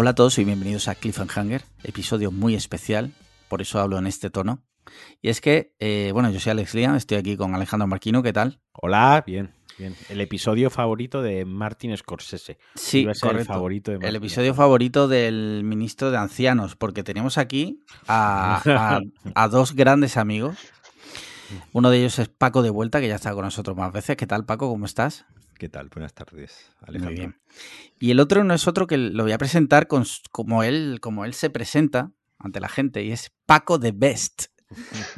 Hola a todos y bienvenidos a Cliffhanger, episodio muy especial, por eso hablo en este tono. Y es que, eh, bueno, yo soy Alex Liam, estoy aquí con Alejandro Marquino, ¿qué tal? Hola, bien, bien. El episodio favorito de Martin Scorsese. Sí, Iba a ser correcto. el favorito de El Martin. episodio favorito del ministro de Ancianos, porque tenemos aquí a, a- a dos grandes amigos. Uno de ellos es Paco de Vuelta, que ya está con nosotros más veces. ¿Qué tal, Paco? ¿Cómo estás? ¿Qué tal? Buenas tardes, Muy Alejandro. bien. Y el otro no es otro que lo voy a presentar con, como, él, como él se presenta ante la gente, y es Paco de Best.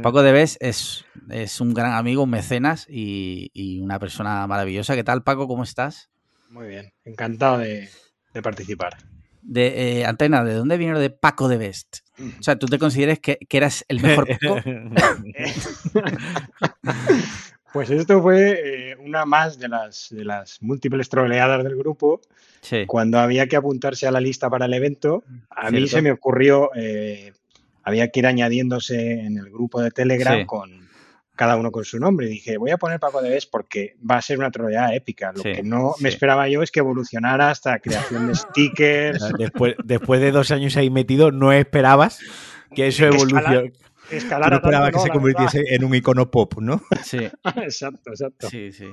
Paco de Best es, es un gran amigo, un mecenas y, y una persona maravillosa. ¿Qué tal, Paco? ¿Cómo estás? Muy bien, encantado de, de participar. De eh, Antena, ¿de dónde viene lo de Paco de Best? O sea, ¿tú te consideras que, que eras el mejor Paco? Pues esto fue eh, una más de las, de las múltiples troleadas del grupo. Sí. Cuando había que apuntarse a la lista para el evento, a mí Cierto. se me ocurrió, eh, había que ir añadiéndose en el grupo de Telegram Sí. con cada uno con su nombre. Y dije, voy a poner Paco de Bes porque va a ser una troleada épica. Lo Sí, que no sí. me esperaba yo es que evolucionara hasta creación de stickers, después, después de dos años ahí metido, no esperabas que eso evolucionara. Tú escalar no a tanto, esperabas que no, se convirtiese en un icono pop, ¿no? Sí. Exacto, exacto. sí, sí.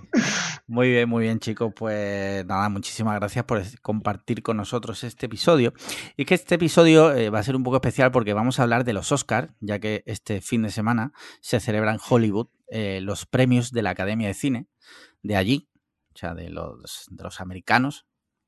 Muy bien, muy bien, chicos. Pues nada, muchísimas gracias por compartir con nosotros este episodio. Y que este episodio eh, va a ser un poco especial porque vamos a hablar de los Oscars, ya que este fin de semana se celebra en Hollywood eh, los premios de la Academia de Cine de allí, o sea, de los, de los americanos.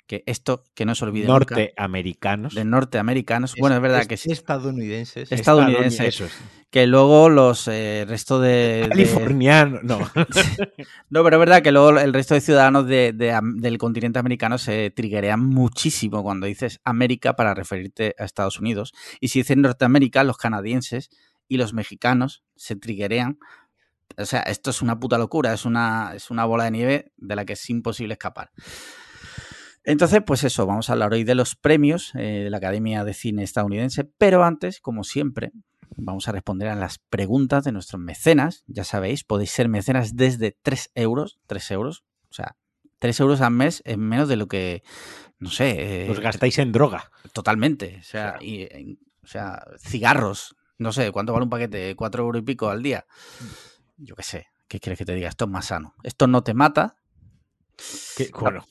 Que esto, que no se olvide Norteamericanos. de norteamericanos. Bueno, es verdad que sí. Estadounidenses. Es- estadounidenses. Eso es. Que luego los eh, resto de- de, Californiano. No. No, pero es verdad que luego el resto de ciudadanos de- del continente americano se triguerean muchísimo cuando dices América para referirte a Estados Unidos. Y si dices Norteamérica, los canadienses y los mexicanos se triguerean. O sea, esto es una puta locura, es una, es una bola de nieve de la que es imposible escapar. Entonces, pues eso, vamos a hablar hoy de los premios eh, de la Academia de Cine estadounidense, pero antes, como siempre, vamos a responder a las preguntas de nuestros mecenas. Ya sabéis, podéis ser mecenas desde 3 euros, 3 euros, o sea, 3 euros al mes es menos de lo que, no sé, eh, Os gastáis en droga. totalmente, o sea, Claro. y, en- o sea, cigarros, no sé, ¿cuánto vale un paquete? 4 euros y pico al día. Yo qué sé, ¿qué quieres que te diga? Esto es más sano. Esto no te mata, Que- bueno,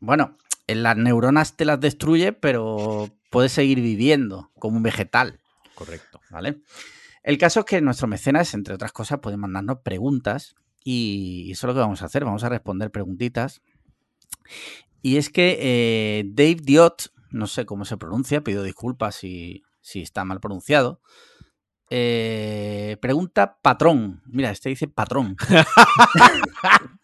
bueno, en las neuronas te las destruye, pero puedes seguir viviendo como un vegetal, correcto. ¿vale? El caso es que nuestros mecenas, entre otras cosas, pueden mandarnos preguntas y eso es lo que vamos a hacer. Vamos a responder preguntitas. Y es que eh, Dave Diot, no sé cómo se pronuncia, pido disculpas si, si está mal pronunciado. eh, pregunta patrón. Mira, este dice patrón.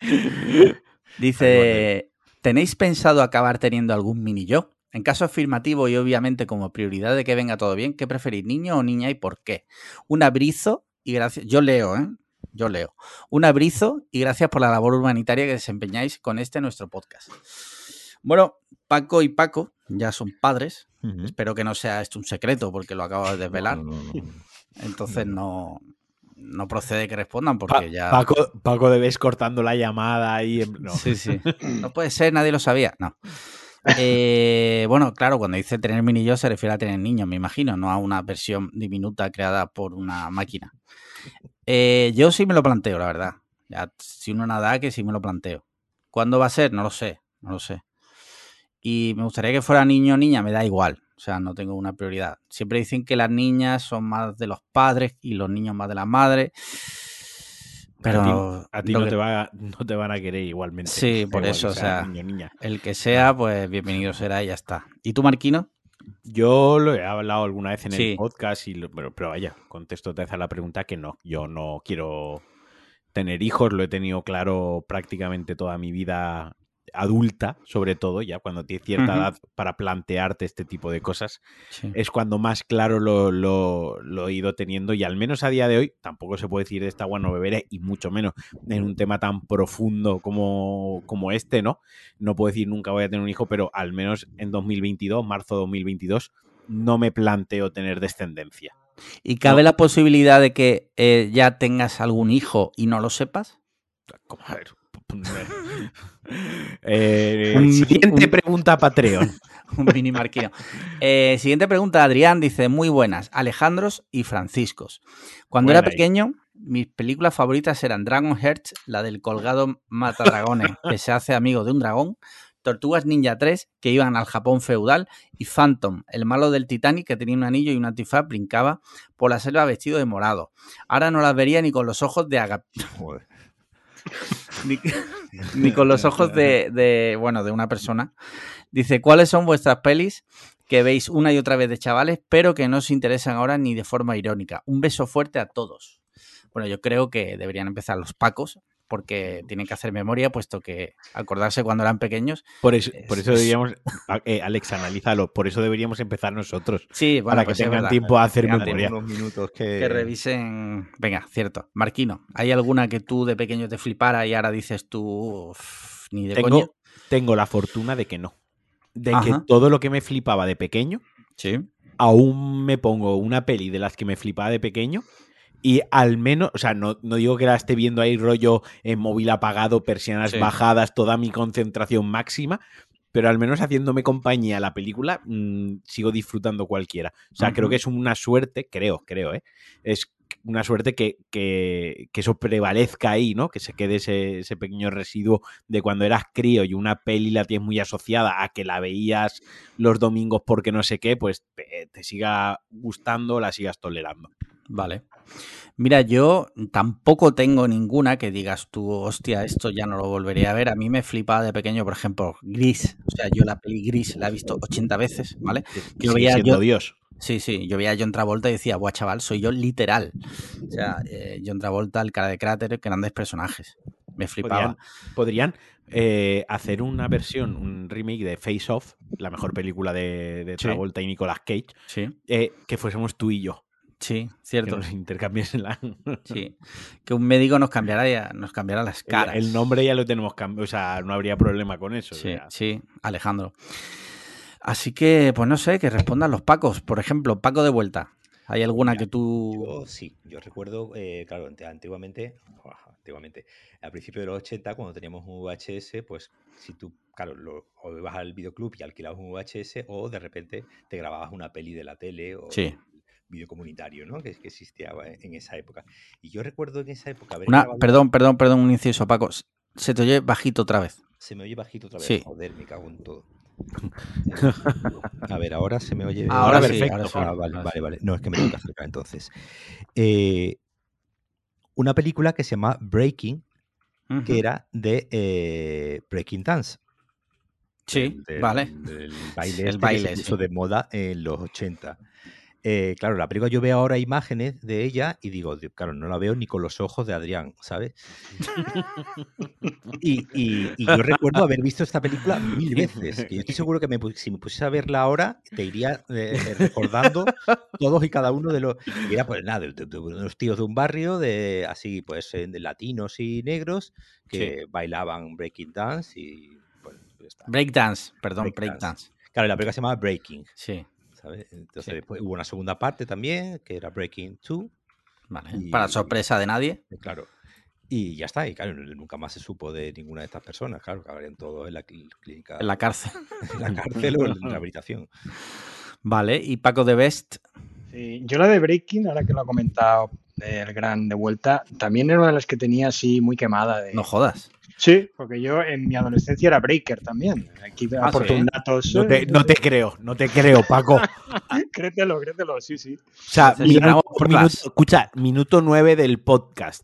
Dice, ¿tenéis pensado acabar teniendo algún mini yo? En caso afirmativo y obviamente como prioridad de que venga todo bien, ¿qué preferís, niño o niña y por qué? Un abrizo y gracias... Yo leo, ¿eh? Yo leo. Un abrizo y gracias por la labor humanitaria que desempeñáis con este nuestro podcast. Bueno, Paco y Paco ya son padres. Espero que no sea esto un secreto porque lo acabo de desvelar. No, no, no, no. Entonces no, no procede que respondan Pa- porque ya... Paco, Paco debes cortando la llamada ahí. en- no. Sí, sí. No puede ser, nadie lo sabía. No. Eh, bueno, claro, cuando dice tener mini yo se refiere a tener niños, me imagino, no a una versión diminuta creada por una máquina. Eh, yo sí me lo planteo, la verdad. Ya, si uno nada, que sí me lo planteo. ¿Cuándo va a ser? No lo sé, no lo sé. Y me gustaría que fuera niño o niña, me da igual. O sea, no tengo una prioridad. Siempre dicen que las niñas son más de los padres y los niños más de la madre. Pero A ti no que- te, va, no te van a querer igualmente. Sí, por igual eso, o sea, niño, niña. El que sea, pues bienvenido será y ya está. ¿Y tú, Marquino? Yo lo he hablado alguna vez en Sí. el podcast, y lo- pero, pero vaya, contesto otra vez a la pregunta que no, yo no quiero tener hijos, lo he tenido claro prácticamente toda mi vida adulta, sobre todo, ya cuando tienes cierta edad para plantearte este tipo de cosas, Sí. es cuando más claro lo, lo- lo he ido teniendo y al menos a día de hoy tampoco se puede decir de esta agua no beberé y mucho menos en un tema tan profundo como, como este, ¿no? No puedo decir nunca voy a tener un hijo, pero al menos en 2022, marzo 2022, no me planteo tener descendencia. ¿Y cabe No. la posibilidad de que eh, ya tengas algún hijo y no lo sepas? Como, a ver, Eh, Un- siguiente un- pregunta Patreon. Un mini marquino. Eh, siguiente pregunta, Adrián dice, muy buenas, Alejandros y Franciscos. Cuando era ahí. pequeño, mis películas favoritas eran Dragon Hearts, la del colgado matadragones, que se hace amigo de un dragón, Tortugas Ninja 3, que iban al Japón feudal, y Phantom, el malo del Titanic, que tenía un anillo y un antifaz, brincaba por la selva vestido de morado. Ahora no las vería ni con los ojos de Aga- Joder. ni, ni con los ojos de, de, bueno, de una persona. Dice, ¿cuáles son vuestras pelis que veis una y otra vez de chavales, pero que no os interesan ahora ni de forma irónica? Un beso fuerte a todos. Bueno, yo creo que deberían empezar los pacos, porque tienen que hacer memoria, puesto que acordarse cuando eran pequeños. Por eso, por Es- eso deberíamos, eh, Alex, analízalo, por eso deberíamos empezar nosotros. Sí, bueno, para que pues es tengan verdad. tiempo a hacer memoria. unos minutos que... Que revisen. Venga, cierto. Marquino, ¿hay alguna que tú de pequeño te flipara y ahora dices tú, "Uf, ni de coña? Tengo, tengo la fortuna de que no. De que todo lo que me flipaba de pequeño, Sí. aún me pongo una peli de las que me flipaba de pequeño y al menos, o sea, no, no digo que la esté viendo ahí rollo en móvil apagado, persianas Sí. bajadas, toda mi concentración máxima, pero al menos haciéndome compañía a la película, mm, sigo disfrutando cualquiera. O sea, creo que es una suerte, creo, creo, ¿eh? Es una suerte que, que- que eso prevalezca ahí, ¿no? Que se quede ese, ese pequeño residuo de cuando eras crío y una peli la tienes muy asociada a que la veías los domingos porque no sé qué, pues te, te siga gustando, la sigas tolerando. Vale. Mira, yo tampoco tengo ninguna que digas tú, hostia, esto ya no lo volvería a ver. A mí me flipaba de pequeño, por ejemplo, Gris. O sea, yo la peli Gris la he visto 80 veces, ¿vale? Veía siendo yo- Dios. Sí, sí, yo veía a John Travolta y decía, buah, chaval, soy yo literal. O sea, eh, John Travolta, el cara de cráter, grandes personajes. Me flipaba. Podrían, podrían, eh, hacer una versión, un remake de Face Off, la mejor película de, de Sí. Travolta y Nicolas Cage, Sí, eh, que fuésemos tú y yo. Sí, Que cierto. nos intercambiesen la- Sí. Que un médico nos cambiara, ya- nos cambiara las caras. el nombre ya lo tenemos cambiado, o sea, no habría problema con eso. Sí, sí, Alejandro. Así que, pues no sé, que respondan los Pacos. Por ejemplo, Paco de vuelta. ¿Hay alguna Mira, que tú. Yo sí, yo recuerdo, eh, claro, ante- antiguamente, antiguamente, al principio de los 80, cuando teníamos un VHS, pues si tú, claro, lo, o ibas al videoclub y alquilabas un VHS o de repente te grababas una peli de la tele o Sí. Vídeo comunitario, ¿no? Que, que existía eh, en esa época. Y yo recuerdo en esa época Una, grabado- perdón, perdón, perdón, un inciso, Paco. Se te oye bajito otra vez. Se me oye bajito otra vez. Sí. Joder, me cago en todo. Eh, a ver, ahora se me oye. Ahora, Ahora sí, perfecto, ahora sí. Ah, vale, ahora vale, sí. vale. No, es que me tengo que acercar entonces. Eh, una película que se llama Breaking, que era de eh, Breaking Dance. Sí, del- vale. del baile, El este baile, que se puso sí. de moda en los 80. Eh, claro, la película yo veo ahora imágenes de ella y digo, "Dios, claro, no la veo ni con los ojos de Adrián, ¿sabes? y, y- y yo recuerdo haber visto esta película mil veces. Que yo estoy seguro que me si me pusiese a verla ahora, te iría eh, eh, recordando todos y cada uno de los. Y era pues nada, de, de- de unos tíos de un barrio, de así, pues, de latinos y negros, que bailaban breaking dance y. Pues. Breakdance, perdón, Breakdance. breakdance. Claro, la película se llamaba Breaking. Sí, ¿sabes? Entonces Sí. después hubo una segunda parte también, que era Breaking 2, vale. Y- Para sorpresa de nadie. eh, claro. Y ya está, y claro, nunca más se supo de ninguna de estas personas, claro, que acabarían todos en la clí- clínica, En la cárcel. en la cárcel o en la rehabilitación. Vale, y Paco de Best. Sí, yo la de Breaking, ahora que lo ha comentado eh, el gran de vuelta, también era una de las que tenía así muy quemada. De... No jodas. Sí, porque yo en mi adolescencia era breaker también. Aquí Ah, aporto ¿sí? un dato. No te, no te creo, no te creo, Paco. Créetelo, créetelo, sí, sí. O sea, minuto, por minuto- escucha, minuto 9 del podcast.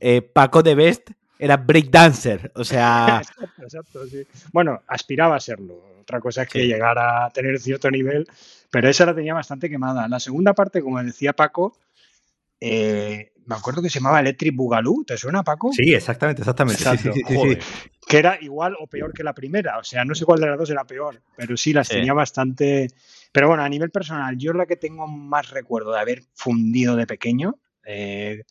Eh, Paco de Best era breakdancer. O sea, Exacto, exacto, sí. Bueno, aspiraba a serlo. Otra cosa es que Sí. llegara a tener cierto nivel, pero esa la tenía bastante quemada. La segunda parte, como decía Paco, eh, me acuerdo que se llamaba Electric Boogaloo. ¿Te suena, Paco? Sí, exactamente, exactamente. sí, Exacto. sí, sí, sí, sí. joder. que era igual o peor que la primera. O sea, no sé cuál de las dos era peor, pero sí las Sí. tenía bastante. Pero bueno, a nivel personal, yo la que tengo más recuerdo de haber fundido de pequeño eh,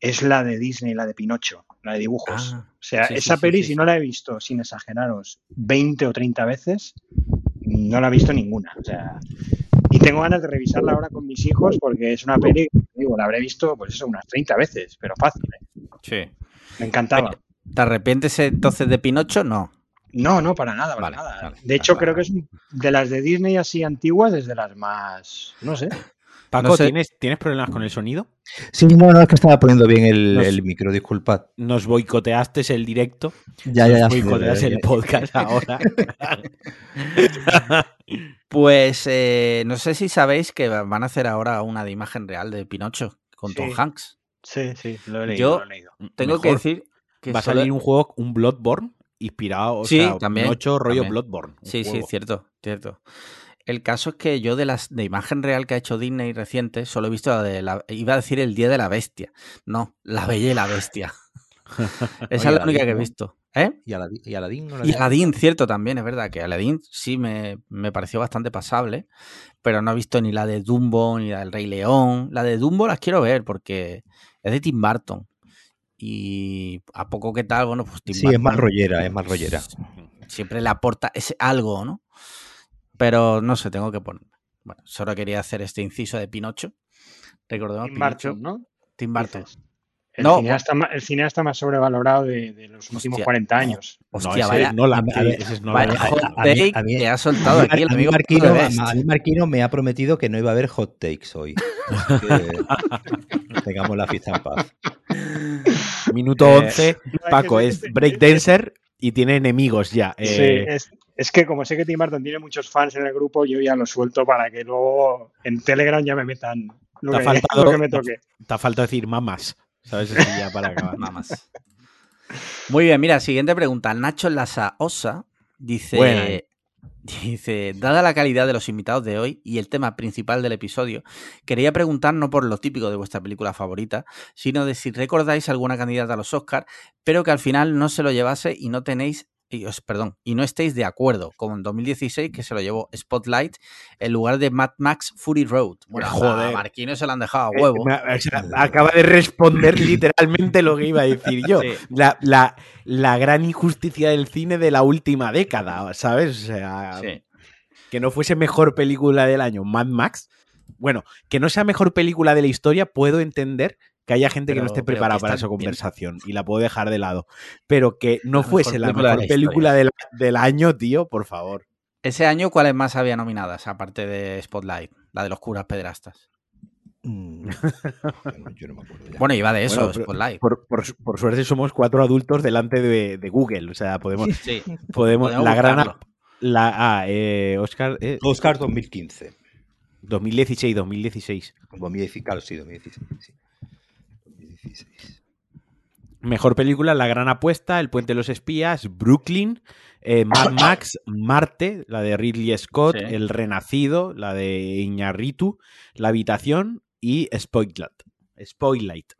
es la de Disney, la de Pinocho, la de dibujos. Ah, o sea, esa sí, peli, sí, si sí. no la he visto, sin exageraros, 20 o 30 veces, no la he visto ninguna. O sea, y tengo ganas de revisarla ahora con mis hijos porque es una peli, digo, la habré visto, pues eso, unas 30 veces, pero fácil, ¿eh? Sí. Me encantaba. ¿Te arrepientes entonces de Pinocho? No. No, no, para nada, para Vale, nada. vale, de hecho, vale, creo que es de las de Disney así antiguas, es de las más. No sé. Paco, No sé. ¿tienes, ¿tienes problemas con el sonido? Sí, no, no, es que estaba poniendo bien el, Nos- el micro, disculpad. Nos boicoteaste el directo. Ya, ya, ya. boicoteas ya, el ya. podcast ahora. Pues eh, no sé si sabéis que van a hacer ahora una de imagen real de Pinocho con Tom. Hanks. Sí, sí, lo he leído. Yo- lo he leído. Tengo que decir que Va a solo- salir un juego, un Bloodborne, inspirado, o Sí, sea, también, Pinocho rollo también. Bloodborne. Sí, sí, cierto, cierto. El caso es que yo de las de imagen real que ha hecho Disney reciente solo he visto la de la iba a decir el día de la bestia. No, la bella y la bestia. Esa Oye, es la única que he visto. ¿Eh? ¿Y Aladín, y Aladín no la Y vi? Aladdin, cierto, también, es verdad que Aladdin sí me, me pareció bastante pasable, pero no he visto ni la de Dumbo ni la del Rey León. La de Dumbo las quiero ver porque es de Tim Burton. Y a poco que tal, bueno, pues Tim Sí, es más rollera, es más rollera. siempre le aporta ese algo, ¿no? Pero no sé, tengo que poner. Bueno, solo quería hacer este inciso de Pinocho. Recordemos Tim Pinocho. ¿no? Tim Burton. Dices. El, No, cineasta, ma- el cineasta más sobrevalorado de, de los últimos Hostia. 40 años. No, Hostia, ese vaya, es Nolan, a ver, ese es Nolan. vaya a- hot a mí- take a mí- que ha soltado aquí el a, mí amigo Marquino, a mí Marquino me ha prometido que no iba a haber hot takes hoy. Que tengamos la fiesta en paz. Minuto Eh, 11, Paco es breakdancer y tiene enemigos ya. Sí, Eh, es, es que como sé que Tim Burton tiene muchos fans en el grupo, yo ya lo suelto para que luego en Telegram ya me metan lo, Te ha que, faltado- lo que me toque. Te ha faltado decir mamas. ¿Sabes? Así ya para acabar. Nada más. Muy bien, mira, siguiente pregunta. Nacho Lasa Osa dice, eh. dice, dada la calidad de los invitados de hoy y el tema principal del episodio, quería preguntar no por lo típico de vuestra película favorita, sino de si recordáis alguna candidata a los Oscars, pero que al final no se lo llevase y no tenéis, y os- perdón, y no estéis de acuerdo, como en 2016 que se lo llevó Spotlight en lugar de Mad Max Fury Road. Bueno, Joder. a Marquino se lo han dejado a Eh, huevo. me- o sea, acaba de responder literalmente lo que iba a decir yo. Sí. La, la- la gran injusticia del cine de la última década, ¿sabes? O sea, Sí. que no fuese mejor película del año Mad Max. Bueno, que no sea mejor película de la historia, puedo entender que haya gente que no esté preparada para esa bien. conversación y la puedo dejar de lado. Pero que no La mejor fuese la película de mejor la película del, del año, tío, por favor. Ese año, ¿cuáles más había nominadas, aparte de Spotlight? La de los curas pederastas. Mm, bueno, yo no me acuerdo ya. Bueno, iba de eso, Bueno, pero- Spotlight. Por, por- por suerte somos cuatro adultos delante de, de Google. O sea, podemos. Sí, podemos podemos la gran. La, ah, eh, Oscar. eh, Oscar 2015. 2016, 2016. 2016, claro, sí, 2016. sí. 2016. Mejor película, La Gran Apuesta, El Puente de los Espías, Brooklyn, eh, Mad Max, Marte, la de Ridley Scott, Sí. El Renacido, la de Iñarritu, La Habitación y. Spoillight.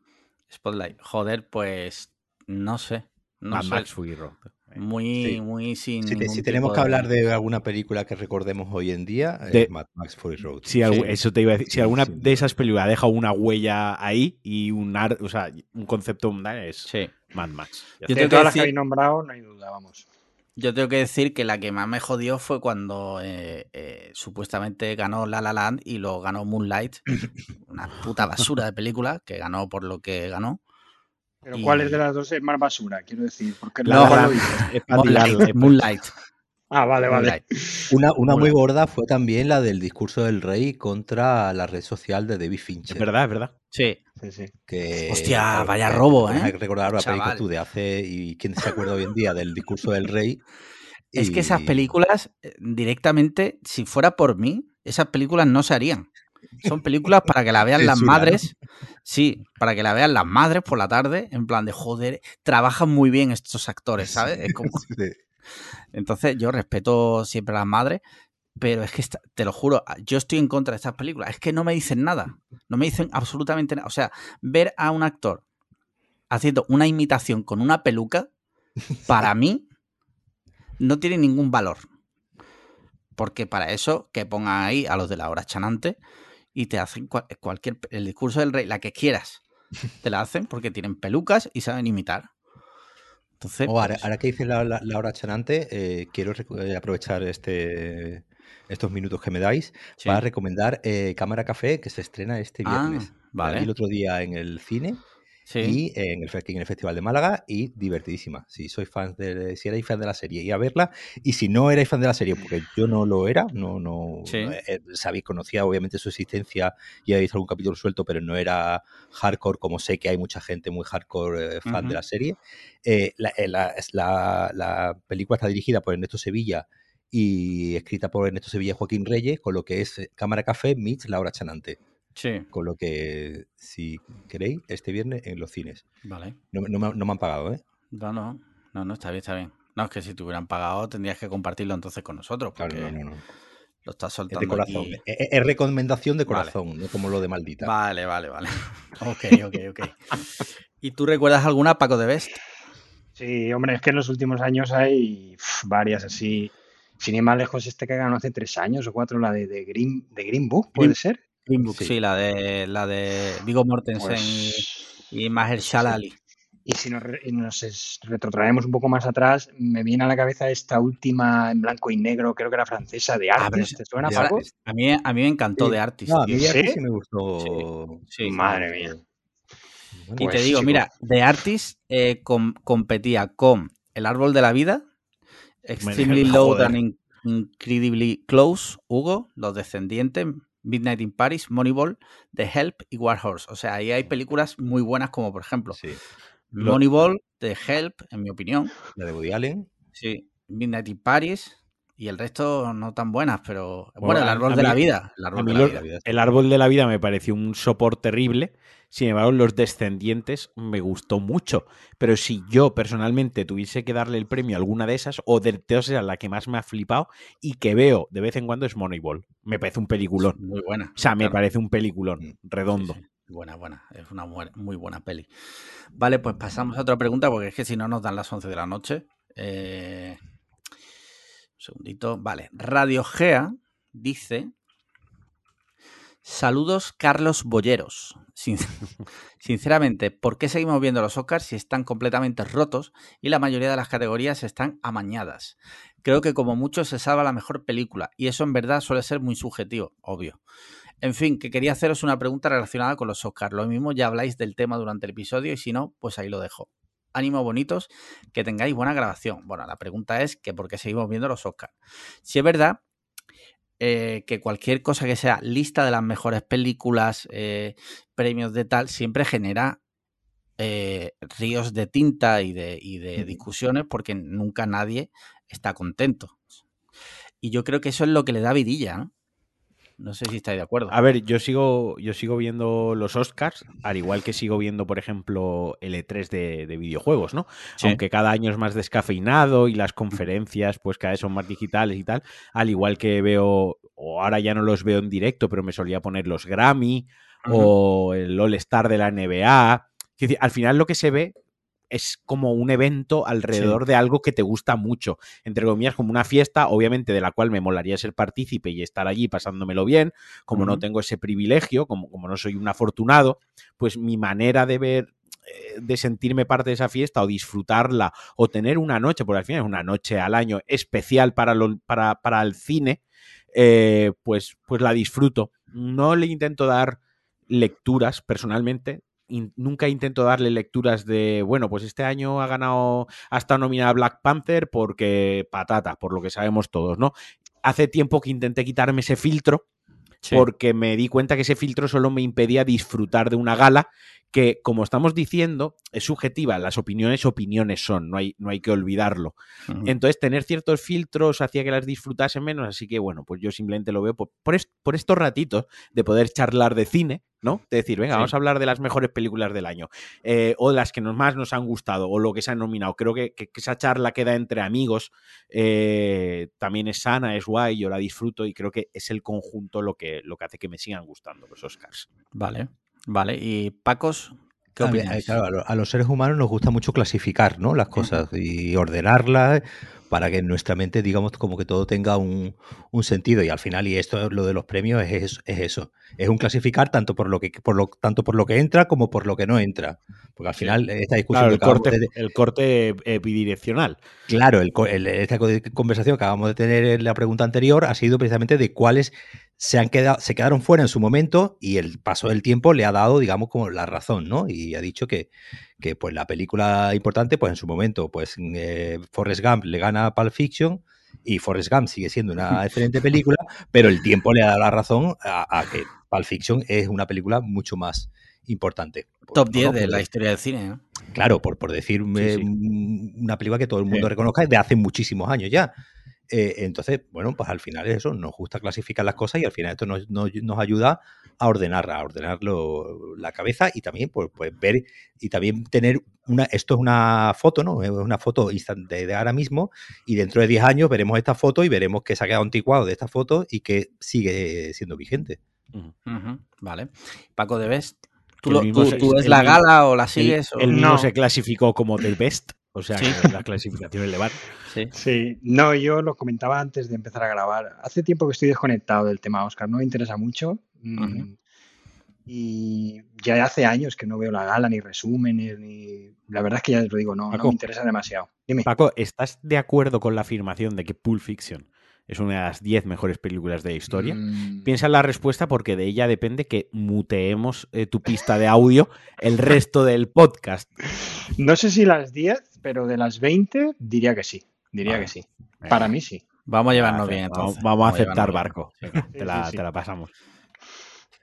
Spotlight. Joder, pues no sé. No Mad sé. Max Fury Road. Muy, Sí. muy sin. Si, te- ningún si tenemos que hablar de alguna película que recordemos hoy en día, De- es Mad Max Fury Road. Si Sí. Eso te iba a decir. Si Sí, alguna de esas películas deja una huella ahí y un, ar- o sea, un concepto mundial es Sí. Mad Max. Yo está. De tengo que todas las que decir- habéis nombrado, no hay duda, vamos. Yo tengo que decir que la que más me jodió fue cuando eh, eh, supuestamente ganó La La Land y lo ganó Moonlight. Una puta basura de película que ganó por lo que ganó. Pero Y- ¿cuál es de las dos es más basura? Quiero decir, porque La no, La ¿cuál lo Land dices? es Moonlight. Moonlight. Ah, vale, vale. Moonlight. Una, una muy gorda fue también la del discurso del rey contra la red social de David Fincher. Es verdad, es verdad. Sí. Sí, sí. Que, Hostia, claro, vaya que robo, ¿eh? a recordar ahora Chaval. películas tú de hace. ¿Y quién se acuerda hoy en día del discurso del rey? Es que esas películas, eh, directamente, si fuera por mí, esas películas no se harían. Son películas para que la vean las madres. Sí, para que la vean las madres por la tarde, en plan de joder, trabajan muy bien estos actores, ¿sabes? Es como-. Entonces, yo respeto siempre a las madres, pero es que te lo juro, yo estoy en contra de estas películas. Es que no me dicen nada. No me dicen absolutamente nada. O sea, ver a un actor haciendo una imitación con una peluca, para mí, no tiene ningún valor. Porque para eso, que pongan ahí a los de la hora chanante y te hacen cual- cualquier. El discurso del rey, la que quieras, te la hacen porque tienen pelucas y saben imitar. Entonces. Oh, ahora, pues, ahora que dice la, la- la hora chanante, eh, quiero eh, aprovechar este, estos minutos que me dais sí. para recomendar eh, Cámara Café, que se estrena este Ah, viernes. Vi vale. el otro día en el cine Sí. y en el, fe- en el Festival de Málaga y divertidísima. Si sois fans de, si erais fan de la serie, y a verla. Y si no erais fan de la serie, porque yo no lo era, no, no, Sí. no, eh, sabéis, conocía obviamente su existencia y habéis visto algún capítulo suelto, pero no era hardcore, como sé que hay mucha gente muy hardcore eh, fan de la serie. Eh, la, eh, la- es la- la película está dirigida por Ernesto Sevilla y escrita por Ernesto Sevilla y Joaquín Reyes, con lo que es eh, Cámara Café meets Laura Chanante. Sí, Con lo que, si queréis, este viernes en los cines. vale. No, no me, no me han pagado, ¿eh? No, no, no, no, está bien, está bien. No, es que si te hubieran pagado tendrías que compartirlo entonces con nosotros, Claro, porque no, no, no. lo estás Es soltando de corazón. aquí. Es, es- es recomendación de Vale. corazón, no como lo de maldita. Vale, vale, vale. Ok, ok, ok. ¿Y tú recuerdas alguna, Paco de Best? Sí, hombre, es que en los últimos años hay varias así. Sin ir más lejos, este que ganó hace tres años o cuatro, la de, de Green, de Green Book, ¿puede Green- ser? Green Book, Sí. sí, la de la de Vigo Mortensen Pues, y, y Mahershala sí. Ali. Y si nos, y nos retrotraemos un poco más atrás, me viene a la cabeza esta última en blanco y negro, creo que era francesa, de Ah, Artist. ¿Te suena, de Paco? A mí, a mí me encantó Sí. de Artist. No, a mí ¿Sí? sí me gustó. Sí. Madre mía. Bueno, Y Pues te digo, sí, mira, The Artist eh, com- competía con El Árbol de la Vida, Extremely Low and In- Incredibly Close, Hugo, Los Descendientes, Midnight in Paris, Moneyball, The Help y War Horse. O sea, ahí hay películas muy buenas como, por ejemplo, sí. Moneyball, The Help, en mi opinión. La de Woody Allen. Sí, Midnight in Paris y el resto no tan buenas, pero bueno, Bueno, El Árbol de la Vida. El Árbol de la Vida. el árbol de la vida me pareció un sopor terrible. Sin embargo, los descendientes me gustó mucho. Pero si yo personalmente tuviese que darle el premio a alguna de esas, o de todas esas la que más me ha flipado y que veo de vez en cuando es Moneyball. Me parece un peliculón. Muy buena. O sea, me claro. parece un peliculón Mm. redondo. Sí, sí. Buena, buena. Es una muy buena peli. Vale, pues pasamos a otra pregunta porque es que si no nos dan las 11 de la noche. Eh, Un segundito. Vale. Radio Gea dice... Saludos, Carlos Bolleros. Sin- Sinceramente, ¿por qué seguimos viendo los Oscars si están completamente rotos y la mayoría de las categorías están amañadas? Creo que como mucho se salva la mejor película y eso en verdad suele ser muy subjetivo, obvio. En fin, que quería haceros una pregunta relacionada con los Oscars. Lo mismo ya habláis del tema durante el episodio y si no, pues ahí lo dejo. Ánimo bonitos, que tengáis buena grabación. Bueno, la pregunta es que por qué seguimos viendo los Oscars. Si es verdad eh, que cualquier cosa que sea lista de las mejores películas, eh, premios de tal, siempre genera eh, ríos de tinta y de, y de discusiones porque nunca nadie está contento. Y yo creo que eso es lo que le da vidilla, ¿no? No sé si estáis de acuerdo. A ver, yo sigo, yo sigo viendo los Oscars, al igual que sigo viendo, por ejemplo, el E3 de, de videojuegos, ¿no? Sí. Aunque cada año es más descafeinado y las conferencias, pues cada vez son más digitales y tal. Al igual que veo, o ahora ya no los veo en directo, pero me solía poner los Grammy o el All Star de la NBA. Al final lo que se ve es como un evento alrededor de algo que te gusta mucho. Entre comillas, como una fiesta, obviamente, de la cual me molaría ser partícipe y estar allí pasándomelo bien. Como no tengo ese privilegio, como, como no soy un afortunado, pues mi manera de ver eh, de sentirme parte de esa fiesta o disfrutarla o tener una noche, porque al final es una noche al año especial para, lo- para, para el cine, eh, pues, pues la disfruto. No le intento dar lecturas personalmente. In- nunca intento darle lecturas de, bueno, pues este año ha ganado, ha estado nominada Black Panther porque patata, por lo que sabemos todos, ¿no? Hace tiempo que intenté quitarme ese filtro Sí. porque me di cuenta que ese filtro solo me impedía disfrutar de una gala que, como estamos diciendo, es subjetiva. Las opiniones, opiniones son, no hay, no hay que olvidarlo. Entonces, tener ciertos filtros hacía que las disfrutase menos, así que, bueno, pues yo simplemente lo veo por, por, est- por estos ratitos de poder charlar de cine, ¿no? De decir, venga, Sí. vamos a hablar de las mejores películas del año, eh, o de las que nos, más nos han gustado, o lo que se han nominado. Creo que, que- que esa charla queda entre amigos, eh, también es sana, es guay, yo la disfruto y creo que es el conjunto lo que, lo que hace que me sigan gustando los Oscars. Vale, vale. ¿Y Pacos? ¿Qué opináis? eh, claro, a los seres humanos nos gusta mucho clasificar ¿no? las cosas y ordenarlas, para que en nuestra mente, digamos, como que todo tenga un, un sentido. Y al final, y esto lo de los premios es, eso, es eso. Es un clasificar tanto por lo que, por lo, tanto por lo que entra como por lo que no entra. Porque al final, esta discusión Claro, el que corte, de- el corte bidireccional. Claro, el esta co- conversación que acabamos de tener en la pregunta anterior ha sido precisamente de cuáles se han quedado, se quedaron fuera en su momento y el paso del tiempo le ha dado, digamos, como la razón, ¿no? Y ha dicho que, que pues la película importante, pues en su momento, pues eh, Forrest Gump le gana a Pulp Fiction y Forrest Gump sigue siendo una excelente película, pero el tiempo le ha dado la razón a, a que Pulp Fiction es una película mucho más importante. Pues, Top ¿no? 10 de la historia del cine. ¿no? Claro, por, por decir eh, sí. una película que todo el mundo Sí. reconozca de hace muchísimos años ya. Eh, entonces, bueno, pues al final es eso, nos gusta clasificar las cosas y al final esto nos, nos- nos ayuda a ordenar, a ordenar lo- la cabeza y también pues, pues ver y también tener una, esto es una foto, ¿no? Es una foto instan- de, de ahora mismo y dentro de 10 años veremos esta foto y veremos que se ha quedado anticuado de esta foto y que sigue siendo vigente. Vale. Paco de Best. ¿Tú, El lo- tú- se- tú ves el la mismo- gala o la sigues? o- él mismo No. se clasificó como The Best, o sea, Sí. que la clasificación elevar. Sí. Sí, no, yo lo comentaba antes de empezar a grabar. Hace tiempo que estoy desconectado del tema Oscar, no me interesa mucho. mm. Y ya hace años que no veo la gala, ni resúmenes, ni. La verdad es que ya te lo digo, no, no me interesa demasiado. Dime. Paco, ¿estás de acuerdo con la afirmación de que Pulp Fiction es una de las 10 mejores películas de la historia? Mm, Piensa en la respuesta porque de ella depende que muteemos eh, tu pista de audio el resto del podcast. No sé si las 10, pero de las 20 diría que sí. Diría Vale. que sí. Para mí sí. Vamos a llevarnos bien entonces. Vamos a aceptar barco. Venga, Sí, te, la, sí, sí. te la pasamos.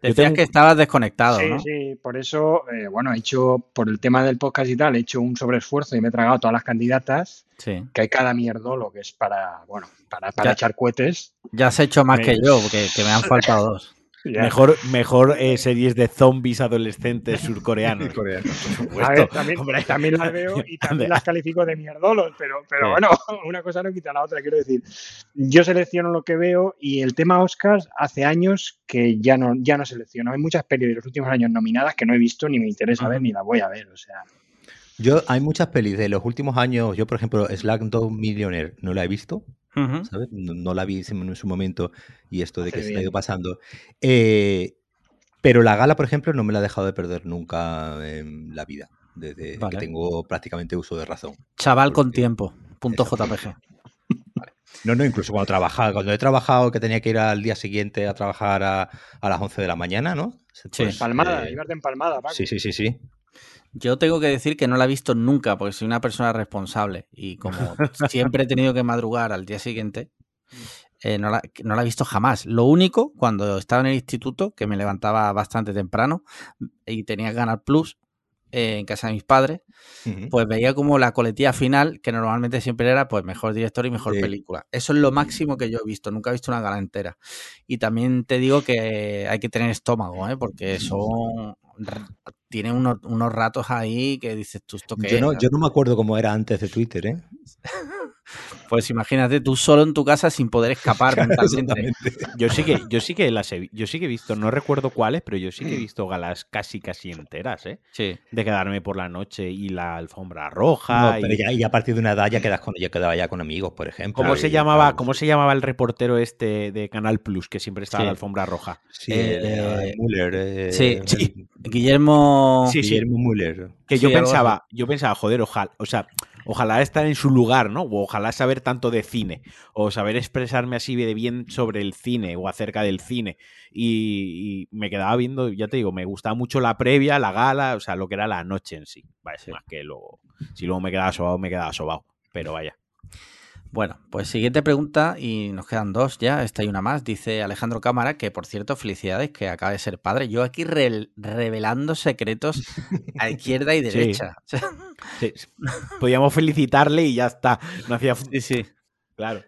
Decías tengo- que estabas desconectado, Sí, ¿no? sí, por eso, eh, bueno, he hecho, por el tema del podcast y tal, he hecho un sobreesfuerzo y me he tragado todas las candidatas, Sí. que hay cada mierdolo que es para, bueno, para, para Ya. echar cohetes. Ya has hecho más Me- que yo, porque que me han faltado dos. Ya. Mejor, mejor eh, series de zombies adolescentes surcoreanos. Por A supuesto. ver, también, Hombre. también las veo y también las califico de mierdolos, pero, pero Sí. bueno, una cosa no quita la otra, quiero decir. Yo selecciono lo que veo y el tema Oscars hace años que ya no, ya no selecciono. Hay muchas pelis de los últimos años nominadas que no he visto ni me interesa ver ni las voy a ver, o sea. Yo, hay muchas pelis de los últimos años, yo por ejemplo, Slumdog Millionaire no la he visto, No, no la vi en su momento y esto de que Hace se ha ido pasando. Eh, pero la gala, por ejemplo, no me la he dejado de perder nunca en la vida, desde Vale. que tengo prácticamente uso de razón. Chaval con tiempo. Punto. JPG. No, no, incluso cuando trabajaba, cuando he trabajado que tenía que ir al día siguiente a trabajar a, a las 11 de la mañana, ¿no? Sí. Empalmada, eh, ibas de empalmada, Paco. sí, sí, sí, sí. Yo tengo que decir que no la he visto nunca, porque soy una persona responsable. Y como siempre he tenido que madrugar al día siguiente, eh, no, la, no la he visto jamás. Lo único, cuando estaba en el instituto, que me levantaba bastante temprano y tenía que ganar plus eh, en casa de mis padres, pues veía como la coletilla final, que normalmente siempre era pues mejor director y mejor Sí. película. Eso es lo máximo que yo he visto, nunca he visto una gala entera. Y también te digo que hay que tener estómago, ¿eh? porque son tiene unos, unos ratos ahí que dices tú esto qué Yo es?". no, yo no me acuerdo cómo era antes de Twitter, ¿eh? Pues imagínate tú solo en tu casa sin poder escapar mentalmente. Exactamente. Yo sí que, yo sí que las he, yo sí que he visto, no recuerdo cuáles, pero yo sí Mm. que he visto galas casi casi enteras, ¿eh? Sí. De quedarme por la noche y la alfombra roja. No, pero y- ya, y a partir de una edad ya quedas con, ya quedaba ya con amigos, por ejemplo. ¿Cómo y se llamaba, cómo se llamaba el reportero este de Canal Plus que siempre estaba en la alfombra roja? Sí, Eh, eh, Müller. eh, sí, sí. Guillermo. Sí, sí. Guillermo Müller. Que yo pensaba, yo pensaba, joder, ojalá, o sea, ojalá estar en su lugar, ¿no? O ojalá saber tanto de cine, o saber expresarme así de bien sobre el cine o acerca del cine. Y, y me quedaba viendo, ya te digo, me gustaba mucho la previa, la gala, o sea, lo que era la noche en sí. Vaya, más que luego, si luego me quedaba sobado, me quedaba sobado. Pero vaya. Bueno, pues siguiente pregunta y nos quedan dos ya, esta y una más. Dice Alejandro Cámara que, por cierto, felicidades que acaba de ser padre. Yo aquí re- revelando secretos a izquierda y derecha. Sí, podíamos felicitarle y ya está. No hacía. sí, sí. Claro.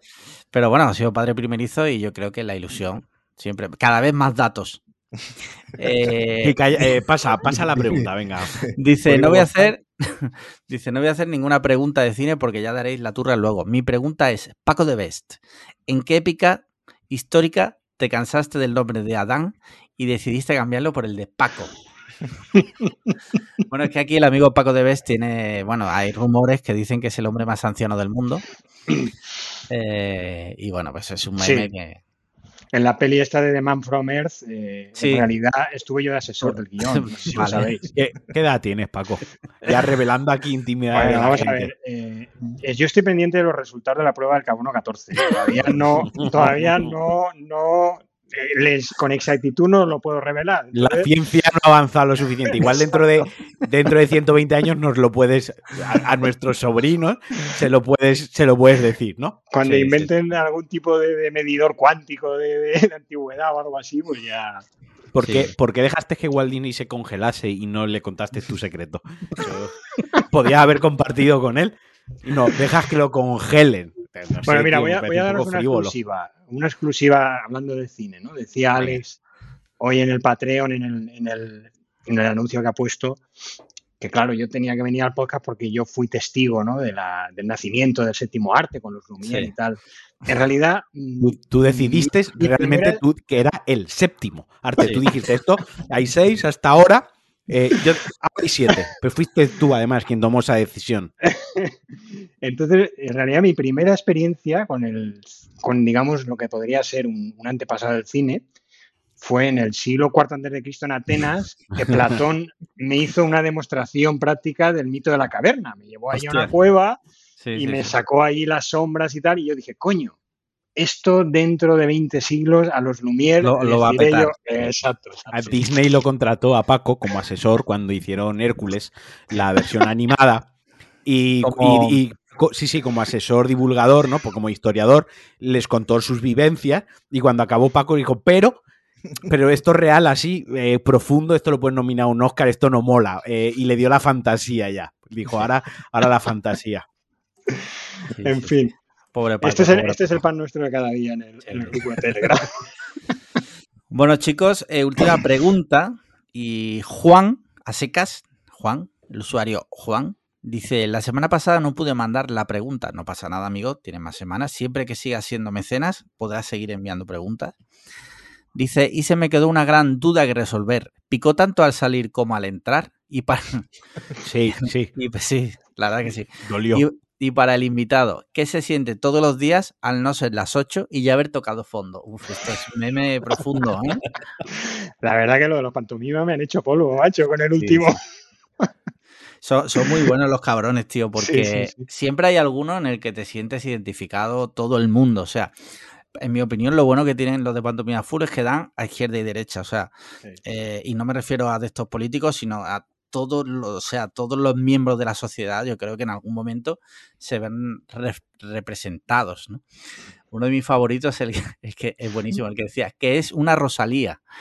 Pero bueno, ha sido padre primerizo y yo creo que la ilusión siempre, cada vez más datos. Eh, eh, pasa, pasa la pregunta, venga. dice, no voy a hacer, dice, no voy a hacer ninguna pregunta de cine porque ya daréis la turra luego. Mi pregunta es, Paco de Best, ¿en qué épica histórica te cansaste del nombre de Adán y decidiste cambiarlo por el de Paco? bueno, es que aquí el amigo Paco de Bes tiene, bueno, hay rumores que dicen que es el hombre más anciano del mundo. Eh, y bueno, pues es un meme Sí. que... En la peli esta de The Man from Earth, eh, Sí. en realidad estuve yo de asesor del guion, no sé si lo sabéis. ¿Qué, qué edad tienes, Paco? Ya revelando aquí intimidad. de Bueno, la vamos a ver. eh, eh, yo estoy pendiente de los resultados de la prueba del carbono 14. Todavía no, todavía no, no, les, con exactitud no lo puedo revelar. La ciencia no ha avanzado lo suficiente. Igual dentro de, dentro de 120 años nos lo puedes, a, a nuestros sobrinos, se lo puedes, se lo puedes decir, ¿no? cuando Sí, sí. inventen algún tipo de, de medidor cuántico de, de- de antigüedad o algo así, pues ya. ¿Por qué, Sí. por qué dejaste que Walt Disney se congelase y no le contaste tu secreto? Podías haber compartido con él. Y no, dejas que lo congelen. No Bueno, sé, mira, tío, voy a, voy a un daros una frívolo. exclusiva. Una exclusiva hablando de cine, ¿no? Decía. Alex hoy en el Patreon, en el, en el, en el anuncio que ha puesto, que claro, yo tenía que venir al podcast porque yo fui testigo, ¿no? De la, del nacimiento del séptimo arte con los Lumière Sí. y tal. En realidad, mm, Tú, tú decidiste Mi realmente primera- tú, que era el séptimo arte. Sí. Tú dijiste esto, hay seis hasta ahora. Eh, yo, hay siete. Pero fuiste tú, además, quien tomó esa decisión. Entonces, en realidad, mi primera experiencia con el, con digamos lo que podría ser un, un antepasado del cine, fue en el siglo IV antes de Cristo en Atenas, que Platón me hizo una demostración práctica del mito de la caverna. Me llevó ahí a una cueva Sí, y sí, me sí. sacó ahí las sombras y tal, y yo dije, coño, esto dentro de 20 siglos a los Lumière Lo- va a petar. yo- Exacto, A. Disney lo contrató a Paco como asesor cuando hicieron Hércules, la versión animada. Y, Como- y- y co- sí, sí, como asesor divulgador, ¿no? Pues como historiador, les contó sus vivencias. Y cuando acabó Paco dijo, pero. Pero esto es real, así, eh, profundo, esto lo pueden nominar a un Oscar, esto no mola. Eh, y le dio la fantasía ya. Dijo, ahora, ahora la fantasía. Sí, En sí, fin. Pobre Paco, este es, el, pobre este es el pan nuestro de cada día en el, en el grupo de Telegram. Bueno, chicos, eh, última pregunta. Y Juan, a secas, Juan, el usuario Juan, dice: La semana pasada no pude mandar la pregunta. No pasa nada, amigo, tiene más semanas. Siempre que sigas siendo mecenas, podrás seguir enviando preguntas. Dice: Y se me quedó una gran duda que resolver. ¿Picó tanto al salir como al entrar? Y para. Sí, sí, y, pues, sí, la verdad que sí. dolió. Y, y para el invitado, ¿qué se siente todos los días al no ser las 8 y ya haber tocado fondo? Uf, esto es meme profundo, ¿eh? La verdad que lo de los pantomimas me han hecho polvo, macho, con el último. Son, son muy buenos los cabrones, tío, porque Sí, siempre hay alguno en el que te sientes identificado todo el mundo. O sea, en mi opinión, lo bueno que tienen los de Pantomima Full es que dan a izquierda y derecha. O sea, eh, y no me refiero a de estos políticos, sino a todos los, o sea, todos los miembros de la sociedad, yo creo que en algún momento se ven re- representados, ¿no? Uno de mis favoritos es el que, es que es buenísimo, el que decía que es una Rosalía.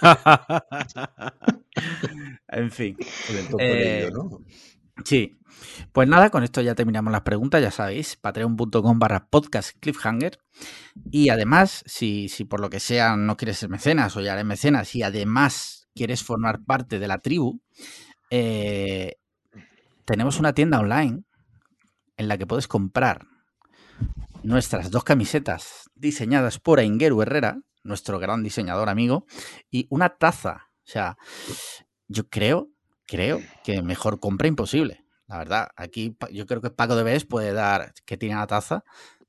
En fin. Eh. Sí. Pues nada, con esto ya terminamos las preguntas, ya sabéis, patreon.com barra podcast cliffhanger. Y además, si, si por lo que sea no quieres ser mecenas o ya eres mecenas y además quieres formar parte de la tribu, eh, tenemos una tienda online en la que puedes comprar nuestras dos camisetas diseñadas por Aingeru Herrera, nuestro gran diseñador amigo, y una taza. O sea, yo creo, creo que mejor compra imposible. La verdad, aquí yo creo que Paco de Bes puede dar, que tiene la taza,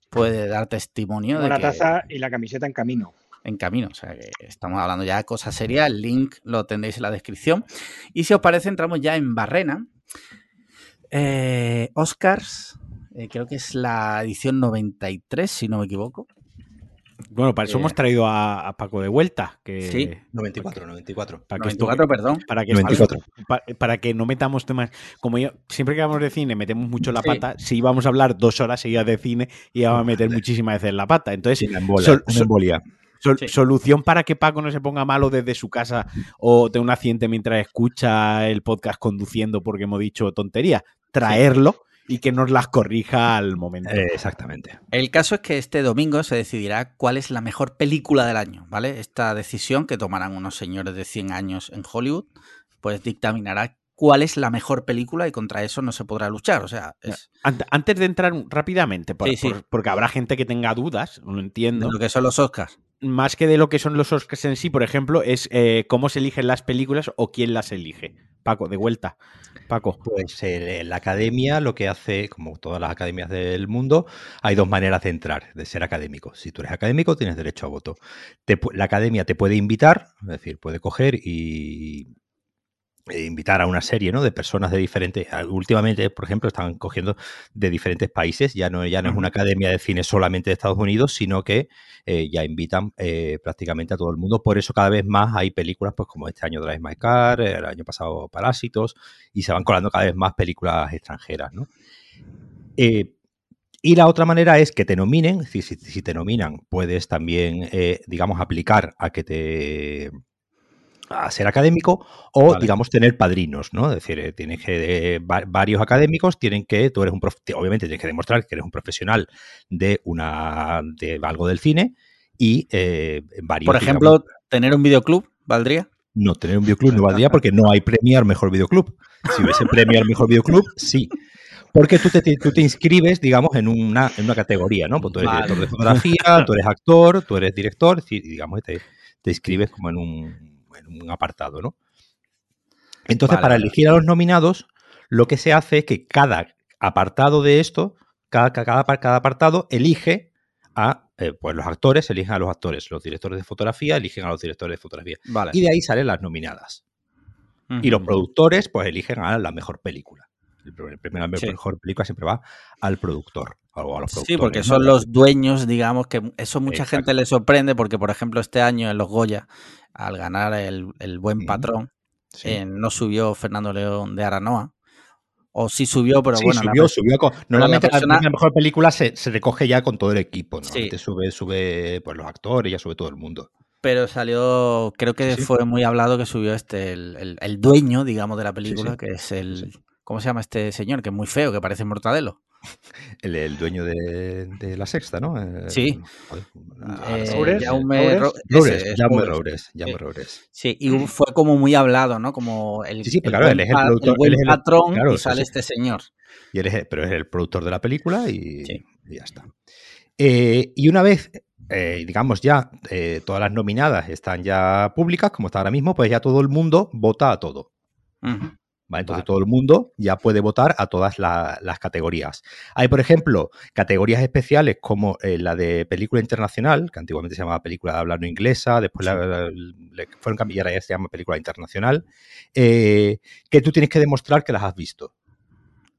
puede dar testimonio de que taza y la camiseta en camino. En camino. O sea, que estamos hablando ya de cosas serias. El link lo tendréis en la descripción. Y si os parece, entramos ya en Barrena. Eh, Oscars, eh, creo que es la edición 93, si no me equivoco. Bueno, para eso Eh, hemos traído a, a Paco de vuelta. Que, Sí. 94, 94. Para que, esto- 94, perdón. para que, 94. pa- para que no metamos temas. Como yo, siempre que hablamos de cine, metemos mucho la Sí. pata. Si íbamos a hablar dos horas seguidas de cine, íbamos a meter muchísimas veces la pata. Entonces, Sí, una embolia. sol- una sol- embolia. Sol- Sí. solución para que Paco no se ponga malo desde su casa o tenga un accidente mientras escucha el podcast conduciendo porque hemos dicho tontería. Traerlo y que nos las corrija al momento. Eh, exactamente. El caso es que este domingo se decidirá cuál es la mejor película del año, ¿vale? Esta decisión que tomarán unos señores de 100 años en Hollywood, pues dictaminará cuál es la mejor película y contra eso no se podrá luchar. O sea, es Ant- Antes de entrar rápidamente, por- Sí, sí. por- porque habrá gente que tenga dudas, lo entiendo. lo que son los Oscars. Más que de lo que son los Oscars en sí, por ejemplo, es eh, cómo se eligen las películas o quién las elige. Paco, de vuelta. Paco. Pues eh, la academia lo que hace, como todas las academias del mundo, hay dos maneras de entrar, de ser académico. Si tú eres académico, tienes derecho a voto. la academia te puede invitar, es decir, puede coger y invitar a una serie ¿no? de personas de diferentes. Últimamente, por ejemplo, están cogiendo de diferentes países. Ya no, ya no es una academia de cine solamente de Estados Unidos, sino que eh, ya invitan eh, prácticamente a todo el mundo. Por eso cada vez más hay películas, pues como este año Drive My Car, el año pasado Parásitos, y se van colando cada vez más películas extranjeras. ¿no? y la otra manera es que te nominen. Si, si, si te nominan, puedes también, digamos, aplicar a que te a ser académico o, digamos, tener padrinos, ¿no? Es decir, eh, tienes que, varios académicos tienen que, tú eres un, obviamente tienes que demostrar que eres un profesional de una, de algo del cine y eh, varios. Por ejemplo, tener un videoclub, ¿valdría? No, tener un videoclub no valdría porque no hay premiar mejor videoclub. Si hubiese premiar mejor videoclub, sí. Porque tú te, tú te inscribes, digamos, en una, en una categoría, ¿no? Pues tú eres director de fotografía, tú eres actor, tú eres director, y, digamos, te, te inscribes como en un, en un apartado, ¿no? Entonces, para elegir a los nominados, lo que se hace es que cada apartado de esto, cada, cada, cada apartado elige a eh, pues los actores, eligen a los actores, los directores de fotografía eligen a los directores de fotografía. Y de ahí salen las nominadas. Y los productores, pues eligen a la mejor película. El la mejor película siempre va al productor. O a los sí, porque son los dueños, digamos, que eso mucha gente le sorprende porque, por ejemplo, este año en los Goya al ganar el, buen patrón, eh, no subió Fernando León de Aranoa. O sí subió, pero bueno. Subió, subió. normalmente la, mejor película se, recoge ya con todo el equipo. Normalmente sube, sube pues, los actores, ya sube todo el mundo. Pero salió, creo que fue muy hablado que subió este, el, dueño, digamos, de la película, que es el. ¿Cómo se llama este señor? Que es muy feo, que parece Mortadelo. El, dueño de, la sexta, ¿no? Sí. Jaume Roures. Sí, y fue como muy hablado, ¿no? Como el, sí, claro, él es el productor. El buen patrón y sale este señor. Y él es, pero es el productor de la película y, ya está. Eh, y una vez, eh, digamos ya, eh, todas las nominadas están ya públicas, como está ahora mismo, pues ya todo el mundo vota a todo. Entonces todo el mundo ya puede votar a todas las categorías. Hay, por ejemplo, categorías especiales como eh, la de película internacional, que antiguamente se llamaba película de habla no inglesa, después le fueron cambiar, ya se llama película internacional, eh, que tú tienes que demostrar que las has visto.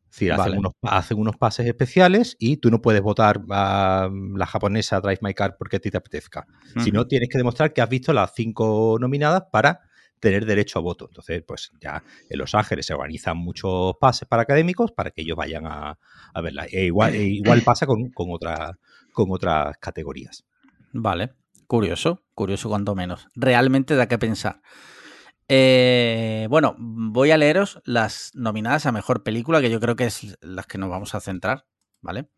Es decir, hacen, unos, pases especiales y tú no puedes votar a la japonesa Drive My Car porque a ti te apetezca. Sino tienes que demostrar que has visto las cinco nominadas para tener derecho a voto. Entonces, pues ya en Los Ángeles se organizan muchos pases para académicos para que ellos vayan a, verla. E igual, e igual pasa con, con, con otras categorías. Vale, curioso, curioso cuanto menos. Realmente da que pensar. Eh, bueno, voy a leeros las nominadas a mejor película, que yo creo que es las que nos vamos a centrar, ¿vale?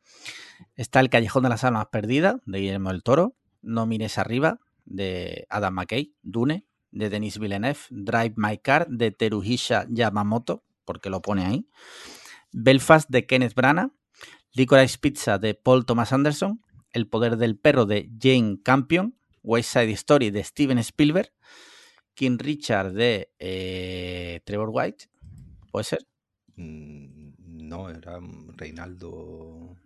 Está El Callejón de las Almas Perdidas, de Guillermo del Toro. No mires arriba, de Adam McKay. Dune, de Denis Villeneuve, Drive My Car de Teruhisha Yamamoto, porque lo pone ahí, Belfast de Kenneth Branagh, Licorice Pizza de Paul Thomas Anderson, El poder del perro de Jane Campion, West Side Story de Steven Spielberg, King Richard de eh, Trevor White, ¿puede ser? Mm, no, era Reinaldo.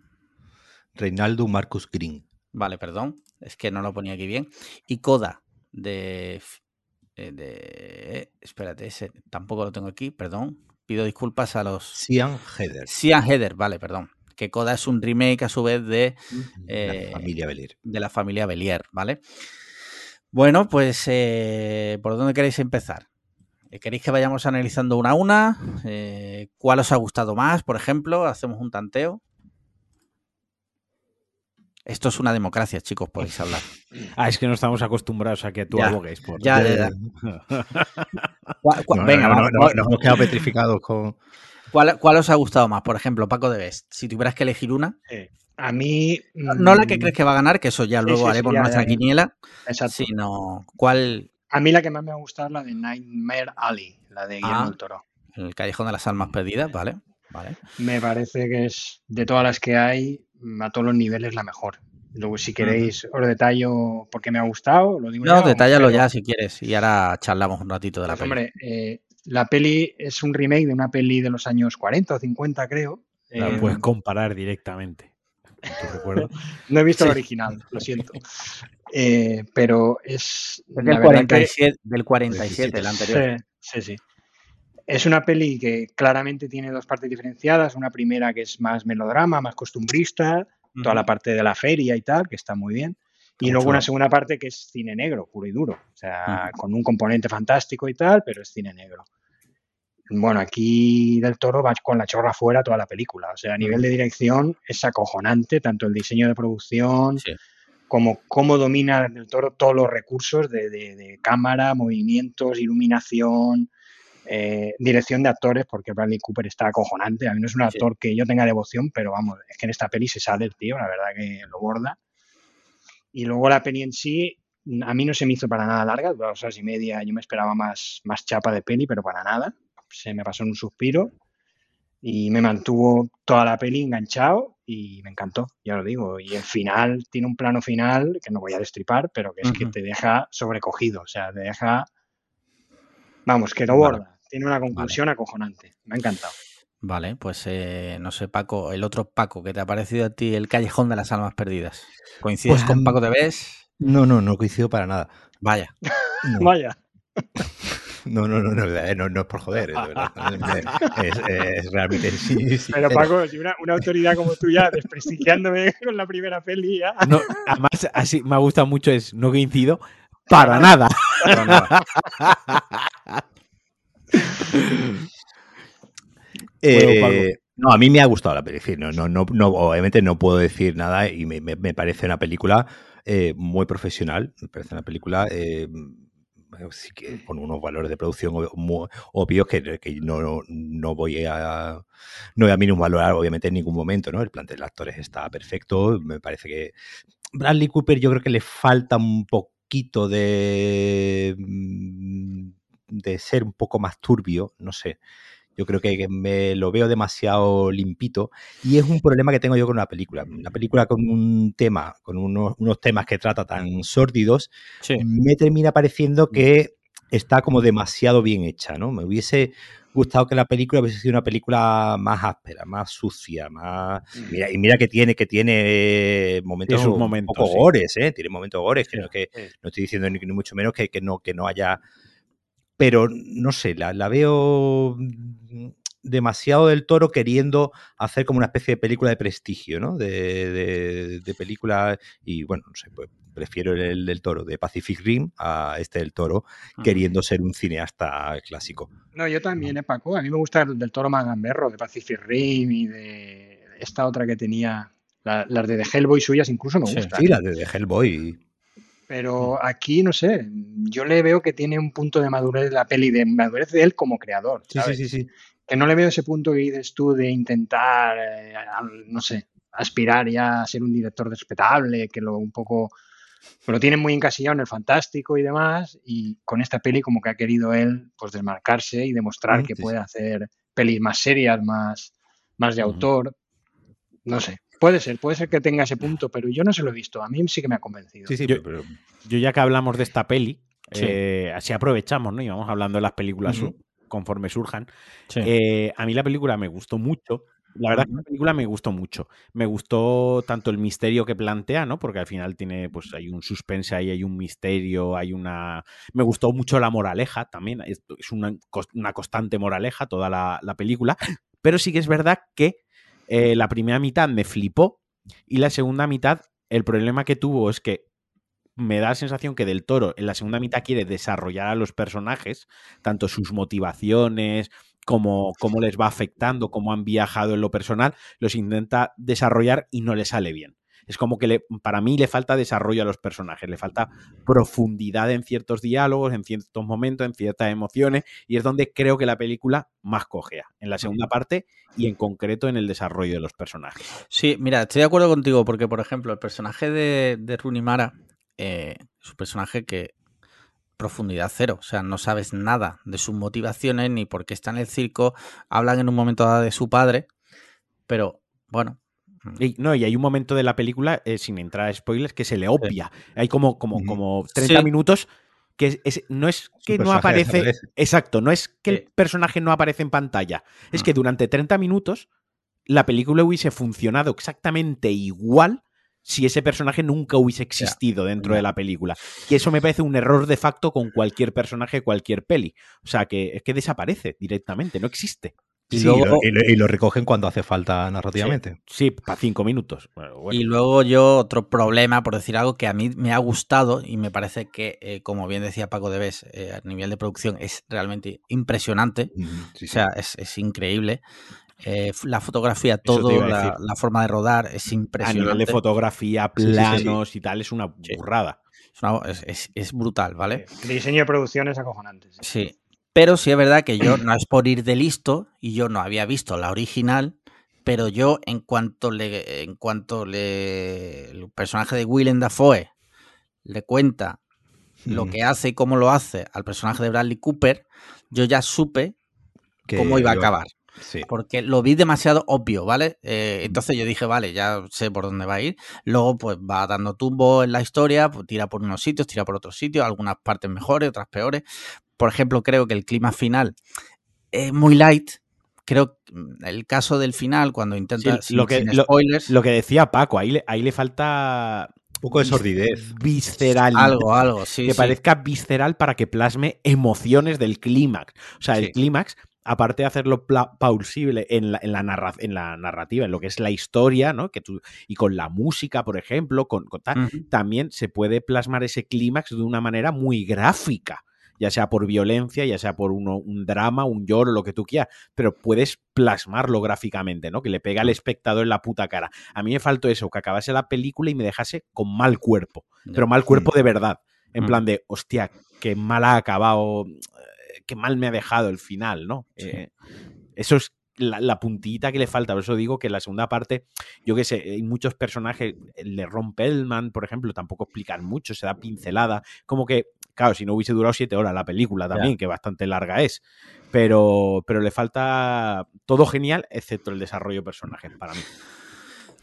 Reinaldo Marcus Green. Vale, perdón, es que no lo ponía aquí bien. Y Coda de eh, de... Espérate, ese tampoco lo tengo aquí, perdón. Pido disculpas a los... Cian Heather. Cian Heather, vale, perdón. Que Coda es un remake a su vez de... la eh, familia Belier. De la familia Belier, ¿vale? Bueno, pues eh, ¿por dónde queréis empezar? ¿Queréis que vayamos analizando una a una? ¿Cuál os ha gustado más, por ejemplo? Hacemos un tanteo. Esto es una democracia, chicos, podéis hablar. Ah, es que no estamos acostumbrados a que tú abogues por. Ya, ya, Venga, no, nos hemos quedado petrificados con. ¿Cuál, ¿Cuál, os ha gustado más? Por ejemplo, Paco de Best. Si tuvieras que elegir una. A mí. No la que mm, crees que va a ganar, que eso ya luego haremos nuestra quiniela. Exacto. Sino, ¿cuál. A mí la que más me ha gustado es la de Nightmare Alley, la de Guillermo ah, del Toro. El Callejón de las Almas Perdidas, vale. Vale. Me parece que es de todas las que hay, a todos los niveles la mejor. Luego, si queréis, os detallo por qué me ha gustado. Lo digo No, ya, detállalo ya si quieres. Y ahora charlamos un ratito de la Pues, peli. hombre, eh, la peli es un remake de una peli de los años 40 o 50, creo. La Eh, puedes comparar directamente. recuerdo. no he visto el Sí. original, lo siento. Eh, pero es. Del verdad que- 47, del 47, el anterior. Sí, sí, sí. Es una peli que claramente tiene dos partes diferenciadas. Una primera que es más melodrama, más costumbrista, toda la parte de la feria y tal, que está muy bien. Y luego una segunda parte que es cine negro, puro y duro. O sea, con un componente fantástico y tal, pero es cine negro. Bueno, aquí Del Toro va con la chorra fuera toda la película. O sea, a nivel de dirección es acojonante, tanto el diseño de producción Sí. como cómo domina Del Toro todos los recursos de, de- de cámara, movimientos, iluminación, eh, dirección de actores, porque Bradley Cooper está acojonante. A mí no es un Sí. actor que yo tenga devoción, pero vamos, es que en esta peli se sale el tío, la verdad que lo borda. Y luego la peli en sí, a mí no se me hizo para nada larga, dos horas y media, yo me esperaba más, más chapa de peli, pero para nada. Se me pasó en un suspiro y me mantuvo toda la peli enganchado y me encantó, ya lo digo. Y el final tiene un plano final que no voy a destripar, pero que es que te deja sobrecogido, o sea, te deja, vamos, que no borda. Tiene una conclusión acojonante. Me ha encantado. Vale, pues eh, no sé, Paco, el otro Paco, ¿qué te ha parecido a ti el Callejón de las Almas Perdidas? ¿Coincides Pues, con Paco de Bes? No, no, no coincido para nada. Vaya. No, Vaya. no, no, no, no, eh, no, no es por joder, es, de verdad. Es, es realmente sí, sí, Pero Paco, si una, una autoridad como tú ya desprestigiándome con la primera peli, ya. No, además, así me gusta mucho, es no coincido para nada. Pero nada. Eh, no, a mí me ha gustado la película. No, no, no, obviamente no puedo decir nada y me, me- me parece una película eh, muy profesional. Me parece una película eh, que con unos valores de producción muy obvios que, que no, no voy a no voy a minusvalorar obviamente en ningún momento. ¿no? El plantel de actores está perfecto. Me parece que Bradley Cooper yo creo que le falta un poquito de mm, de ser un poco más turbio, no sé. Yo creo que me lo veo demasiado limpito y es un problema que tengo yo con una película. Una película con un tema, con unos, unos temas que trata tan sórdidos, Sí. me termina pareciendo que está como demasiado bien hecha, ¿no? Me hubiese gustado que la película hubiese sido una película más áspera, más sucia, más... Mira, y mira que tiene, que tiene momentos, sus un momentos, poco sí. gores, ¿eh? Tiene momentos gores, que no, que no estoy diciendo ni, ni mucho menos que, que no, que no haya... Pero no sé, la, la veo demasiado del toro queriendo hacer como una especie de película de prestigio, ¿no? De, de- de película, y bueno, no sé, pues prefiero el del toro de Pacific Rim a este del toro queriendo ser un cineasta clásico. No, yo también, ¿eh, Paco? A mí me gusta el del toro más gamberro, de Pacific Rim y de esta otra que tenía, la- las de The Hellboy suyas incluso me gustan. Sí, la de, de Hellboy. Pero aquí, no sé, yo le veo que tiene un punto de madurez la peli, de madurez de él como creador. Sí, sí, sí, sí. Que no le veo ese punto que dices tú de intentar, eh, no sé, aspirar ya a ser un director respetable, que lo un poco lo tiene muy encasillado en el fantástico y demás, y con esta peli como que ha querido él pues desmarcarse y demostrar Ujú, que sí, puede hacer pelis más serias, más, más de autor. No sé, puede ser, puede ser que tenga ese punto, pero yo no se lo he visto. A mí sí que me ha convencido. Sí, sí, Yo- pero- Yo ya que hablamos de esta peli, Sí. eh, así aprovechamos, ¿no? Y vamos hablando de las películas conforme surjan. Sí. Eh, a mí la película me gustó mucho. La verdad es que la película me gustó mucho. Me gustó tanto el misterio que plantea, ¿no? Porque al final tiene, pues hay un suspense ahí, hay un misterio, hay una... Me gustó mucho la moraleja también. Es, una, una constante moraleja toda la, la película. Pero sí que es verdad que eh, la primera mitad me flipó y la segunda mitad, el problema que tuvo es que me da la sensación que Del Toro en la segunda mitad quiere desarrollar a los personajes, tanto sus motivaciones como cómo les va afectando, cómo han viajado en lo personal, los intenta desarrollar y no le sale bien. Es como que le- para mí le falta desarrollo a los personajes, le falta profundidad en ciertos diálogos, en ciertos momentos, en ciertas emociones, y es donde creo que la película más cojea, en la segunda parte y en concreto en el desarrollo de los personajes. Sí, mira, estoy de acuerdo contigo porque, por ejemplo, el personaje de, de Rooney Mara eh, es un personaje que profundidad cero, o sea, no sabes nada de sus motivaciones ni por qué está en el circo, hablan en un momento dado de su padre, pero bueno, Y, no, y hay un momento de la película, eh, sin entrar a spoilers, que se le obvia. Hay como, como, como 30 Sí. minutos que es- es- no es que no aparece, desaparece. Exacto, no es que Sí. el personaje no aparece en pantalla. Es Mm. que durante 30 minutos la película hubiese funcionado exactamente igual si ese personaje nunca hubiese existido dentro de la película. Y eso me parece un error de facto con cualquier personaje, cualquier peli. O sea, que es que desaparece directamente, no existe. Y Sí, luego- lo, y lo- y lo recogen cuando hace falta narrativamente. Sí, para cinco minutos. Bueno, bueno. Y luego yo, otro problema, por decir algo, que a mí me ha gustado y me parece que, eh, como bien decía Paco de Bes, a nivel de producción es realmente impresionante. Sí, O sí. sea, es, es increíble. Eh, la fotografía, todo, a la, forma de rodar es a impresionante. nivel de fotografía, Sí, sí, sí, sí. planos y tal, es una Sí. burrada. Es, una- es- es- es brutal, ¿vale? El diseño de producción es acojonante. sí. Pero sí es verdad que yo, no es por ir de listo, y yo no había visto la original, pero yo en cuanto le, en cuanto le, el personaje de Willem Dafoe le cuenta lo que hace y cómo lo hace al personaje de Bradley Cooper, yo ya supe Que cómo iba a acabar. Sí. Porque lo vi demasiado obvio, ¿vale? Eh, entonces yo dije, vale, ya sé por dónde va a ir. Luego, pues va dando tumbo en la historia, pues, tira por unos sitios, tira por otros sitios, algunas partes mejores, otras peores. Por ejemplo, creo que el clima final es muy light. Creo que mm, el caso del final, cuando intenta, Sí, sin, lo que- sin lo- spoilers, Lo que decía Paco, ahí le, ahí le falta Un poco de sordidez. visceral. algo, algo, sí, que sí. parezca visceral para que plasme emociones del clímax. O sea, el clímax, aparte de hacerlo plausible en la, en, la narra- en la narrativa, en lo que es la historia, ¿no? Que tú, y con la música, por ejemplo, con, con tal, también se puede plasmar ese clímax de una manera muy gráfica. Ya sea por violencia, ya sea por uno- un drama, un lloro, lo que tú quieras, pero puedes plasmarlo gráficamente, ¿no? Que le pega al espectador en la puta cara. A mí me faltó eso, que acabase la película y me dejase con mal cuerpo, pero mal cuerpo de verdad. En Mm. plan de, hostia, qué mal ha acabado, eh, qué mal me ha dejado el final, ¿no? Sí. Eh, eso es la, la puntillita que le falta. Por eso digo que la segunda parte, yo qué sé, hay muchos personajes, el de Ron Pellman, por ejemplo, tampoco explican mucho, se da pincelada. Como que, claro, si no hubiese durado siete horas la película también, que bastante larga es. Pero, pero le falta todo genial, excepto el desarrollo de personajes para mí.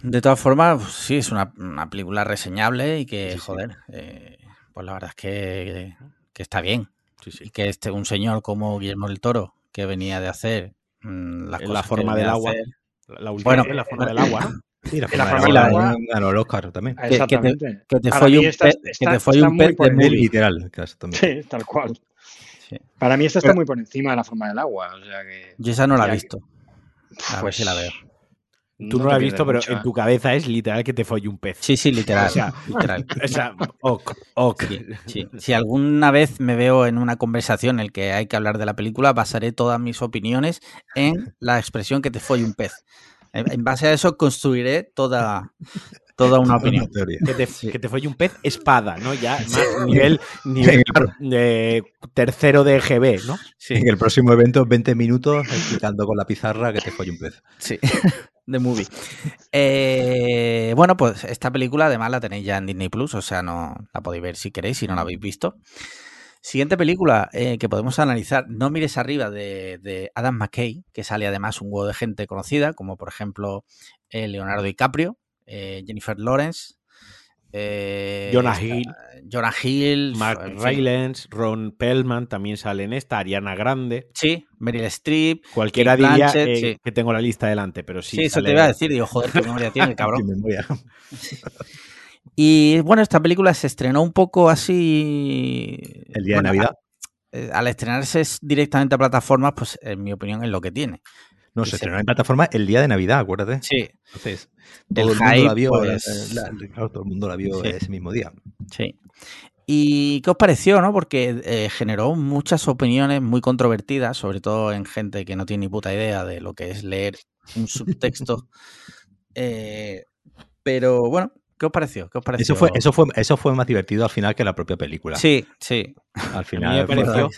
De todas formas, pues, sí, es una, una película reseñable y que, Sí, sí. joder, eh, pues la verdad es que, que está bien. Sí. Y que este, un señor como Guillermo del Toro, que venía de hacer las En cosas la que forma venía del de agua. hacer, La, última Bueno, vez, la forma del agua. Sí, la la agua agua- ganó el Oscar también. que te- Exactamente. que te mí un esta- que te un de. Literal, casi también. Sí, tal cual. Sí. Para mí esta está Pero- muy por encima de la forma del agua. O sea que. Yo esa no la he visto. A ver Pues, si la veo. Tú no, lo has visto, pero mucho, en ¿eh? tu cabeza es literal que te folle un pez. Sí, sí, literal. O sea, literal. O sea, ok, ok. Sí, sí. Si alguna vez me veo en una conversación en la que hay que hablar de la película, basaré todas mis opiniones en la expresión que te folle un pez. En base a eso construiré toda, toda una opinión. Que te, Sí. que te folle un pez espada, ¿no? Ya más nivel, nivel eh, tercero de GB, ¿no? En el próximo evento, 20 minutos explicando con la pizarra que te folle un pez. Sí, de movie. Eh, bueno, pues esta película además la tenéis ya en Disney Plus, o sea, no la podéis ver si queréis, si no la habéis visto. Siguiente película eh, que podemos analizar, No mires arriba, de, de Adam McKay, que sale además un huevo de gente conocida, como por ejemplo eh, Leonardo DiCaprio, eh, Jennifer Lawrence, Jonah esta- Hill. Jonah Hill, Mark en fin. Rylance, Ron Pellman también sale en esta, Ariana Grande. Sí, Meryl Streep. Cualquiera Kate diría Blanchett, sí. que tengo la lista delante, pero sí. Sí, eso te iba a decir. Digo, joder, qué memoria tiene el cabrón. Y bueno, esta película se estrenó un poco así. El día de Navidad. a- eh, al estrenarse es directamente a plataformas, pues en mi opinión es lo que tiene. No, se estrenó en plataforma el día de Navidad, acuérdate. Sí, Entonces, todo el, mundo hype, la vio, pues, la- claro, todo el mundo la vio sí. ese mismo día. sí. ¿Y qué os pareció, no? Porque eh, generó muchas opiniones muy controvertidas, sobre todo en gente que no tiene ni puta idea de lo que es leer un subtexto. Eh, pero bueno, ¿qué os pareció? ¿Qué os pareció? Eso fue, eso, fue, eso fue más divertido al final que la propia película. Sí, sí. Al A mí, final. me pareció,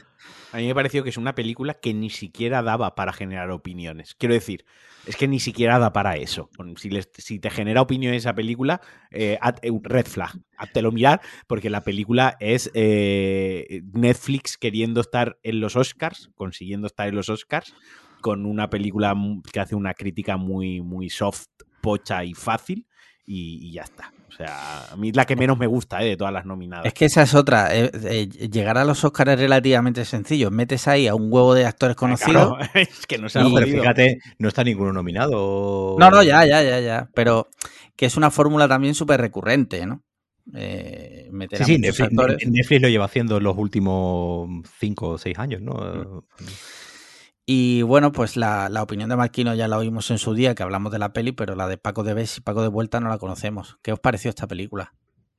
a mí me pareció que es una película que ni siquiera daba para generar opiniones. Quiero decir, es que ni siquiera da para eso. Si, les- si te genera opinión esa película, eh, eh, red flag, háztelo mirar, porque la película es eh, Netflix queriendo estar en los Oscars, consiguiendo estar en los Oscars, con una película que hace una crítica muy, muy soft pocha y fácil y, y ya está. O sea, a mí es la que menos me gusta ¿eh? de todas las nominadas. Es que esa es otra. eh, eh, llegar a los Oscars es relativamente sencillo. Metes ahí a un huevo de actores conocidos. Claro, es que no se Y- pero fíjate, no está ninguno nominado. No, no, ya, ya, ya, ya. Pero que es una fórmula también súper recurrente, ¿no? Eh, meter Sí, a sí, Netflix, actores. Netflix lo lleva haciendo los últimos cinco o seis años, ¿no? Y bueno, pues la, la opinión de Marquino ya la oímos en su día, que hablamos de la peli, pero la de Paco de Bes y Paco de Vuelta no la conocemos. ¿Qué os pareció esta película?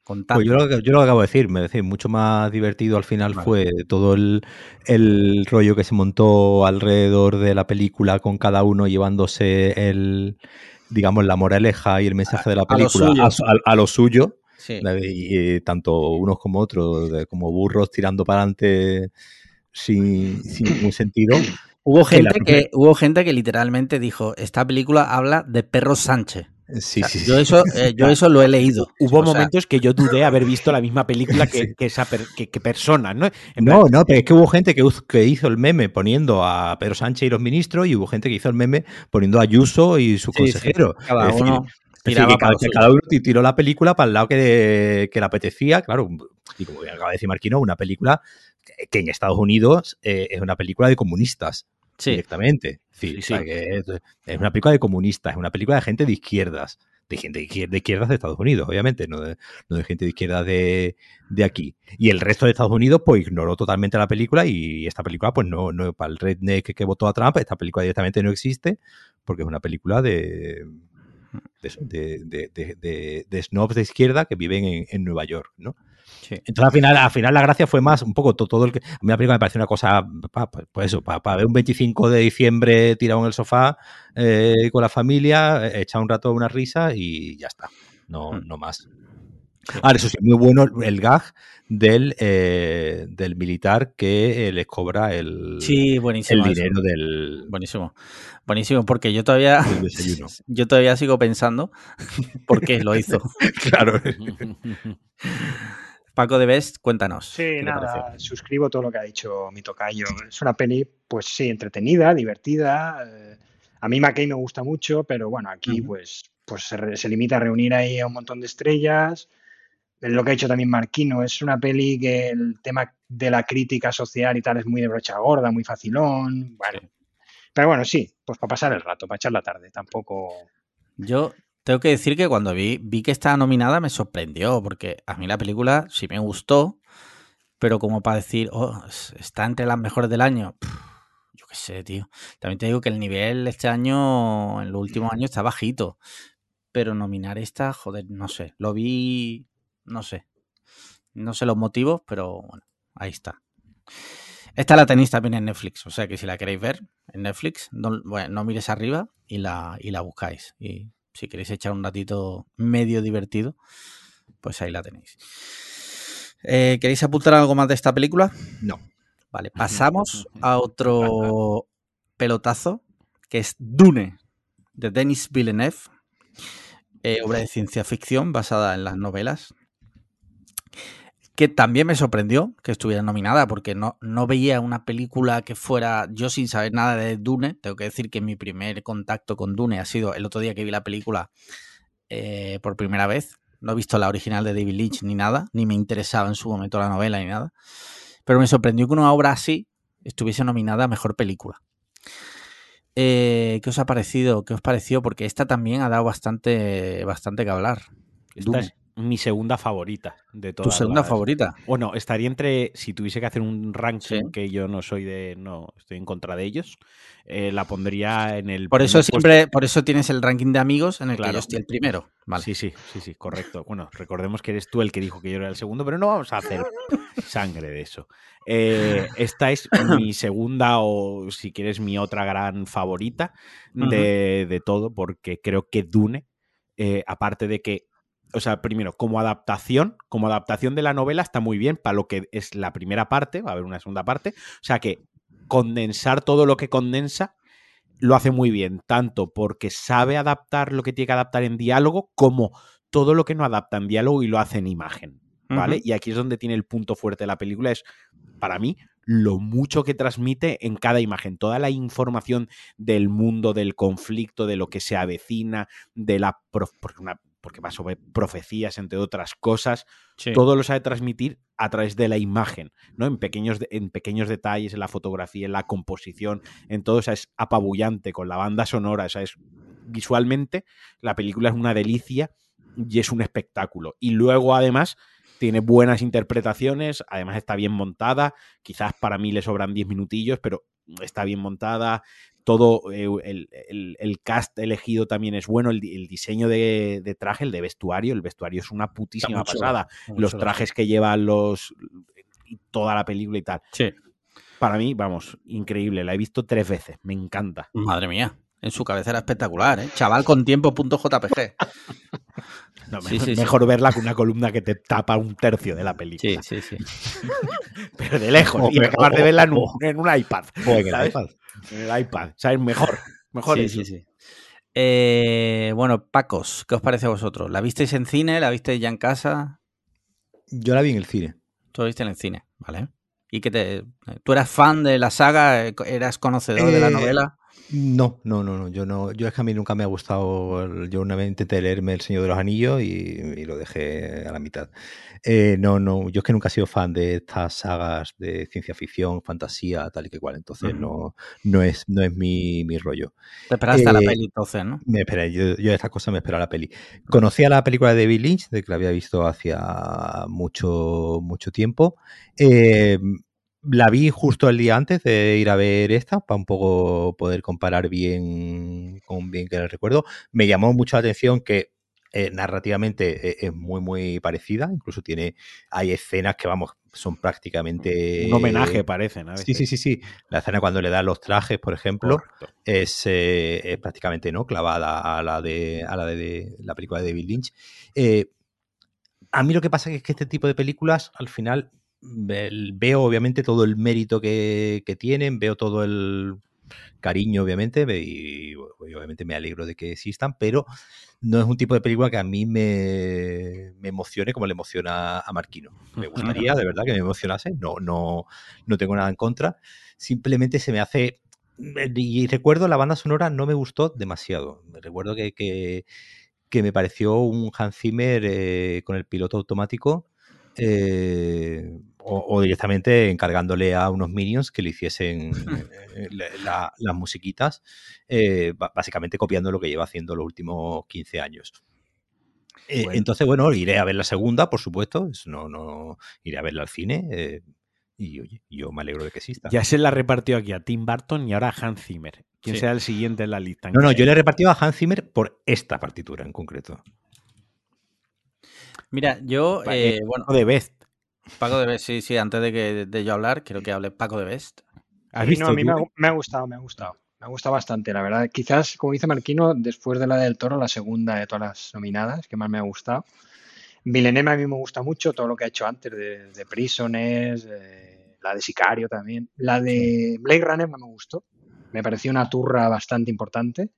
Pues yo lo, yo lo acabo de decir, me decir, mucho más divertido al final Vale. fue todo el, el rollo que se montó alrededor de la película con cada uno llevándose el, digamos, la moraleja y el mensaje de la a lo película suyo. a, lo suyo, Sí. y, tanto unos como otros, de- como burros tirando para adelante sin, sin ningún sentido. Hubo gente que, hubo gente que literalmente dijo, esta película habla de Perro Sánchez. Sí, O sea, sí, sí. Yo eso, eh, yo eso lo he leído. Hubo O sea, momentos que yo dudé haber visto la misma película que, que esa per- que, que personas, ¿no? En No, plan, no, pero es que hubo gente que, que hizo el meme poniendo a Pedro Sánchez y los ministros y hubo gente que hizo el meme poniendo a Ayuso y su Sí, sí, consejero. cada Es decir, uno es decir, que cada, que cada uno ti- tiró la película para el lado que, que le apetecía, claro. Y como acaba de decir Marquino, una película que- que en Estados Unidos eh, es una película de comunistas Sí, directamente. Es, decir, Sí, o sea, sí. que es, es una película de comunistas, es una película de gente de izquierdas, de gente de izquier- de izquierdas de Estados Unidos, obviamente, no de, no de gente de izquierdas de, de aquí. Y el resto de Estados Unidos, pues ignoró totalmente la película y esta película, pues no, no para el redneck que votó a Trump, esta película directamente no existe porque es una película de de, eso, de, de- de- de- de snobs de izquierda que viven en, en Nueva York, ¿no? Sí. Entonces, al final, al final la gracia fue más un poco to- todo, el que. A mí la película me pareció una cosa, pa- pues, pues eso, para ver un 25 de diciembre tirado en el sofá eh, con la familia, eh, echar un rato una risa y ya está. No, Mm. no más. Ahora, eso sí, muy bueno el gag del, eh, del militar que eh, les cobra el, Sí, el buenísimo. eso. dinero del, Buenísimo. Buenísimo, porque yo todavía, yo todavía sigo pensando por qué lo hizo. claro. Paco de Best, cuéntanos. Sí, ¿qué te nada, suscribo todo lo que ha dicho mi tocayo. Es una peli, pues sí, entretenida, divertida. eh, a mí McKay me gusta mucho, pero bueno, aquí pues, pues se, re- se limita a reunir ahí a un montón de estrellas. Es lo que ha hecho también Marquino, es una peli que el tema de la crítica social y tal es muy de brocha gorda, muy facilón. Bueno, pero bueno, sí, pues para pasar el rato, para echar la tarde, tampoco. Yo tengo que decir que cuando vi, vi que estaba nominada me sorprendió, porque a mí la película sí me gustó, pero como para decir, oh, es- está entre las mejores del año. yo qué sé, tío. También te digo que el nivel este año, en los últimos años, está bajito. Pero nominar esta, joder, no sé. Lo vi, no sé. No sé los motivos, pero bueno, ahí está. Esta la tenéis también en Netflix, o sea que si la queréis ver en Netflix, no, bueno, no mires arriba y la, y la buscáis. Y si queréis echar un ratito medio divertido, pues ahí la tenéis. Eh, ¿Queréis apuntar algo más de esta película? No. Vale, pasamos a otro pelotazo, que es Dune, de Denis Villeneuve, eh, obra de ciencia ficción basada en las novelas, que también me sorprendió que estuviera nominada, porque no, no veía una película que fuera, yo sin saber nada de Dune, tengo que decir que mi primer contacto con Dune ha sido el otro día que vi la película eh, por primera vez, no he visto la original de David Lynch ni nada, ni me interesaba en su momento la novela ni nada, pero me sorprendió que una obra así estuviese nominada a Mejor Película. Eh, ¿Qué os ha parecido? ¿Qué os pareció? Porque esta también ha dado bastante, bastante que hablar. Esta mi segunda favorita de ¿Tu todas. segunda las- favorita? Bueno, estaría entre, si tuviese que hacer un ranking, Sí. que yo no soy de, no, estoy en contra de ellos, eh, la pondría en el... Por eso puesto. siempre, por eso tienes el ranking de amigos en el que Claro. yo estoy el primero. Vale. Sí, sí, sí, sí, correcto. Bueno, recordemos que eres tú el que dijo que yo era el segundo, pero no vamos a hacer sangre de eso. Eh, esta es mi segunda o, si quieres, mi otra gran favorita de, de todo, porque creo que Dune, eh, aparte de que, o sea, primero, como adaptación, como adaptación de la novela está muy bien para lo que es la primera parte, va a haber una segunda parte, o sea que condensar todo lo que condensa lo hace muy bien, tanto porque sabe adaptar lo que tiene que adaptar en diálogo, como todo lo que no adapta en diálogo y lo hace en imagen. ¿Vale? Y aquí es donde tiene el punto fuerte de la película, es para mí lo mucho que transmite en cada imagen, toda la información del mundo, del conflicto, de lo que se avecina, de la porque, una, porque va sobre profecías, entre otras cosas, todo lo sabe transmitir a través de la imagen, ¿no? En pequeños, en pequeños detalles, en la fotografía, en la composición, en todo, o sea, es apabullante, con la banda sonora, o sea, es visualmente, la película es una delicia y es un espectáculo. Y luego, además, tiene buenas interpretaciones, además está bien montada, quizás para mí le sobran 10 minutillos, pero está bien montada, todo eh, el, cast elegido también es bueno, el, diseño de, traje, el de vestuario, el vestuario es una putísima pasada, los trajes que llevan los toda la película y tal. Sí. Para mí, vamos, increíble, la he visto tres veces, me encanta. Madre mía, en su cabecera espectacular, ¿eh? Chaval con tiempo.jpg. No, mejor, verla con una columna que te tapa un tercio de la película. Sí, sí, sí. Pero de lejos. y acabar de verla en un, en un iPad. en el iPad. En el iPad. ¿Sabes? Mejor. Mejor sí, sí, sí. Eh, bueno, Pacos, ¿qué os parece a vosotros? ¿La visteis en cine? ¿La visteis ya en casa? Yo la vi en el cine. Tú la viste en el cine, ¿vale? ¿Y que te, tú eras fan de la saga? ¿Eras conocedor de la eh, novela? No, no, no, no. Yo no, yo es que a mí nunca me ha gustado. Yo una vez intenté leerme El Señor de los Anillos y, lo dejé a la mitad. Eh, no, no. Yo es que nunca he sido fan de estas sagas de ciencia ficción, fantasía, tal y que cual. Entonces no, no es, no es mi, rollo. Te esperaste a la eh, peli entonces, ¿no? Me esperé. Yo, yo estas cosas me esperaba la peli. Conocía la película de David Lynch, de que la había visto hacía mucho, mucho tiempo. Eh, la vi justo el día antes de ir a ver esta, para un poco poder comparar bien con bien que el recuerdo. Me llamó mucho la atención que eh, narrativamente eh, es muy, muy parecida. Incluso tiene, hay escenas que, vamos, son prácticamente... Un homenaje, parecen. Sí, sí, sí, sí. La escena cuando le dan los trajes, por ejemplo, es, eh, prácticamente no clavada a la de, a la de, la película de David Lynch. a mí lo que pasa es que este tipo de películas, al final, veo obviamente todo el mérito que, tienen, veo todo el cariño, obviamente, y, obviamente me alegro de que existan, pero no es un tipo de película que a mí me, emocione como le emociona a Marquino. Me gustaría, de verdad, que me emocionase, no, no, no tengo nada en contra, simplemente se me hace... Y recuerdo la banda sonora no me gustó demasiado. Recuerdo que, que, me pareció un Hans Zimmer eh, con el piloto automático eh, o, directamente encargándole a unos minions que le hiciesen eh, las musiquitas, eh, básicamente copiando lo que lleva haciendo los últimos 15 años. Entonces, bueno, iré a ver la segunda, por supuesto, no, no iré a verla al cine. y oye, yo me alegro de que exista. Ya se la repartió aquí a Tim Burton y ahora a Hans Zimmer. ¿Quién será el siguiente en la lista? No, no, yo le he repartido a Hans Zimmer por esta partitura en concreto. Mira, yo, eh, bueno. de Best. Paco de Best, sí, sí, antes de que de yo hablar, quiero que hable Paco de Best. ¿Has visto, no, a mí me ha, gustado, me ha gustado. Me ha gustado bastante, la verdad. Quizás, como dice Marquino, después de la del Toro, la segunda de todas las nominadas, que más me ha gustado. Villeneuve a mí me gusta mucho todo lo que ha hecho antes de, de Prisoners, la de Sicario también. La de Blade Runner no me gustó. Me pareció una turra bastante importante.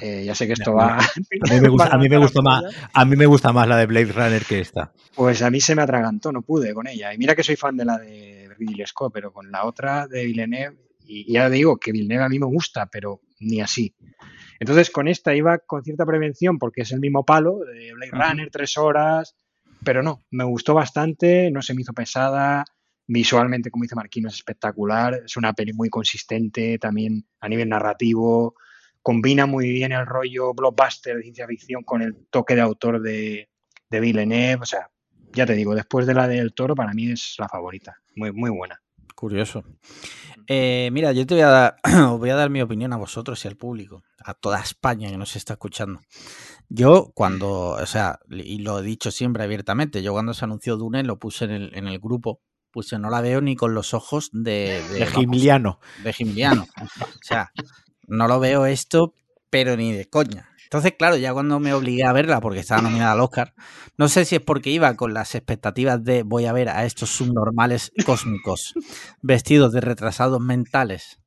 Eh, ya sé que esto va. A mí me gusta, a mí me gusta más, a mí me gusta más la de Blade Runner que esta. Pues a mí se me atragantó, no pude con ella. Y mira que soy fan de la de Ridley Scott, pero con la otra de Villeneuve, y ya digo que Villeneuve a mí me gusta, pero ni así. Entonces con esta iba con cierta prevención porque es el mismo palo de Blade Runner, tres horas, pero no, me gustó bastante, no se me hizo pesada. Visualmente, como dice Marquino, es espectacular. Es una peli muy consistente también a nivel narrativo combina muy bien el rollo blockbuster de ciencia ficción con el toque de autor de, de Villeneuve. O sea, ya te digo, después de la del toro, para mí es la favorita. Muy, muy buena. Curioso. Eh, mira, yo te voy a dar, os voy a dar mi opinión a vosotros y al público, a toda España que nos está escuchando. Yo cuando, o sea, y lo he dicho siempre abiertamente, yo cuando se anunció Dune lo puse en el, en el grupo, puse no la veo ni con los ojos de... De, de Gimiliano. De Gimiliano. O sea, no lo veo esto, pero ni de coña. Entonces, claro, ya cuando me obligué a verla porque estaba nominada al Oscar, no sé si es porque iba con las expectativas de voy a ver a estos subnormales cósmicos vestidos de retrasados mentales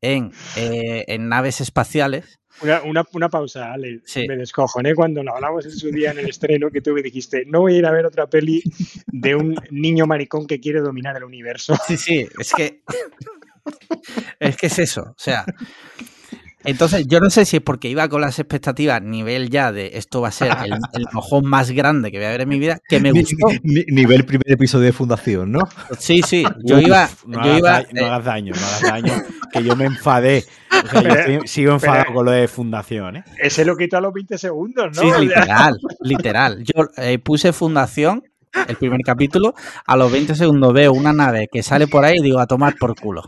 en, eh, en naves espaciales, Una, una, una pausa, Ale. Sí. Me descojoné cuando lo hablamos en su día en el estreno que tú me dijiste, no voy a ir a ver otra peli de un niño maricón que quiere dominar el universo. Sí, sí, es que. es que es eso. O sea. Entonces, yo no sé si es porque iba con las expectativas nivel ya de esto va a ser el, el mojón más grande que voy a ver en mi vida, que me gustó. ni- nivel primer episodio de Fundación, ¿no? Sí, sí, yo Uf, iba. No, yo hagas, iba da- no eh, hagas daño, no hagas daño, que yo me enfadé. O sea, yo estoy- sigo enfadado pero- con lo de fundación, ¿eh? Ese lo quitó a los 20 segundos, ¿no? Sí, literal, literal. Yo eh, puse fundación, el primer capítulo, a los 20 segundos veo una nave que sale por ahí y digo, a tomar por culo.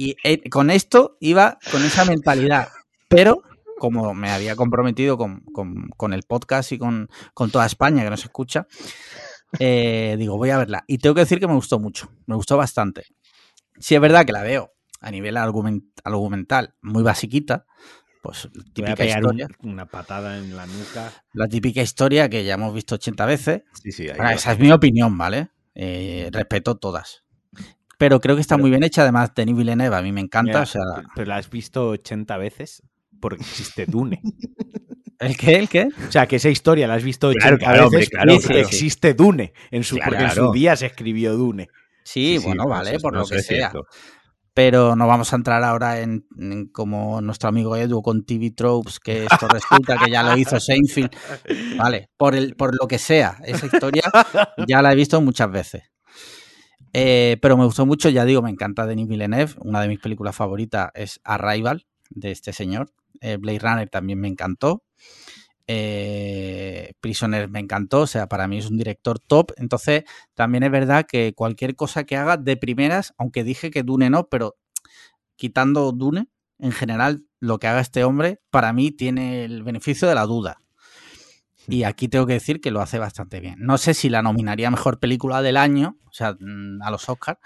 Y eh, con esto iba con esa mentalidad, pero como me había comprometido con, con- con el podcast y con, con toda España que nos escucha, eh, digo, voy a verla. Y tengo que decir que me gustó mucho, me gustó bastante. Si es verdad que la veo a nivel argument- argumental muy basiquita, pues Te voy a típica un- historia. una patada en la nuca. La típica historia que ya hemos visto 80 veces. Sí, sí. ahí Ahora, va. esa es mi opinión, ¿vale? Eh, respeto todas. Pero creo que está muy bien hecha. Además, Denis Villeneuve a mí me encanta. Mira, o sea, Pero la has visto 80 veces porque existe Dune. ¿el qué? ¿El qué? O sea, que esa historia la has visto 80 Claro, claro, hombre, veces claro. existe Dune. En su, Claro. Porque en su día se escribió Dune. Sí, Sí, sí, bueno, no, vale, por no, lo que sea. cierto. Pero no vamos a entrar ahora en, en como nuestro amigo Edu con TV Tropes, que esto resulta que ya lo hizo Seinfeld. Vale, por, el, por lo que sea, esa historia ya la he visto muchas veces. Eh, pero me gustó mucho, ya digo, me encanta Denis Villeneuve. Una de mis películas favoritas es Arrival, de este señor. Eh, Blade Runner también me encantó. Eh, Prisoner me encantó, o sea, para mí es un director top. Entonces, también es verdad que cualquier cosa que haga de primeras, aunque dije que Dune no, pero quitando Dune, en general, lo que haga este hombre, para mí tiene el beneficio de la duda. Y aquí tengo que decir que lo hace bastante bien. No sé si la nominaría mejor película del año, o sea, mm, a los Oscars,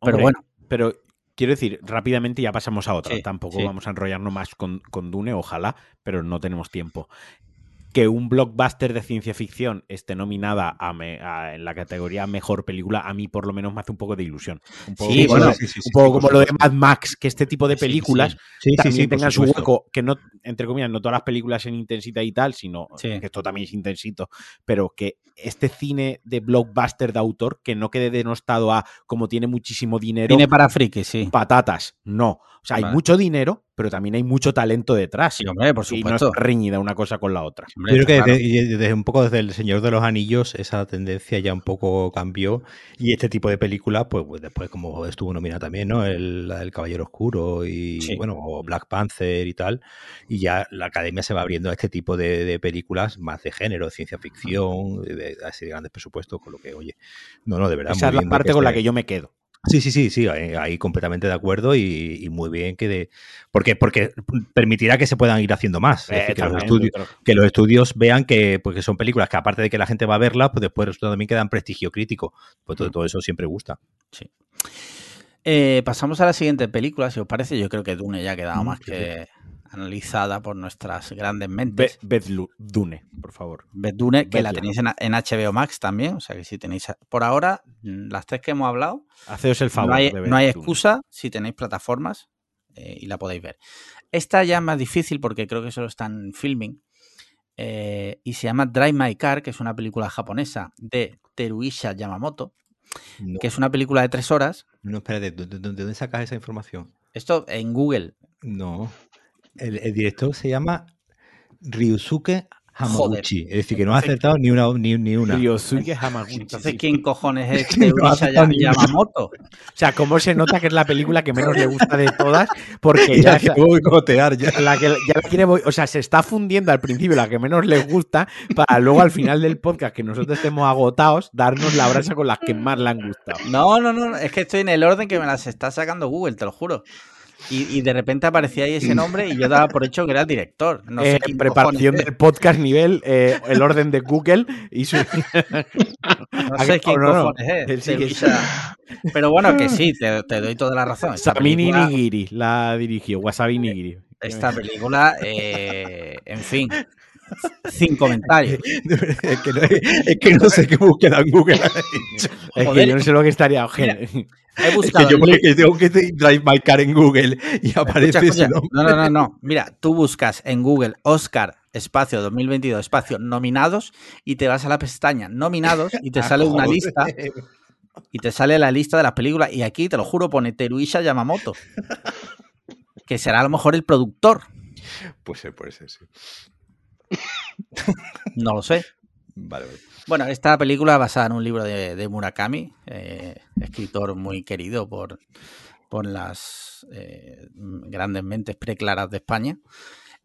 pero Hombre, bueno, Pero quiero decir, rápidamente ya pasamos a otra. Sí, Tampoco sí. vamos a enrollarnos más con, con Dune, ojalá, pero no tenemos tiempo. Que un blockbuster de ciencia ficción esté nominada a me- a- en la categoría mejor película, a mí por lo menos me hace un poco de ilusión. Un poco, Sí, como, bueno, lo- sí, sí, sí, un poco sí, como por lo de. Mad Max, que este tipo de películas Sí, sí, también tengan su hueco, que no, entre comillas, no todas las películas en intensidad y tal, sino que esto también es intensito, pero que este cine de blockbuster de autor, que no quede denostado a como tiene muchísimo dinero, tiene para friki, sí. patatas, no. O sea, hay Vale. mucho dinero, pero también hay mucho talento detrás. Sí, hombre, por y no supuesto. está reñida una cosa con la otra. Hombre, Yo creo que claro. desde, un poco desde El Señor de los Anillos esa tendencia ya un poco cambió y este tipo de películas, pues, pues después como estuvo nominada también, ¿no? El, del Caballero Oscuro y Sí. bueno, o Black Panther y tal, y ya la academia se va abriendo a este tipo de, de películas más de género, de ciencia ficción, de, de- así de grandes presupuestos, con lo que, oye, no, no, de verdad. Esa es la parte con la que yo me quedo. Sí, sí, sí, sí, ahí, ahí completamente de acuerdo y, y muy bien que de... Porque, porque permitirá que se puedan ir haciendo más. Es decir, que los estudios, pero- que los estudios vean que, pues, que son películas que aparte de que la gente va a verlas, pues después resulta también que dan prestigio crítico. Pues todo, todo eso siempre gusta. Eh, pasamos a la siguiente película, si os parece. Yo creo que Dune ya ha quedado Mm, más sí, que analizada por nuestras grandes mentes. Lu- Dune, por favor. Ved Dune, que la tenéis en, en HBO Max también. O sea que si tenéis. Por ahora, mm, las tres que hemos hablado, Haceos el favor. no hay, de ver no hay Dune. excusa si tenéis plataformas eh, y la podéis ver. Esta ya es más difícil porque creo que solo está en filming. eh, y se llama Drive My Car, que es una película japonesa de Teruisha Yamamoto, No, que es una película de tres horas. no espérate, ¿de, de- de dónde sacas esa información? Esto en Google. No. El, el director se llama Ryusuke Hamaguchi. Es decir, que no ha acertado ni una. Ni, ni una. Ryosuke Hamaguchi. Entonces. ¿quién cojones es No Ya- ni una. Yamamoto? O sea, cómo se nota que es la película que menos le gusta de todas, porque ya, la que voy a boicotear ya. la que ya la quiere, o sea, se está fundiendo al principio la que menos le gusta, para luego al final del podcast, que nosotros estemos agotados, darnos la brasa con las que más le han gustado. No, no, no, es que estoy en el orden que me las está sacando Google, te lo juro. Y, y de repente aparecía ahí ese nombre y yo daba por hecho que era el director. No sé Eh, preparación cojones del podcast nivel, eh, el orden de Google y su... no sé quién no, no, cojones es. sí. Pero bueno, que sí, te, te doy toda la razón. Película, Nigiri la dirigió, Wasabi Nigiri. esta película, eh, en fin, Sin comentarios. es, que no, es que no sé qué búsqueda en Google. Es que yo no sé lo que estaría. He Es buscado que yo el pone que tengo que Drive My Car en Google y aparece Escucha, ese escucha. nombre. No, no, no, no. Mira, tú buscas en Google Oscar espacio 2022 espacio nominados y te vas a la pestaña nominados y te Ah, sale una lista y te sale la lista de las películas y aquí te lo juro pone Teruisha Yamamoto que será a lo mejor el productor Puede ser, puede ser, sí. no lo sé Vale, vale. bueno esta película basada en un libro de, de Murakami eh, escritor muy querido por por las eh, grandes mentes preclaras de España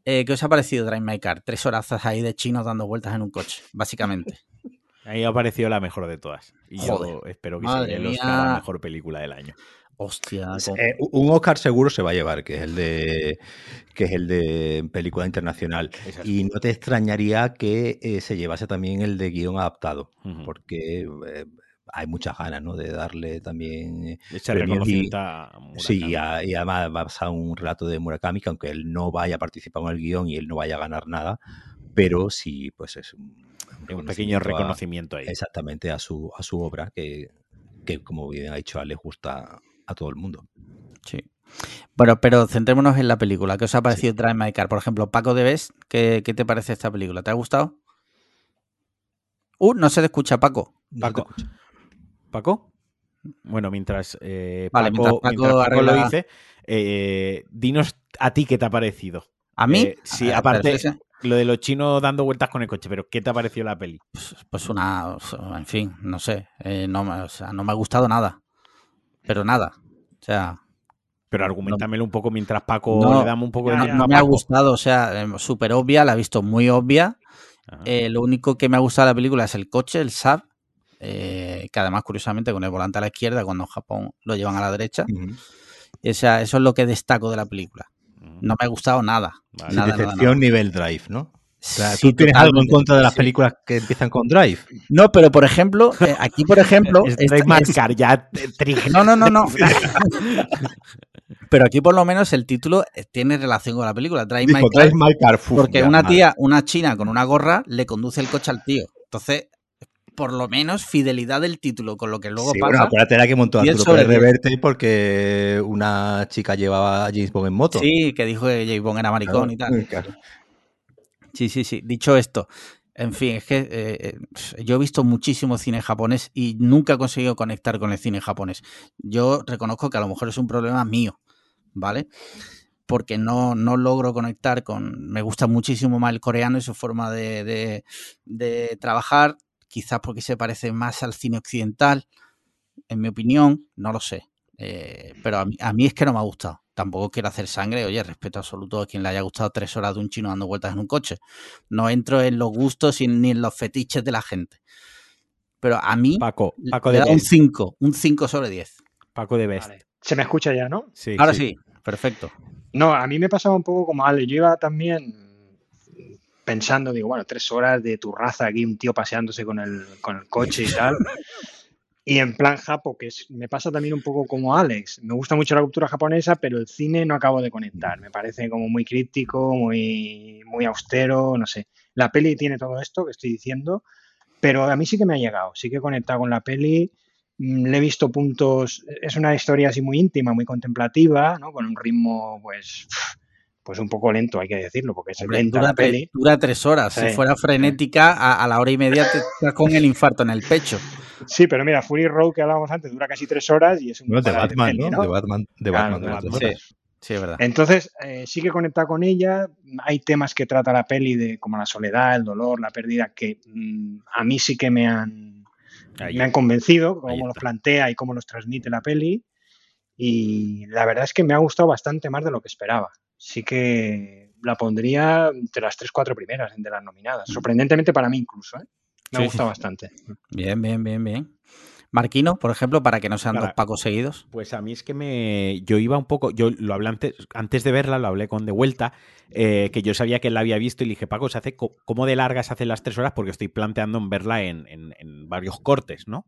Eh, ¿Qué os ha parecido Drive My Car? Tres horazas ahí de chinos dando vueltas en un coche, básicamente. Ahí ha parecido la mejor de todas. Y yo espero que sea la mejor película del año. Hostia. con- Eh, un Oscar seguro se va a llevar, que es el de que es el de película internacional. Exacto. Y no te extrañaría que eh, se llevase también el de guion adaptado, porque eh, hay muchas ganas, ¿no? De darle también y- a Murakami. Sí, y, a- y además basado en un relato de Murakami, que aunque él no vaya a participar en el guion y él no vaya a ganar nada, pero sí, pues es un, un pequeño a- reconocimiento ahí. exactamente a su, a su obra, que, que como bien ha dicho, le gusta a todo el mundo. Sí. Bueno, pero centrémonos en la película. ¿Qué os ha parecido Drive My Car? Por ejemplo, Paco de Best, ¿qué, qué te parece esta película? ¿Te ha gustado? Uh, no se te escucha, Paco. Paco. escucha. ¿Paco? Bueno, mientras, eh, Vale, Paco, mientras Paco mientras Paco lo dice, eh, dinos a ti qué te ha parecido. ¿A mí? Eh, sí, Ah, aparte, ese- lo de los chinos dando vueltas con el coche, pero ¿qué te ha parecido la peli? Pues, pues una, en fin, no sé, eh, no, me- o sea, no me ha gustado nada, pero nada, o sea, Pero argumentamelo un poco mientras Paco No, le damos un poco de no, no me ha gustado, o sea, eh, súper obvia, la he visto muy obvia. Eh, lo único que me ha gustado de la película es el coche, el Saab, eh, que además curiosamente con el volante a la izquierda, cuando en Japón lo llevan a la derecha, o sea, eso es lo que destaco de la película, no me ha gustado nada, Vale. Nada, nada, decepción nada. nivel Drive, ¿no? O sea, Sí, ¿Tú tienes algo en contra de las Sí. películas que empiezan con Drive? No, pero por ejemplo, eh, aquí por ejemplo, Es Drive My ya tri- No, no, no, no. Pero aquí por lo menos el título eh, tiene relación con la película, Drive My Dijo, Car, Drive My Car. porque ya, una madre. tía, una china con una gorra, le conduce el coche al tío. Entonces, por lo menos fidelidad del título con lo que luego Sí, pasa. bueno, acuérdate la que montó 10 Arturo sobre Pérez 10. Reverte porque una chica llevaba a James Bond en moto. Sí, que dijo que J. Bond era maricón y tal. Claro. Sí, sí, sí. Dicho esto, en fin, es que eh, eh, yo he visto muchísimo cine japonés y nunca he conseguido conectar con el cine japonés. Yo reconozco que a lo mejor es un problema mío, ¿vale? Porque no, no logro conectar con... Me gusta muchísimo más el coreano y su forma de, de- de trabajar, quizás porque se parece más al cine occidental, en mi opinión, no lo sé. Eh, pero a mí, a mí es que no me ha gustado. Tampoco quiero hacer sangre. Oye, respeto absoluto a quien le haya gustado tres horas de un chino dando vueltas en un coche. No entro en los gustos y ni en los fetiches de la gente. Pero a mí Paco, Paco le de da un Best. 5, un 5 sobre 10. Paco de Best. Vale. Se me escucha ya, ¿no? Sí, Ahora sí, perfecto. No, a mí me pasaba un poco como Ale. Yo iba también pensando, digo, bueno, tres horas de tu raza aquí, un tío paseándose con el, con el coche y tal. Y en plan Japo, que es- me pasa también un poco como Alex. Me gusta mucho la cultura japonesa, pero el cine no acabo de conectar. Me parece como muy críptico, muy, muy austero, no sé. La peli tiene todo esto que estoy diciendo, pero a mí sí que me ha llegado. Sí que he conectado con la peli. Mm, Le he visto puntos. Es una historia así muy íntima, muy contemplativa, ¿no? Con un ritmo, pues, pues un poco lento, hay que decirlo, porque es Hombre, lenta dura, la peli. dura tres horas. Si fuera frenética, a, a la hora y media te estás con el infarto en el pecho. Sí, pero mira, Fury Road que hablábamos antes dura casi tres horas y es un Bueno, de Batman, peli, ¿no? De Batman, de Claro, Batman, de de Batman. Batman. Sí, sí, es verdad. Entonces, eh, sí que conecta con ella. Hay temas que trata la peli de como la soledad, el dolor, la pérdida, que mm, a mí sí que me han, Ahí. me han convencido, cómo los plantea y cómo los transmite la peli. Y la verdad es que me ha gustado bastante más de lo que esperaba. Sí que la pondría entre las tres, cuatro primeras de las nominadas. Sorprendentemente para mí incluso. ¿eh? Me ha Sí, gustado sí. bastante. Bien, bien, bien, bien. Marquino, por ejemplo, para que no sean Claro. dos pacos seguidos. Pues a mí es que me. Yo iba un poco. Yo lo hablé antes, antes de verla, lo hablé con De Vuelta, eh, que yo sabía que él la había visto y le dije, Paco, ¿se hace co- ¿cómo de largas se hacen las tres horas? Porque estoy planteando en verla en, en- en varios cortes, ¿no?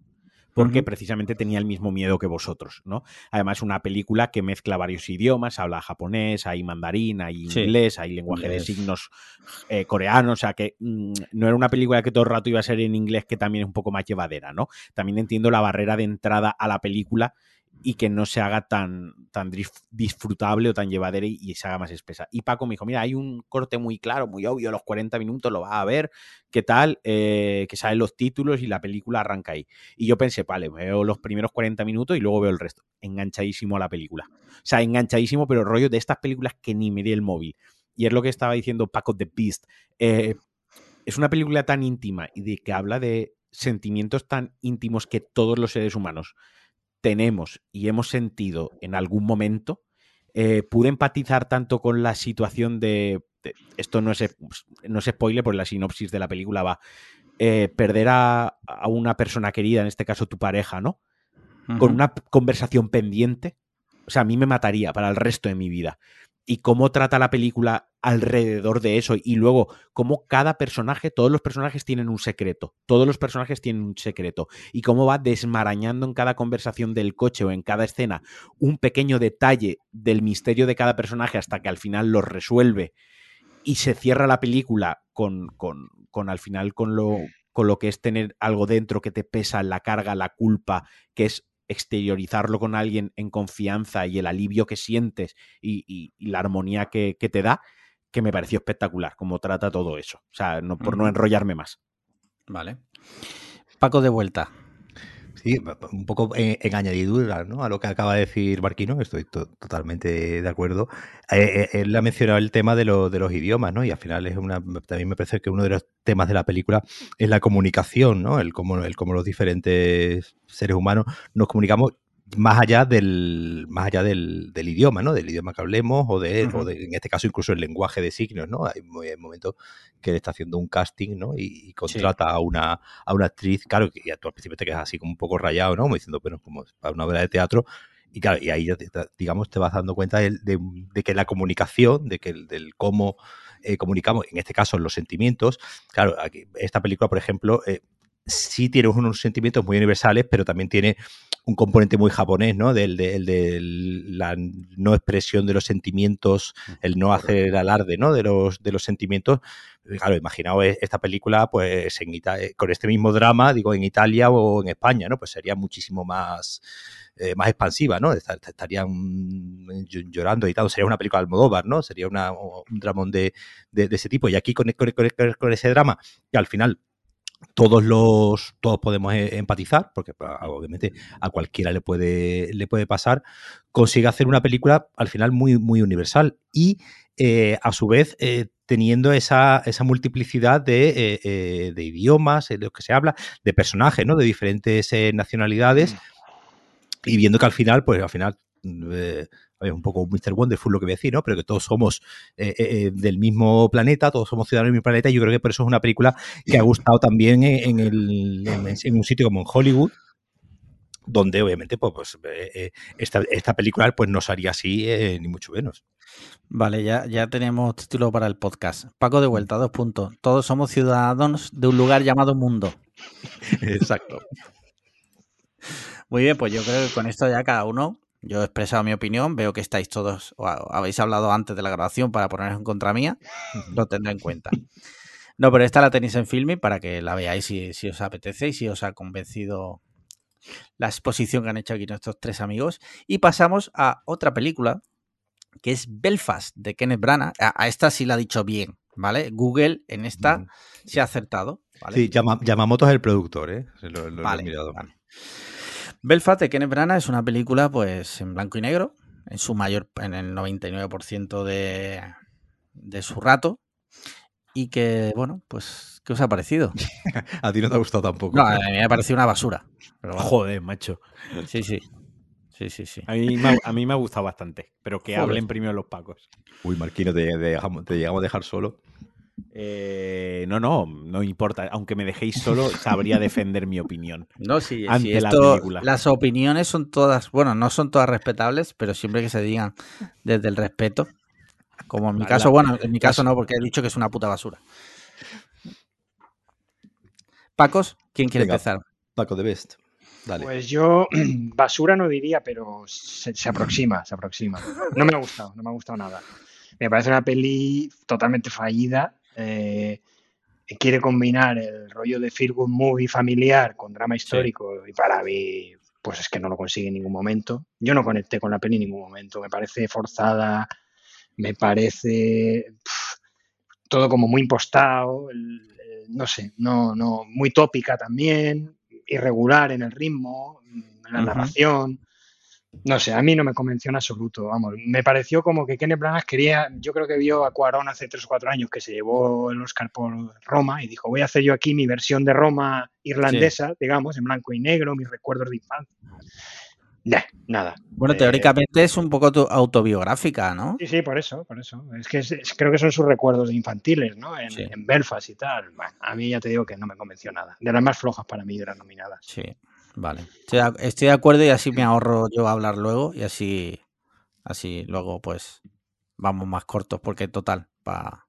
Porque precisamente tenía el mismo miedo que vosotros, ¿no? Además, una película que mezcla varios idiomas, habla japonés, hay mandarín, hay Sí. inglés, hay lenguaje Inglés. de signos eh, coreano, o sea que mm, no era una película que todo el rato iba a ser en inglés, que también es un poco más llevadera, ¿no? También entiendo la barrera de entrada a la película y que no se haga tan, tan disfrutable o tan llevadera y, y se haga más espesa. Y Paco me dijo, mira, hay un corte muy claro, muy obvio, los 40 minutos lo vas a ver, ¿qué tal? Eh, que salen los títulos y la película arranca ahí. Y yo pensé, vale, veo los primeros 40 minutos y luego veo el resto. Enganchadísimo a la película. O sea, enganchadísimo, pero rollo de estas películas que ni di el móvil. Y es lo que estaba diciendo Paco the Beast. Eh, es una película tan íntima y de que habla de sentimientos tan íntimos que todos los seres humanos tenemos y hemos sentido en algún momento. Eh, pude empatizar tanto con la situación de. de- esto no es, no es spoiler, porque la sinopsis de la película va. eh, perder a, a una persona querida, en este caso tu pareja, ¿no? con una conversación pendiente, o sea, a mí me mataría para el resto de mi vida. Y cómo trata la película alrededor de eso. Y luego, cómo cada personaje, todos los personajes tienen un secreto. Todos los personajes tienen un secreto. Y cómo va desmarañando en cada conversación del coche o en cada escena un pequeño detalle del misterio de cada personaje hasta que al final lo resuelve. Y se cierra la película con, con, con al final con lo, con lo que es tener algo dentro que te pesa, la carga, la culpa, que es exteriorizarlo con alguien en confianza y el alivio que sientes y, y- y la armonía que, que te da, que me pareció espectacular, como trata todo eso. O sea, no, por no enrollarme más. Vale. Paco de vuelta. Sí, un poco en, en añadidura ¿no? a lo que acaba de decir Marquino, estoy to- totalmente de acuerdo. Eh, eh, él ha mencionado el tema de, de los idiomas, ¿no? Y al final es una, también me parece que uno de los temas de la película es la comunicación, ¿no? El cómo, el cómo los diferentes seres humanos nos comunicamos más allá del más allá del, del idioma, ¿no? Del idioma que hablemos o de, o de- en este caso incluso el lenguaje de signos, ¿no? Hay, mo- hay momentos que él está haciendo un casting, ¿no? Y, y contrata a una a una actriz, claro, que ya tú al principio te quedas así como un poco rayado, ¿no? Como diciendo, bueno, como para una obra de teatro. Y claro, y ahí ya te- te- digamos te vas dando cuenta de, de- de que la comunicación, de que el- del cómo eh, comunicamos, en este caso los sentimientos, claro, aquí, esta película, por ejemplo, eh, sí tiene unos sentimientos muy universales, pero también tiene un componente muy japonés, ¿no? Del, de, el de la no expresión de los sentimientos, el no hacer el alarde, ¿no? De los, de los sentimientos. Claro, imaginaos e- esta película, pues, en Ita- eh, con este mismo drama, digo, en Italia o en España, ¿no? Pues sería muchísimo más, eh, más expansiva, ¿no? Estar- Estarían ll- llorando y tal. Sería una película de Almodóvar, ¿no? Sería una, un dramón de, de, de ese tipo. Y aquí con, con- con- con ese drama, que al final todos los todos podemos eh, empatizar porque pues, obviamente a cualquiera le puede le puede pasar consigue hacer una película al final muy muy universal y eh, a su vez eh, teniendo esa, esa multiplicidad de, eh, de idiomas de los que se habla de personajes no de diferentes nacionalidades y viendo que al final pues al final eh, es un poco Mr. Wonderful lo que voy a decir, ¿no? Pero que todos somos eh, eh, del mismo planeta, todos somos ciudadanos del mismo planeta, y yo creo que por eso es una película que ha gustado también en, en el, en, en un sitio como en Hollywood, donde obviamente pues, pues eh, eh, esta, esta, película pues no sería así eh, ni mucho menos. Vale, ya, ya tenemos título para el podcast. Paco de vuelta, dos puntos. Todos somos ciudadanos de un lugar llamado mundo. Exacto. Muy bien, pues yo creo que con esto ya cada uno, yo he expresado mi opinión, veo que estáis todos, o habéis hablado antes de la grabación para poneros en contra mía, lo tendré en cuenta. No, pero esta la tenéis en filming para que la veáis si, si os apetece y si os ha convencido la exposición que han hecho aquí nuestros tres amigos. Y pasamos a otra película que es Belfast de Kenneth Branagh. A, a esta sí la ha dicho bien, ¿vale? Google en esta mm. se ha acertado. ¿vale? Sí, Yama, Yamamoto es el productor, ¿eh? Lo, lo, vale, lo vale. Belfast de Kenneth Branagh es una película pues en blanco y negro, en su mayor, en el 99% de, de su rato. Y que, bueno, pues, ¿qué os ha parecido? a ti no te ha gustado tampoco. No, a mí me ha parecido una basura. Pero bueno. Joder, macho. Sí, sí. Sí, sí, sí. A mí, me, a mí me ha gustado bastante, pero que Joder. hablen primero los pacos. Uy, Marquino, te, te, dejamos, te llegamos a dejar solo. Eh, no, no, no importa. Aunque me dejéis solo, sabría defender mi opinión. No, sí, ante sí esto, la las opiniones son todas, bueno, no son todas respetables, pero siempre que se digan desde el respeto. Como en mi la, caso, la, bueno, en mi caso no, porque he dicho que es una puta basura. Pacos, ¿quién quiere Venga, empezar? Paco de Best. Dale. Pues yo basura no diría, pero se, se aproxima, se aproxima. No me ha gustado, no me ha gustado nada. Me parece una peli totalmente fallida. Eh, quiere combinar el rollo de feel good movie familiar con drama histórico y para mí, pues es que no lo consigue en ningún momento. Yo no conecté con la peli en ningún momento. Me parece forzada, me parece todo como muy impostado, el- el- no sé, no, no, muy tópica también, irregular en el ritmo, en la narración. No sé, a mí no me convenció en absoluto. Vamos, me pareció como que Kenneth Branagh quería, yo creo que vio a Cuarón hace tres o cuatro años que se llevó el Oscar por Roma y dijo, voy a hacer yo aquí mi versión de Roma irlandesa, digamos, en blanco y negro, mis recuerdos de infancia. Nah, nada. Bueno, Eh, teóricamente es un poco tu- autobiográfica, ¿no? Sí, sí, por eso, por eso. Es que es- es- creo que son sus recuerdos infantiles, ¿no? En, Sí. en Belfast y tal. Bueno, a mí ya te digo que no me convenció nada. De las más flojas para mí de las nominadas. Sí, vale. Estoy de, estoy de acuerdo y así me ahorro yo hablar luego y así, así luego pues vamos más cortos porque total, para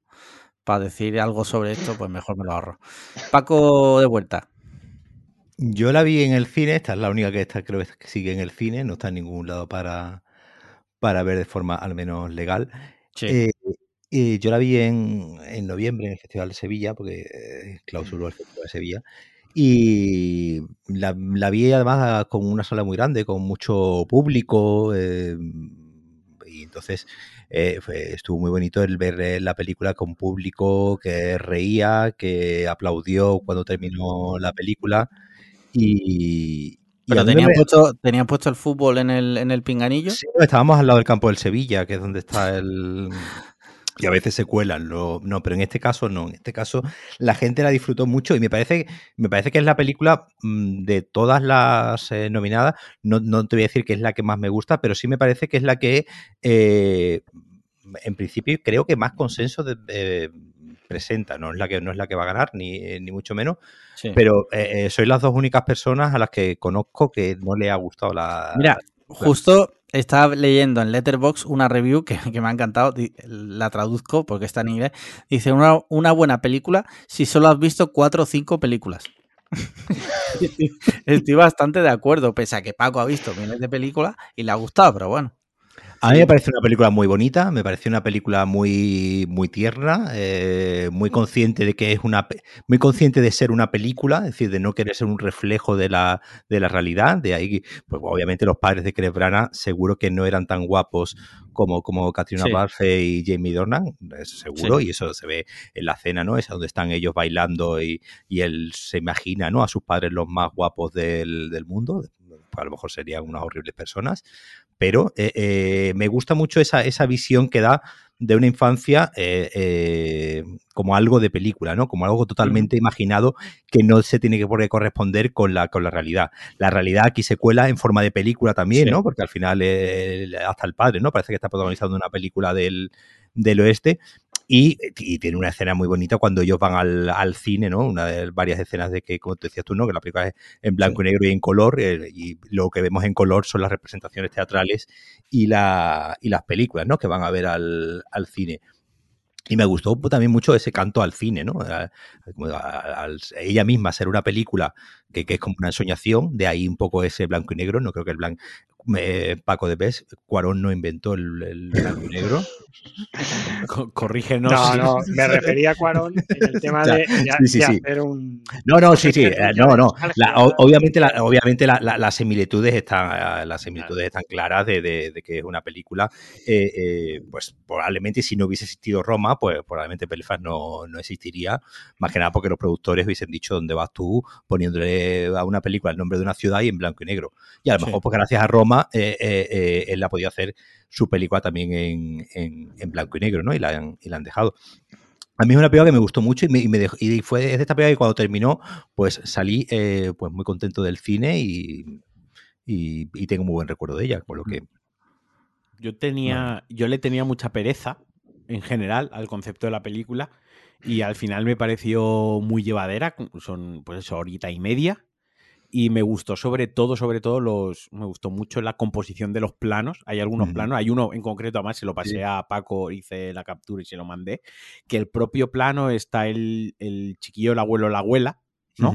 decir algo sobre esto pues mejor me lo ahorro. Paco de vuelta. Yo la vi en el cine, esta es la única que está, creo que sigue en el cine, no está en ningún lado para, para ver de forma al menos legal. Sí. Eh, y yo la vi en, en noviembre en el Festival de Sevilla, porque eh, clausuró el Festival de Sevilla. Y la, la vi además con una sala muy grande, con mucho público. eh, y entonces eh, fue- estuvo muy bonito el ver la película con público que reía, que aplaudió cuando terminó la película. Y, Pero me- puesto, tenían puesto el fútbol en el, en el pinganillo. Sí, estábamos al lado del campo del Sevilla, que es donde está el... Y a veces se cuelan, lo- no, pero en este caso no. En este caso la gente la disfrutó mucho y me parece, me parece que es la película mm, de todas las eh, nominadas, no, no te voy a decir que es la que más me gusta, pero sí me parece que es la que, eh, en principio, creo que más consenso de- eh, presenta. No es, la que, no es la que va a ganar, ni, ni mucho menos, Sí. pero eh, eh, soy las dos únicas personas a las que conozco que no le ha gustado la... Mira, justo estaba leyendo en Letterbox una review que, que me ha encantado, la traduzco porque está en inglés. Dice, una, una buena película si solo has visto cuatro o cinco películas. Estoy bastante de acuerdo, pese a que Paco ha visto miles de películas y le ha gustado, pero bueno. A mí me parece una película muy bonita, me parece una película muy, muy tierna, eh, muy consciente de que es una, muy consciente de ser una película, es decir, de no querer ser un reflejo de la, de la realidad. De ahí, pues obviamente los padres de Branagh seguro que no eran tan guapos como, como Katrina Sí. Barfe y Jamie Dornan, eso seguro, Sí. y eso se ve en la cena, ¿no? Esa donde están ellos bailando y, y él se imagina, ¿no? A sus padres los más guapos del, del mundo. A lo mejor serían unas horribles personas, pero eh, eh, me gusta mucho esa, esa visión que da de una infancia eh, eh, como algo de película, ¿no? Como algo totalmente imaginado que no se tiene que por qué corresponder con la, con la realidad. La realidad aquí se cuela en forma de película también, Sí. ¿no? Porque al final eh, hasta el padre, ¿no? Parece que está protagonizando una película del, del oeste. Y, y tiene una escena muy bonita cuando ellos van al, al cine, ¿no? Una de varias escenas de que, como te decías tú, ¿no? Que la película es en blanco y negro y en color, eh, y lo que vemos en color son las representaciones teatrales y, la, y las películas, ¿no? Que van a ver al, al cine. Y me gustó pues, también mucho ese canto al cine, ¿no? A- a- ella misma ser una película que, que es como una ensoñación, de ahí un poco ese blanco y negro. No creo que el blanco. Paco de Pes, Cuarón no inventó el, el blanco y negro. Co- Corrígenos. No, no, me refería a Cuarón en el tema de, de- Sí, sí, de sí. hacer un. No, no, sí, sí, eh, no, no. La- obviamente, la- obviamente la- la- las similitudes están, eh, las similitudes están claras de, de- de que es una película. eh, eh, pues probablemente si no hubiese existido Roma, pues probablemente Belfast no, no existiría. Más que nada porque los productores hubiesen dicho dónde vas tú poniéndole a una película el nombre de una ciudad y en blanco y negro. Y a lo Sí. mejor, pues gracias a Roma, eh, eh, eh, él ha podido hacer su película también en, en- en blanco y negro, ¿no? Y la han, y la han dejado. A mí es una película que me gustó mucho y, me, y me dejó- y fue de esta película que cuando terminó, pues salí eh, pues muy contento del cine y, y- y tengo muy buen recuerdo de ella, por lo que Yo tenía, yo le tenía mucha pereza en general al concepto de la película y al final me pareció muy llevadera, son pues eso, horita y media y me gustó sobre todo, sobre todo los, me gustó mucho la composición de los planos, hay algunos planos, hay uno en concreto además se lo pasé Sí. a Paco, hice la captura y se lo mandé, que el propio plano está el, el chiquillo, el abuelo, la abuela, ¿no?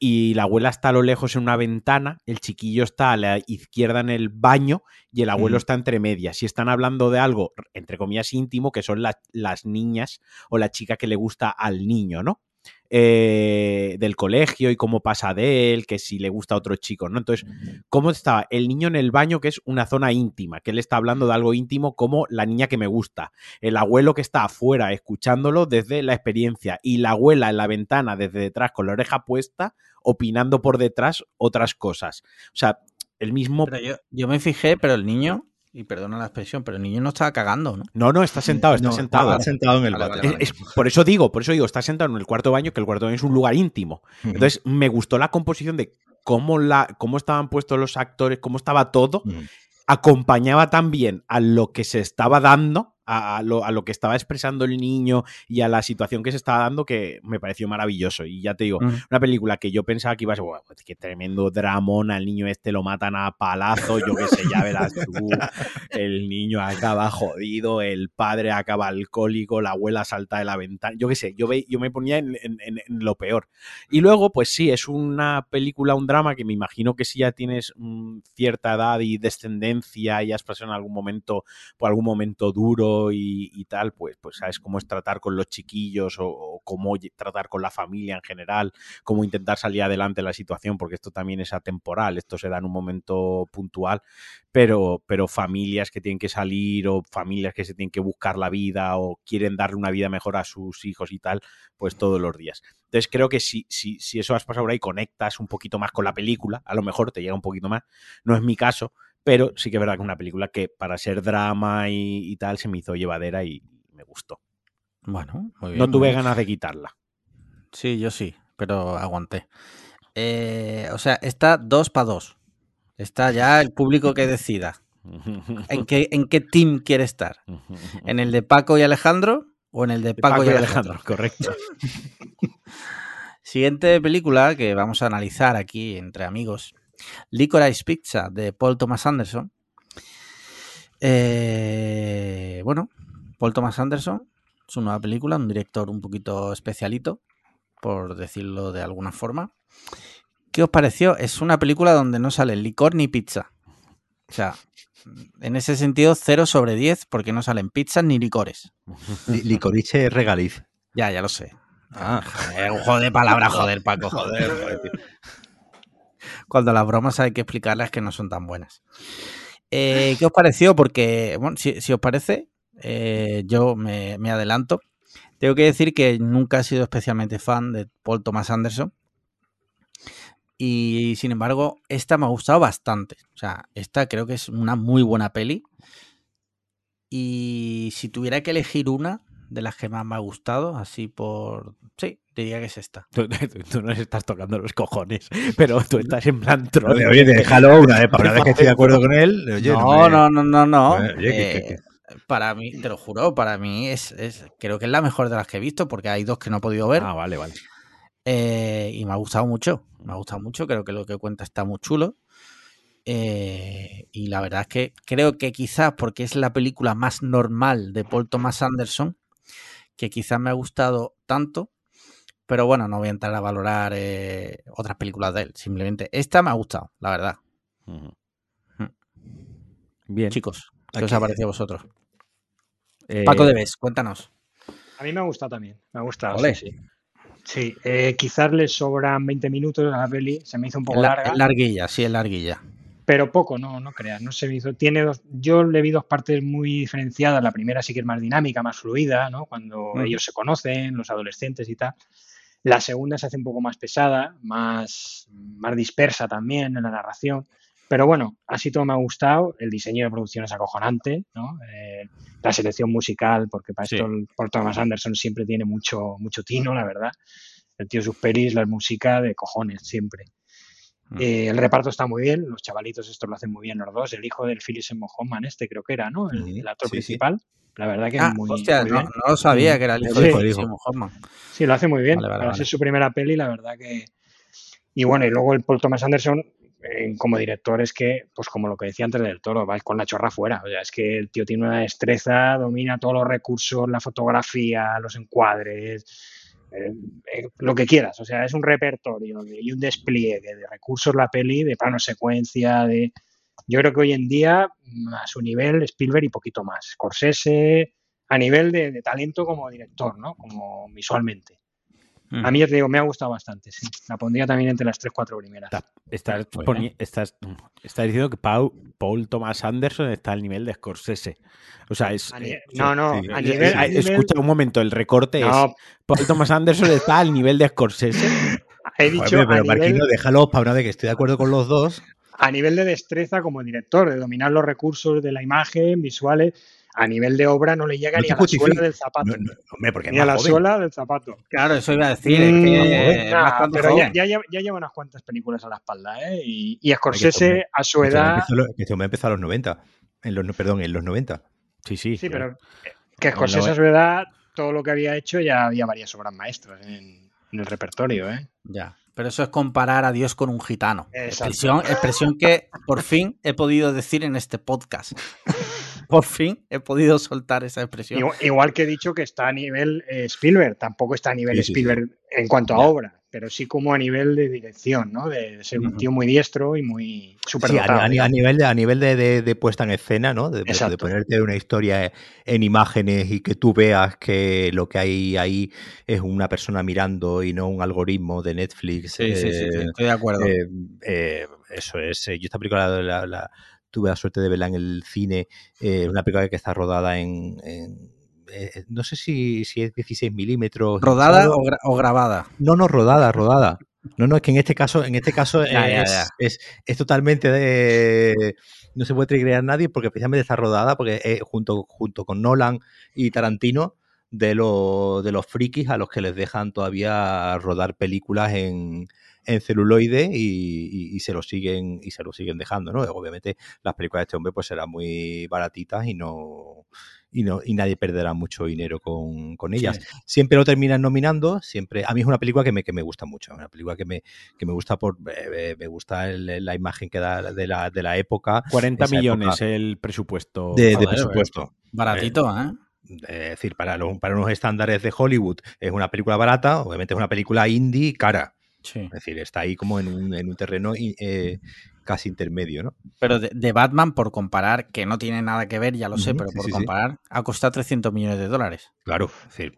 Y la abuela está a lo lejos en una ventana, el chiquillo está a la izquierda en el baño y el abuelo está entre medias. Y están hablando de algo, entre comillas, íntimo, que son la- las niñas o la chica que le gusta al niño, ¿no? Eh, del colegio y cómo pasa de él, que si le gusta a otro chico, ¿no? Entonces, ¿cómo estaba el niño en el baño, que es una zona íntima, que él está hablando de algo íntimo como la niña que me gusta, el abuelo que está afuera escuchándolo desde la experiencia y la abuela en la ventana desde detrás con la oreja puesta, opinando por detrás otras cosas. O sea, el mismo... Pero yo, yo me fijé, pero el niño, y perdona la expresión, pero el niño no estaba cagando, ¿no? No, no, está sentado, está No, sentado. estaba sentado en el Vale, váter. vale, Es- es- por eso digo, por eso digo, está sentado en el cuarto baño, que el cuarto baño es un lugar íntimo. Entonces, me gustó la composición de cómo, la, cómo estaban puestos los actores, cómo estaba todo. Acompañaba también a lo que se estaba dando, a, a lo, a lo que estaba expresando el niño y a la situación que se estaba dando, que me pareció maravilloso. Y ya te digo, Mm. una película que yo pensaba que iba a ser, "Buah, pues qué tremendo dramón, al niño este lo matan a palazo, yo qué sé, ya verás tú, el niño acaba jodido, el padre acaba alcohólico, la abuela salta de la ventana, yo qué sé, yo, ve, yo me ponía en, en- en- en lo peor. Y luego, pues sí, es una película, un drama que me imagino que si ya tienes mm, cierta edad y descendencia y has pasado en algún momento, por algún momento duro y, tal, pues, pues sabes cómo es tratar con los chiquillos o, cómo tratar con la familia en general, cómo intentar salir adelante de la situación, porque esto también es atemporal, esto se da en un momento puntual, pero, pero familias que tienen que salir o familias que se tienen que buscar la vida o quieren darle una vida mejor a sus hijos y tal, pues todos los días. Entonces creo que si, si, si eso has pasado por ahí, conectas un poquito más con la película, a lo mejor te llega un poquito más, no es mi caso, pero sí que es verdad que es una película que para ser drama y, y tal se me hizo llevadera y me gustó. Bueno, muy bien. No tuve ganas de quitarla. Sí, yo sí, pero aguanté. Eh, o sea, está dos para dos. Está ya el público que decida. ¿En qué, ¿En qué team quiere estar? ¿En el de Paco y Alejandro o en el de Paco, y Alejandro? correcto. Siguiente película que vamos a analizar aquí entre amigos. Licorice Pizza de Paul Thomas Anderson. Eh, bueno, Paul Thomas Anderson, su nueva película, un director un poquito especialito, por decirlo de alguna forma. ¿Qué os pareció? Es una película donde no sale licor ni pizza. O sea, en ese sentido, 0 sobre 10 porque no salen pizzas ni licores. Li- Licorice regaliz. Ya, ya lo sé. Ah, Eh, un juego de palabras, joder, Paco. joder. Cuando las bromas hay que explicarlas que no son tan buenas. Eh, ¿Qué os pareció? Porque, bueno, si, os parece, eh, yo me, me adelanto. Tengo que decir que nunca he sido especialmente fan de Paul Thomas Anderson. Y sin embargo, esta me ha gustado bastante. O sea, esta creo que es una muy buena peli. Y si tuviera que elegir una de las que más me ha gustado, así por... Sí, diría que es esta. Tú, tú- tú nos estás tocando los cojones, pero tú estás en plan troll. Oye, oye, déjalo una vez, para una vez que estoy de acuerdo con él. Oye, no, me- no, no, no, no. Que- Eh, que- Para mí, te lo juro, para mí es, es- creo que es la mejor de las que he visto, porque hay dos que no he podido ver. Ah, vale, vale. eh, y me ha gustado mucho. Me ha gustado mucho. Creo que lo que cuenta está muy chulo. eh, y la verdad es que creo que quizás porque es la película más normal de Paul Thomas Anderson, que quizás me ha gustado tanto. Pero bueno, no voy a entrar a valorar eh, otras películas de él. Simplemente esta me ha gustado, la verdad. Mm. Bien. Chicos, ¿qué os ha parecido a vosotros? Eh, Paco Debes, cuéntanos. A mí me ha gustado también. Me ha gustado. Ole. Sí, sí. Sí, eh, quizás le sobran 20 minutos a la peli. Se me hizo un poco la- larga. es larguilla, sí, es larguilla. Pero poco, no, no creas, no se me hizo. Tiene dos, yo le vi dos partes muy diferenciadas. La primera sí que es más dinámica, más fluida, ¿no? Cuando Ujú. ellos se conocen, los adolescentes y tal. La segunda se hace un poco más pesada, más, más dispersa también en la narración. Pero bueno, así todo me ha gustado. El diseño de producción es acojonante, ¿no? Eh, la selección musical, porque para Sí. esto el Paul Thomas Anderson siempre tiene mucho, mucho tino, la verdad. El tío sus pelis, la música de cojones, siempre. Mm. Eh, el reparto está muy bien, los chavalitos estos lo hacen muy bien los dos. El hijo del Phyllis Seymour Hoffman, este creo que era, ¿no? El, actor sí, sí. principal. La verdad que Ah, muy, hostia, muy no, bien. no lo sabía que era el hijo Sí. de Hijo, Philip hijo. Seymour Hoffman. Sí, lo hace muy bien. Vale, vale, Para vale. ser su primera peli, la verdad que. Y bueno, y luego el Paul Thomas Anderson, eh, como director, es que, pues como lo que decía antes del toro, va con la chorra fuera. O sea, es que el tío tiene una destreza, domina todos los recursos, la fotografía, los encuadres. Eh, eh, lo que quieras. O sea, es un repertorio y un despliegue de recursos la peli, de plano secuencia, de... Yo creo que hoy en día, mm, a su nivel, Spielberg y poquito más. Scorsese, a nivel de, de talento como director, ¿no? Como visualmente. Mm. A mí, ya te digo, me ha gustado bastante, sí. La pondría también entre las tres, cuatro primeras. Está- Estás, Muy poni- estás, estás diciendo que Paul, Paul Thomas Anderson está al nivel de Scorsese. O sea, es. A eh, no, no, sí. a eh, nivel... eh, nivel- escucha un momento, el recorte es. Paul Thomas Anderson está al nivel de Scorsese. he dicho Joder, pero a nivel, Marquino, déjalo para una vez que estoy de acuerdo con los dos. a nivel de destreza como director, de dominar los recursos de la imagen, visuales, a nivel de obra no le llega No ni a la suela del zapato. No, no, hombre, porque ni a la joven. suela del zapato. Claro, eso iba a decir. es Mm, que nah, pero ya, lleva- ya lleva unas cuantas películas a la espalda, ¿eh? Y, Scorsese a su este hombre edad. este hombre empezó a los 90. En los, no, perdón, en los 90. Sí, sí. Sí, pero eh, que Scorsese a su edad, todo lo que había hecho ya había varias obras maestras en, en el repertorio, ¿eh? Ya. Pero eso es comparar a Dios con un gitano. Expresión, expresión que por fin he podido decir en este podcast. por fin he podido soltar esa expresión. Igual, igual que he dicho que está a nivel eh, Spielberg, tampoco está a nivel Sí, sí, sí. Spielberg en cuanto a Ya. obra, pero sí como a nivel de dirección, ¿no? De ser un tío muy diestro y muy súper Sí, a, a- a nivel, de, a nivel de, de- de puesta en escena, ¿no? De, de- ponerte una historia en imágenes y que tú veas que lo que hay ahí es una persona mirando y no un algoritmo de Netflix. Sí, sí, sí, sí, eh, estoy de acuerdo. eh, eh, eso es. eh, Yo esta película la, la- la- tuve la suerte de verla en el cine. eh, una película que está rodada en. en, eh, no sé si, si es 16 milímetros. ¿Rodada o, gra- o grabada? No, no, rodada, rodada. No, no, es que en este caso, en este caso Ya, ya, es, ya. Es, es totalmente de. No se puede triggerar a nadie porque precisamente está rodada, porque es junto, junto con Nolan y Tarantino, de, los de los frikis a los que les dejan todavía rodar películas en, en celuloide y, y- y se lo siguen y se lo siguen dejando, ¿no? Obviamente las películas de este hombre pues serán muy baratitas y no y no y nadie perderá mucho dinero con, con ellas Sí. siempre lo terminan nominando, siempre. A mí es una película que me, que me gusta mucho, una película que me, que me gusta por eh, me gusta el- la imagen que da de la, de la época, 40 esa millones época el presupuesto. de, de presupuesto. Baratito, ¿eh? Es decir, para, los, para unos estándares de Hollywood es una película barata, obviamente es una película indie cara. Sí. Es decir, está ahí como en un, en un terreno eh, casi intermedio, ¿no? Pero de, de Batman, por comparar, que no tiene nada que ver, ya lo sé, pero sí, por sí, sí. comparar, ha costado 300 millones de dólares. Claro, es decir,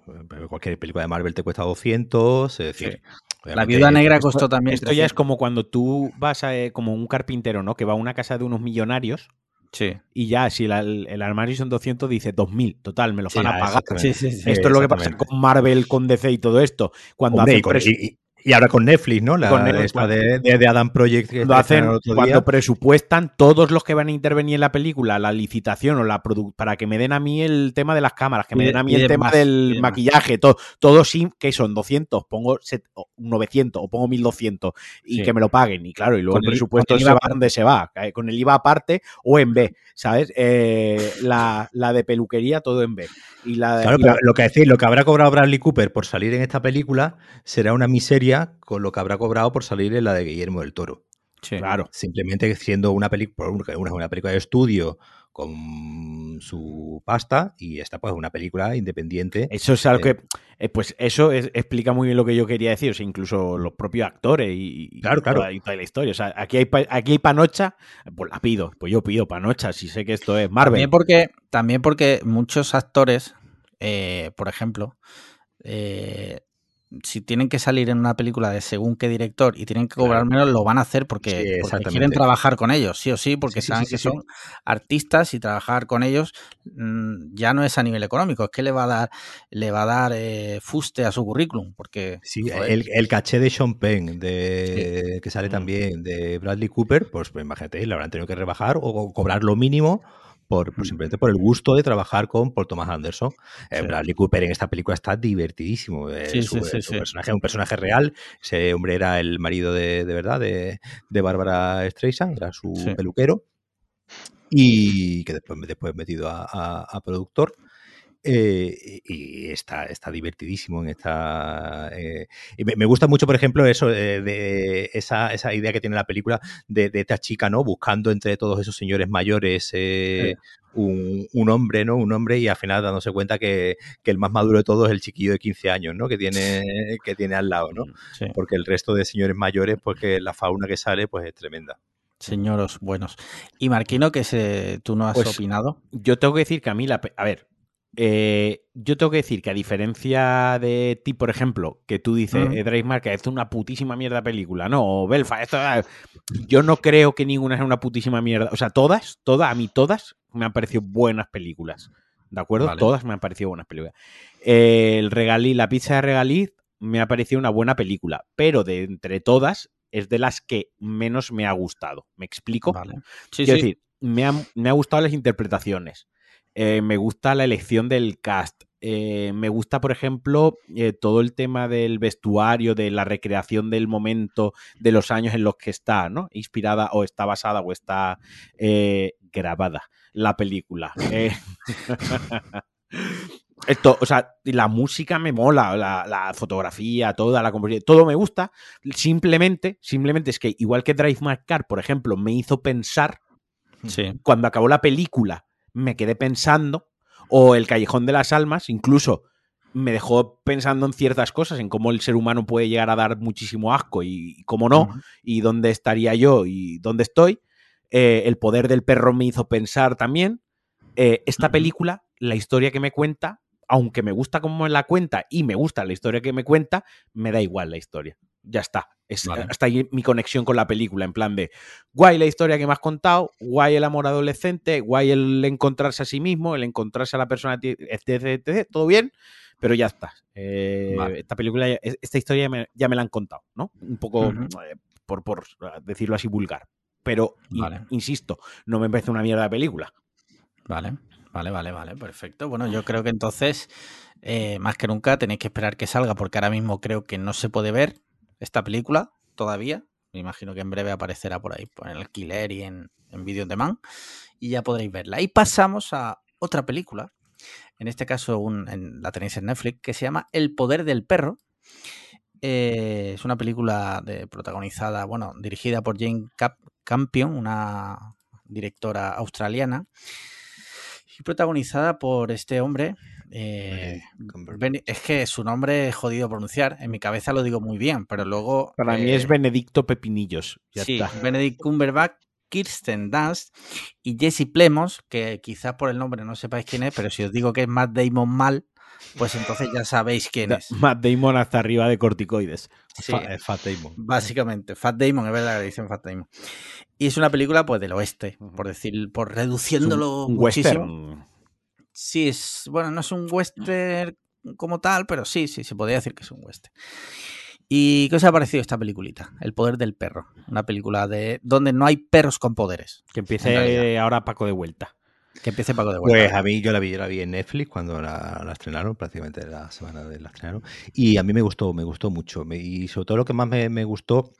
cualquier película de Marvel te cuesta 200, es decir, La Viuda Negra esto- costó también Esto ya es 300. como cuando tú vas a, eh, como un carpintero, ¿no? Que va a una casa de unos millonarios Sí. y ya, si la- el, el armario son 200, dice 2000. Total, me lo Sí, van a pagar. Sí, sí. Esto es lo que pasa con Marvel, con DC y todo esto. Cuando Hombre, y, con- y- y- ahora con Netflix, ¿no? La, Con Netflix, esta de, de- de Adam Project que estrenaron hacen, otro cuando día. presupuestan todos los que van a intervenir en la película, la licitación o la para que me den a mí el tema de las cámaras, que me den a mí el tema del maquillaje, todo, todo sin que son 200, pongo set- o 900 o pongo 1200 y Sí. que me lo paguen. Y claro, y luego Con el presupuesto el se va donde se va, eh, con el IVA aparte o en B, ¿sabes? Eh, la, la de peluquería, todo en B. Y la. Claro, y la- pero lo que decir, lo que habrá cobrado Bradley Cooper por salir en esta película será una miseria con lo que habrá cobrado por salir en la de Guillermo del Toro. Sí. claro. Simplemente siendo una película una, una película de estudio con su pasta y esta pues una película independiente. Eso es algo Eh, que, eh, pues eso es- explica muy bien lo que yo quería decir, o sea, incluso los propios actores y, y Claro, toda, claro. y toda la historia. O sea, aquí hay, aquí hay panocha, pues la pido, pues yo pido panocha, si sé que esto es Marvel. También porque, también porque muchos actores, eh, por ejemplo, eh, si tienen que salir en una película de según qué director y tienen que cobrar menos, lo van a hacer porque, Sí, porque exactamente. quieren trabajar con ellos, sí o sí, porque Sí, saben sí, que son artistas y trabajar con ellos mm, ya no es a nivel económico, es que le va a dar, le va a dar eh, fuste a su currículum, porque Sí, el, el caché de Sean Penn, de, que sale Mm. también de Bradley Cooper, pues, pues imagínate, le habrán tenido que rebajar o, o cobrar lo mínimo por, por simplemente por el gusto de trabajar con Paul Thomas Anderson. Eh, Sí. Bradley Cooper en esta película está divertidísimo. eh, Sí, su, sí, personaje un personaje real. Ese hombre era el marido de, de verdad de, de Bárbara Streisand, era su peluquero. Y que después, después metido a, a- a productor. Eh, y está, está divertidísimo en esta. eh, y me, me gusta mucho, por ejemplo, eso eh, de esa, esa idea que tiene la película de, de esta chica, ¿no? Buscando entre todos esos señores mayores eh, un, un hombre, ¿no? Un hombre, y al final dándose cuenta que, que el más maduro de todos es el chiquillo de 15 años, ¿no? Que tiene, que tiene al lado, ¿no? Sí. Porque el resto de señores mayores, pues que la fauna que sale, pues es tremenda. Señoros buenos. Y Marquino, que se, tú no has Pues, opinado. Yo tengo que decir que a mí la... A ver, eh, yo tengo que decir que a diferencia de ti, por ejemplo, que tú dices, Mm. eh, Drive Market es una putísima mierda película, no, o Belfast, esto, ah, yo no creo que ninguna sea una putísima mierda. O sea, todas, todas, a mí todas me han parecido buenas películas. ¿De acuerdo? Vale. Todas me han parecido buenas películas. Eh, el regalí, la pizza de regaliz me ha parecido una buena película, pero de entre todas es de las que menos me ha gustado. ¿Me explico? Vale. Sí, Quiero sí. decir, me han me ha gustado las interpretaciones. Eh, me gusta la elección del cast. eh, me gusta, por ejemplo, eh, todo el tema del vestuario, de la recreación del momento, de los años en los que está, ¿no? Inspirada o está basada o está grabada la película. Esto, o sea, la música me mola, la, la fotografía, toda la composición, todo me gusta. Simplemente, simplemente es que igual que Drive My Car, por ejemplo, me hizo pensar Sí. cuando acabó la película me quedé pensando, o El Callejón de las Almas, incluso me dejó pensando en ciertas cosas, en cómo el ser humano puede llegar a dar muchísimo asco y, y cómo no, y dónde estaría yo y dónde estoy. Eh, el poder del perro me hizo pensar también. Eh, esta película, la historia que me cuenta, aunque me gusta cómo me la cuenta y me gusta la historia que me cuenta, me da igual la historia. Ya está. Es, Vale. Hasta ahí mi conexión con la película, en plan de guay la historia que me has contado, guay el amor adolescente, guay el encontrarse a sí mismo, el encontrarse a la persona, etc, etc, todo bien, pero ya está. Eh, Vale. Esta película, esta historia ya me, ya me la han contado, ¿no? Un poco, eh, por, por decirlo así, vulgar. Pero, Vale. insisto, no me parece una mierda de película. Vale, vale, vale, vale, perfecto. Bueno, yo creo que entonces, eh, más que nunca, tenéis que esperar que salga, porque ahora mismo creo que no se puede ver esta película todavía. Me imagino que en breve aparecerá por ahí, por el alquiler y en, en Video on Demand, y ya podréis verla. Y pasamos a otra película, en este caso un- en- la tenéis en Netflix, que se llama El Poder del Perro. Eh, es una película de, protagonizada, bueno, dirigida por Jane Campion, una directora australiana, y protagonizada por este hombre. Eh, es que su nombre es jodido pronunciar. En mi cabeza lo digo muy bien, pero luego. Para mí eh, es Benedicto Pepinillos. Ya sí, está. Benedict Cumberbatch, Kirsten Dunst y Jesse Plemons, que quizás por el nombre no sepáis quién es, pero si os digo que es Matt Damon mal, pues entonces ya sabéis quién es. Matt Damon hasta arriba de corticoides. Sí, Fa- eh, Fat Damon. básicamente, Fat Damon, es verdad que dicen Fat Damon. Y es una película pues del oeste, por decir, por Es reduciéndolo un, un muchísimo. western. Sí, es, bueno, no es un western como tal, pero sí, sí, se podría decir que es un western. ¿Y qué os ha parecido esta peliculita? El poder del perro. Una película de donde no hay perros con poderes. Que empiece ahora Paco de vuelta. Que empiece Paco de vuelta. Pues a mí yo la vi, yo la vi en Netflix cuando la, la estrenaron, prácticamente la semana de la estrenaron. Y a mí me gustó, me gustó mucho. Me- y sobre todo lo que más me, me gustó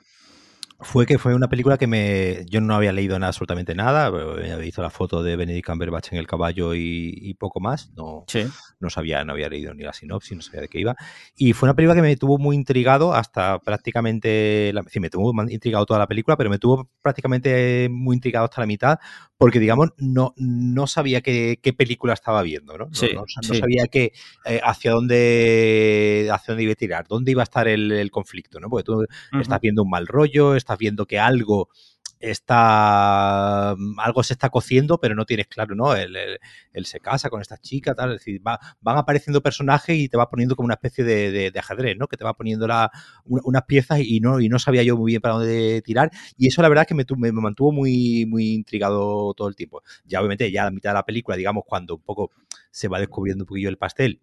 fue que fue una película que me yo no había leído nada, absolutamente nada. Había visto la foto de Benedict Cumberbatch en el caballo y, y poco más. No, Sí. no sabía, no había leído ni la sinopsis, no sabía de qué iba. Y fue una película que me tuvo muy intrigado hasta prácticamente, la, sí, me tuvo intrigado toda la película, pero me tuvo prácticamente muy intrigado hasta la mitad, porque digamos, no, no sabía qué, qué película estaba viendo, ¿no? No- Sí, no, no sí. sabía qué, eh, hacia dónde hacia dónde iba a tirar, dónde iba a estar el, el conflicto, ¿no? Porque tú estás viendo un mal rollo, estás viendo que algo está algo se está cociendo, pero no tienes claro, ¿no? Él, él- se casa con esta chica, tal, es decir, va- van apareciendo personajes y te va poniendo como una especie de, de- ajedrez, ¿no? Que te va poniendo la- una- unas piezas y no, y no sabía yo muy bien para dónde tirar. Y eso la verdad es que me- me mantuvo muy, muy intrigado todo el tiempo. Ya obviamente, ya a la mitad de la película, digamos, cuando un poco se va descubriendo un poquillo el pastel,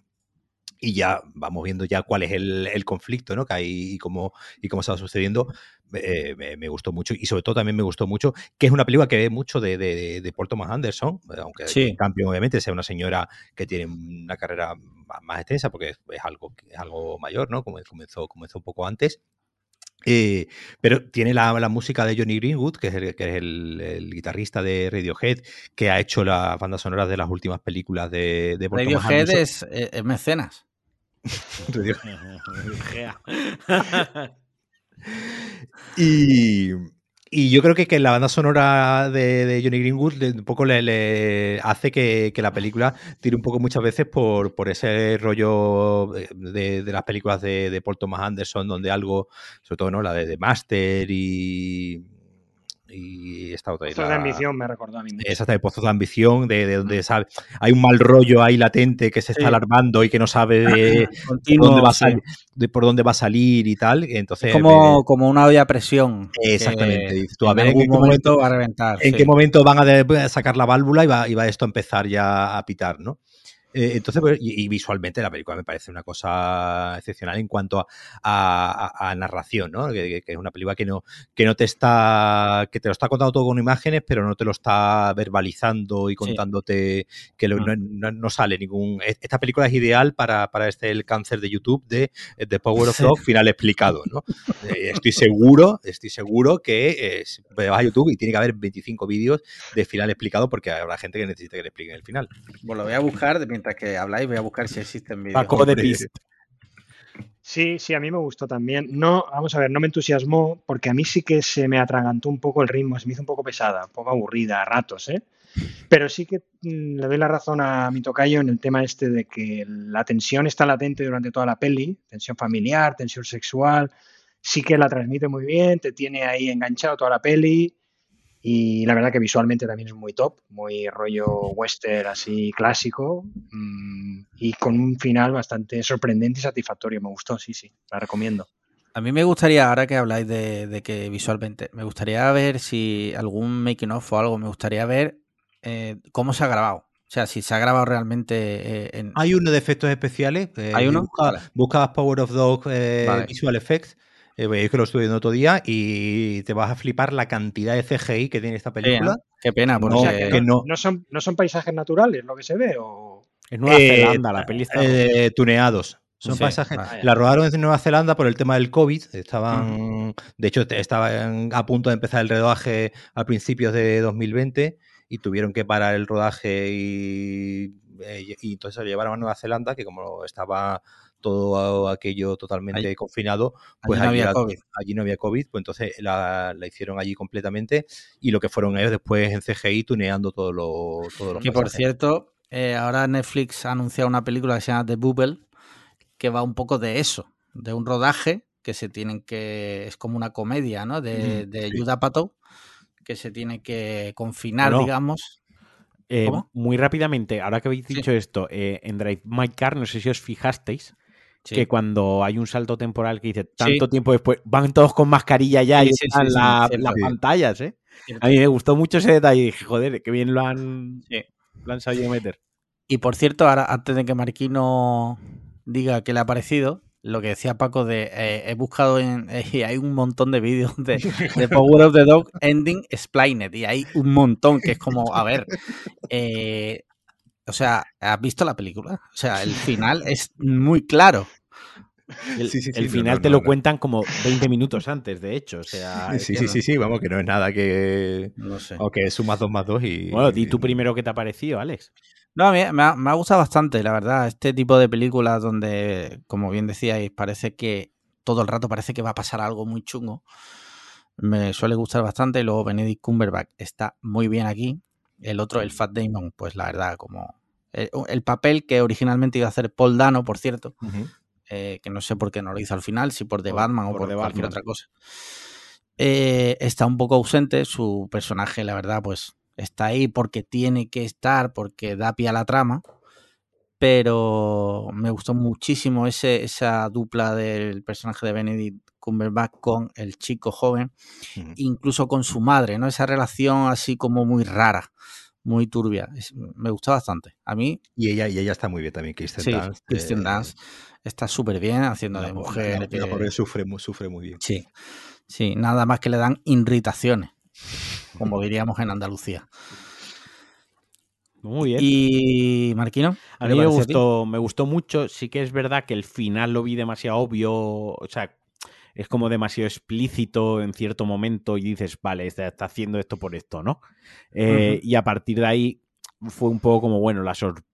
y ya vamos viendo ya cuál es el, el conflicto ¿no? que hay y cómo, y cómo va sucediendo, eh, me, me gustó mucho. Y sobre todo también me gustó mucho que es una película que ve mucho de, de, de- Paul Thomas Anderson, eh, aunque Sí. en cambio obviamente sea una señora que tiene una carrera más, extensa porque es, algo, es algo mayor, ¿no? Como comenzó, comenzó un poco antes. Eh, pero tiene la, la música de Johnny Greenwood, que es, el, que es el, el guitarrista de Radiohead, que ha hecho las bandas sonoras de las últimas películas de, de Radiohead es, es- es mecenas. Y, y yo creo que, que la banda sonora de, de Johnny Greenwood un poco le, le hace que, que la película tire un poco muchas veces por, por ese rollo de, de- de las películas de, de Paul Thomas Anderson, donde algo, sobre todo ¿no? la de, de Master y, y esta otra. Esto de ambición me recordó a mí de pozos de ambición, de, de donde sabe, hay un mal rollo ahí latente que se está Sí. alarmando y que no sabe de, por, Continuo, dónde va a sí. salir, de por dónde va a salir y tal. Entonces, Es como, como una olla a presión. Exactamente. Tú, a en ver en algún qué momento, momento- va a reventar. en sí. qué momento van a de- sacar la válvula y va, y va esto a empezar ya a pitar, ¿no? Eh, entonces, pues, y, y visualmente la película me parece una cosa excepcional en cuanto a, a- a narración, ¿no? Que, que es una película que no, que no te está, que te lo está contando todo con imágenes, pero no te lo está verbalizando y contándote que lo- Mm. no, no- no sale ningún. e- Esta película es ideal para, para este el cáncer de YouTube de The Power of. Dog final explicado, ¿no? Eh, estoy seguro, estoy seguro que eh, vas a YouTube y tiene que haber 25 vídeos de final explicado porque habrá gente que necesita que le expliquen el final. Pues lo voy a buscar, mientras que habláis, voy a buscar si existen vídeos. Paco de Hombre. Pist. Sí, sí, a mí me gustó también. No, vamos a ver, no me entusiasmó porque a mí sí que se me atragantó un poco el ritmo, se me hizo un poco pesada, un poco aburrida a ratos, ¿eh? Pero sí que mm, le doy la razón a mi tocayo en el tema este de que la tensión está latente durante toda la peli, tensión familiar, tensión sexual, sí que la transmite muy bien, te tiene ahí enganchado toda la peli y la verdad que visualmente también es muy top, muy rollo western así clásico mm, y con un final bastante sorprendente y satisfactorio. Me gustó, sí, sí, la recomiendo. A mí me gustaría, ahora que habláis de, de que visualmente, me gustaría ver si algún making of o algo, me gustaría ver eh, cómo se ha grabado. O sea, si se ha grabado realmente eh, en... Hay uno de efectos especiales. eh, ¿Hay uno? Busca, Vale. buscas Power of Dog eh, Vale. Visual Effects. Eh, veis que lo estoy viendo otro día y te vas a flipar la cantidad de CGI que tiene esta película. ¿no? Qué pena, No, porque... O sea, que, que no, no- no son, no son paisajes naturales lo que se ve o... Es Nueva Eh, Zelanda, la peli está. eh, tuneados. Son Sí, pasajes. La rodaron en Nueva Zelanda por el tema del COVID. Estaban, de hecho, estaban a punto de empezar el rodaje a principios de 2020 y tuvieron que parar el rodaje y, eh, y entonces se lo llevaron a Nueva Zelanda, que como estaba todo aquello totalmente Allí- confinado, pues allí no allí, había COVID. allí no había COVID, pues entonces la, la hicieron allí completamente y lo que fueron ellos después en CGI tuneando todo lo, todos los Que por cierto, eh, ahora Netflix ha anunciado una película que se llama The Bubble, que va un poco de eso, de un rodaje que se tienen que. Es como una comedia, ¿no? De, Mm, de sí. Que se tiene que confinar, digamos. Eh, muy rápidamente, ahora que habéis Sí. dicho esto, eh, en Drive My Car, no sé si os fijasteis, Sí. que cuando hay un salto temporal que dice Sí. tanto tiempo después, van todos con mascarilla ya Sí, y sí, están la- las Sí. pantallas, ¿eh? Cierto. A mí me gustó mucho ese detalle y dije, joder, qué bien lo han, Sí. lo han sabido meter. Y por cierto, ahora antes de que Marquino diga qué le ha parecido, lo que decía Paco de eh, he buscado en y hay un montón de vídeos de, de Power of the Dog Ending Explained y hay un montón que es como, a ver, eh, o sea, ¿has visto la película? O sea, el final es muy claro. El, Sí, sí, sí, el no, final no, te lo no. cuentan como 20 minutos antes, de hecho. O sea, Sí, que sí, no- sí, sí, vamos, que no es nada que. No sé. Aunque sumas dos más dos y. Bueno, di tú primero qué te ha parecido, Alex. No, a mí me ha, me ha gustado bastante, la verdad. Este tipo de películas donde, como bien decíais, parece que todo el rato parece que va a pasar algo muy chungo. Me suele gustar bastante. Y luego Benedict Cumberbatch está muy bien aquí. El otro, el Fat Damon, pues la verdad, como el, el papel que originalmente iba a hacer Paul Dano, por cierto, Ujú. Eh, que no sé por qué no lo hizo al final, si por The Por- Batman o por por The cualquier Batman. otra cosa. Eh, está un poco ausente, su personaje, la verdad, pues está ahí porque tiene que estar, porque da pie a la trama, pero me gustó muchísimo ese, esa dupla del personaje de Benedict Cumberbatch con el chico joven, incluso con su madre, ¿no? Esa relación así como muy rara, muy turbia. Es- me gustó bastante. A mí, Y ella, y ella está muy bien también, Kristen sí, Dunst, Kristen eh, Dunst está súper bien haciendo la de mujer. la- la que- pobre sufre, sufre muy bien. Sí, sí, nada más que le dan irritaciones, como diríamos en Andalucía. Muy bien. Y Marquino, A ¿qué mí me gustó, me gustó mucho. Sí que es verdad que el final lo vi demasiado obvio. O sea, es como demasiado explícito en cierto momento y dices, vale, está, está haciendo esto por esto, ¿no? Eh, Y a partir de ahí fue un poco como, bueno, la sorpresa,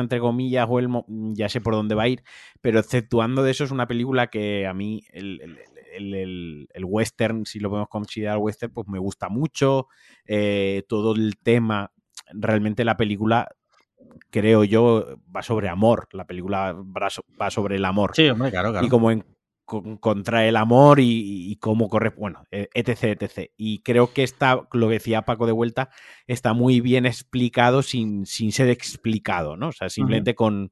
entre comillas, o el, ya sé por dónde va a ir, pero exceptuando de eso es una película que a mí, el, el, el, western, si lo podemos considerar western, pues me gusta mucho, eh, todo el tema, realmente la película creo yo, va sobre amor. La película va sobre el amor. Sí, hombre, claro, claro. Y como en, contra el amor y, cómo corre, bueno, e, etc, etc. Y creo que está, lo que decía Paco de vuelta, está muy bien explicado sin, sin ser explicado, ¿no? O sea, simplemente con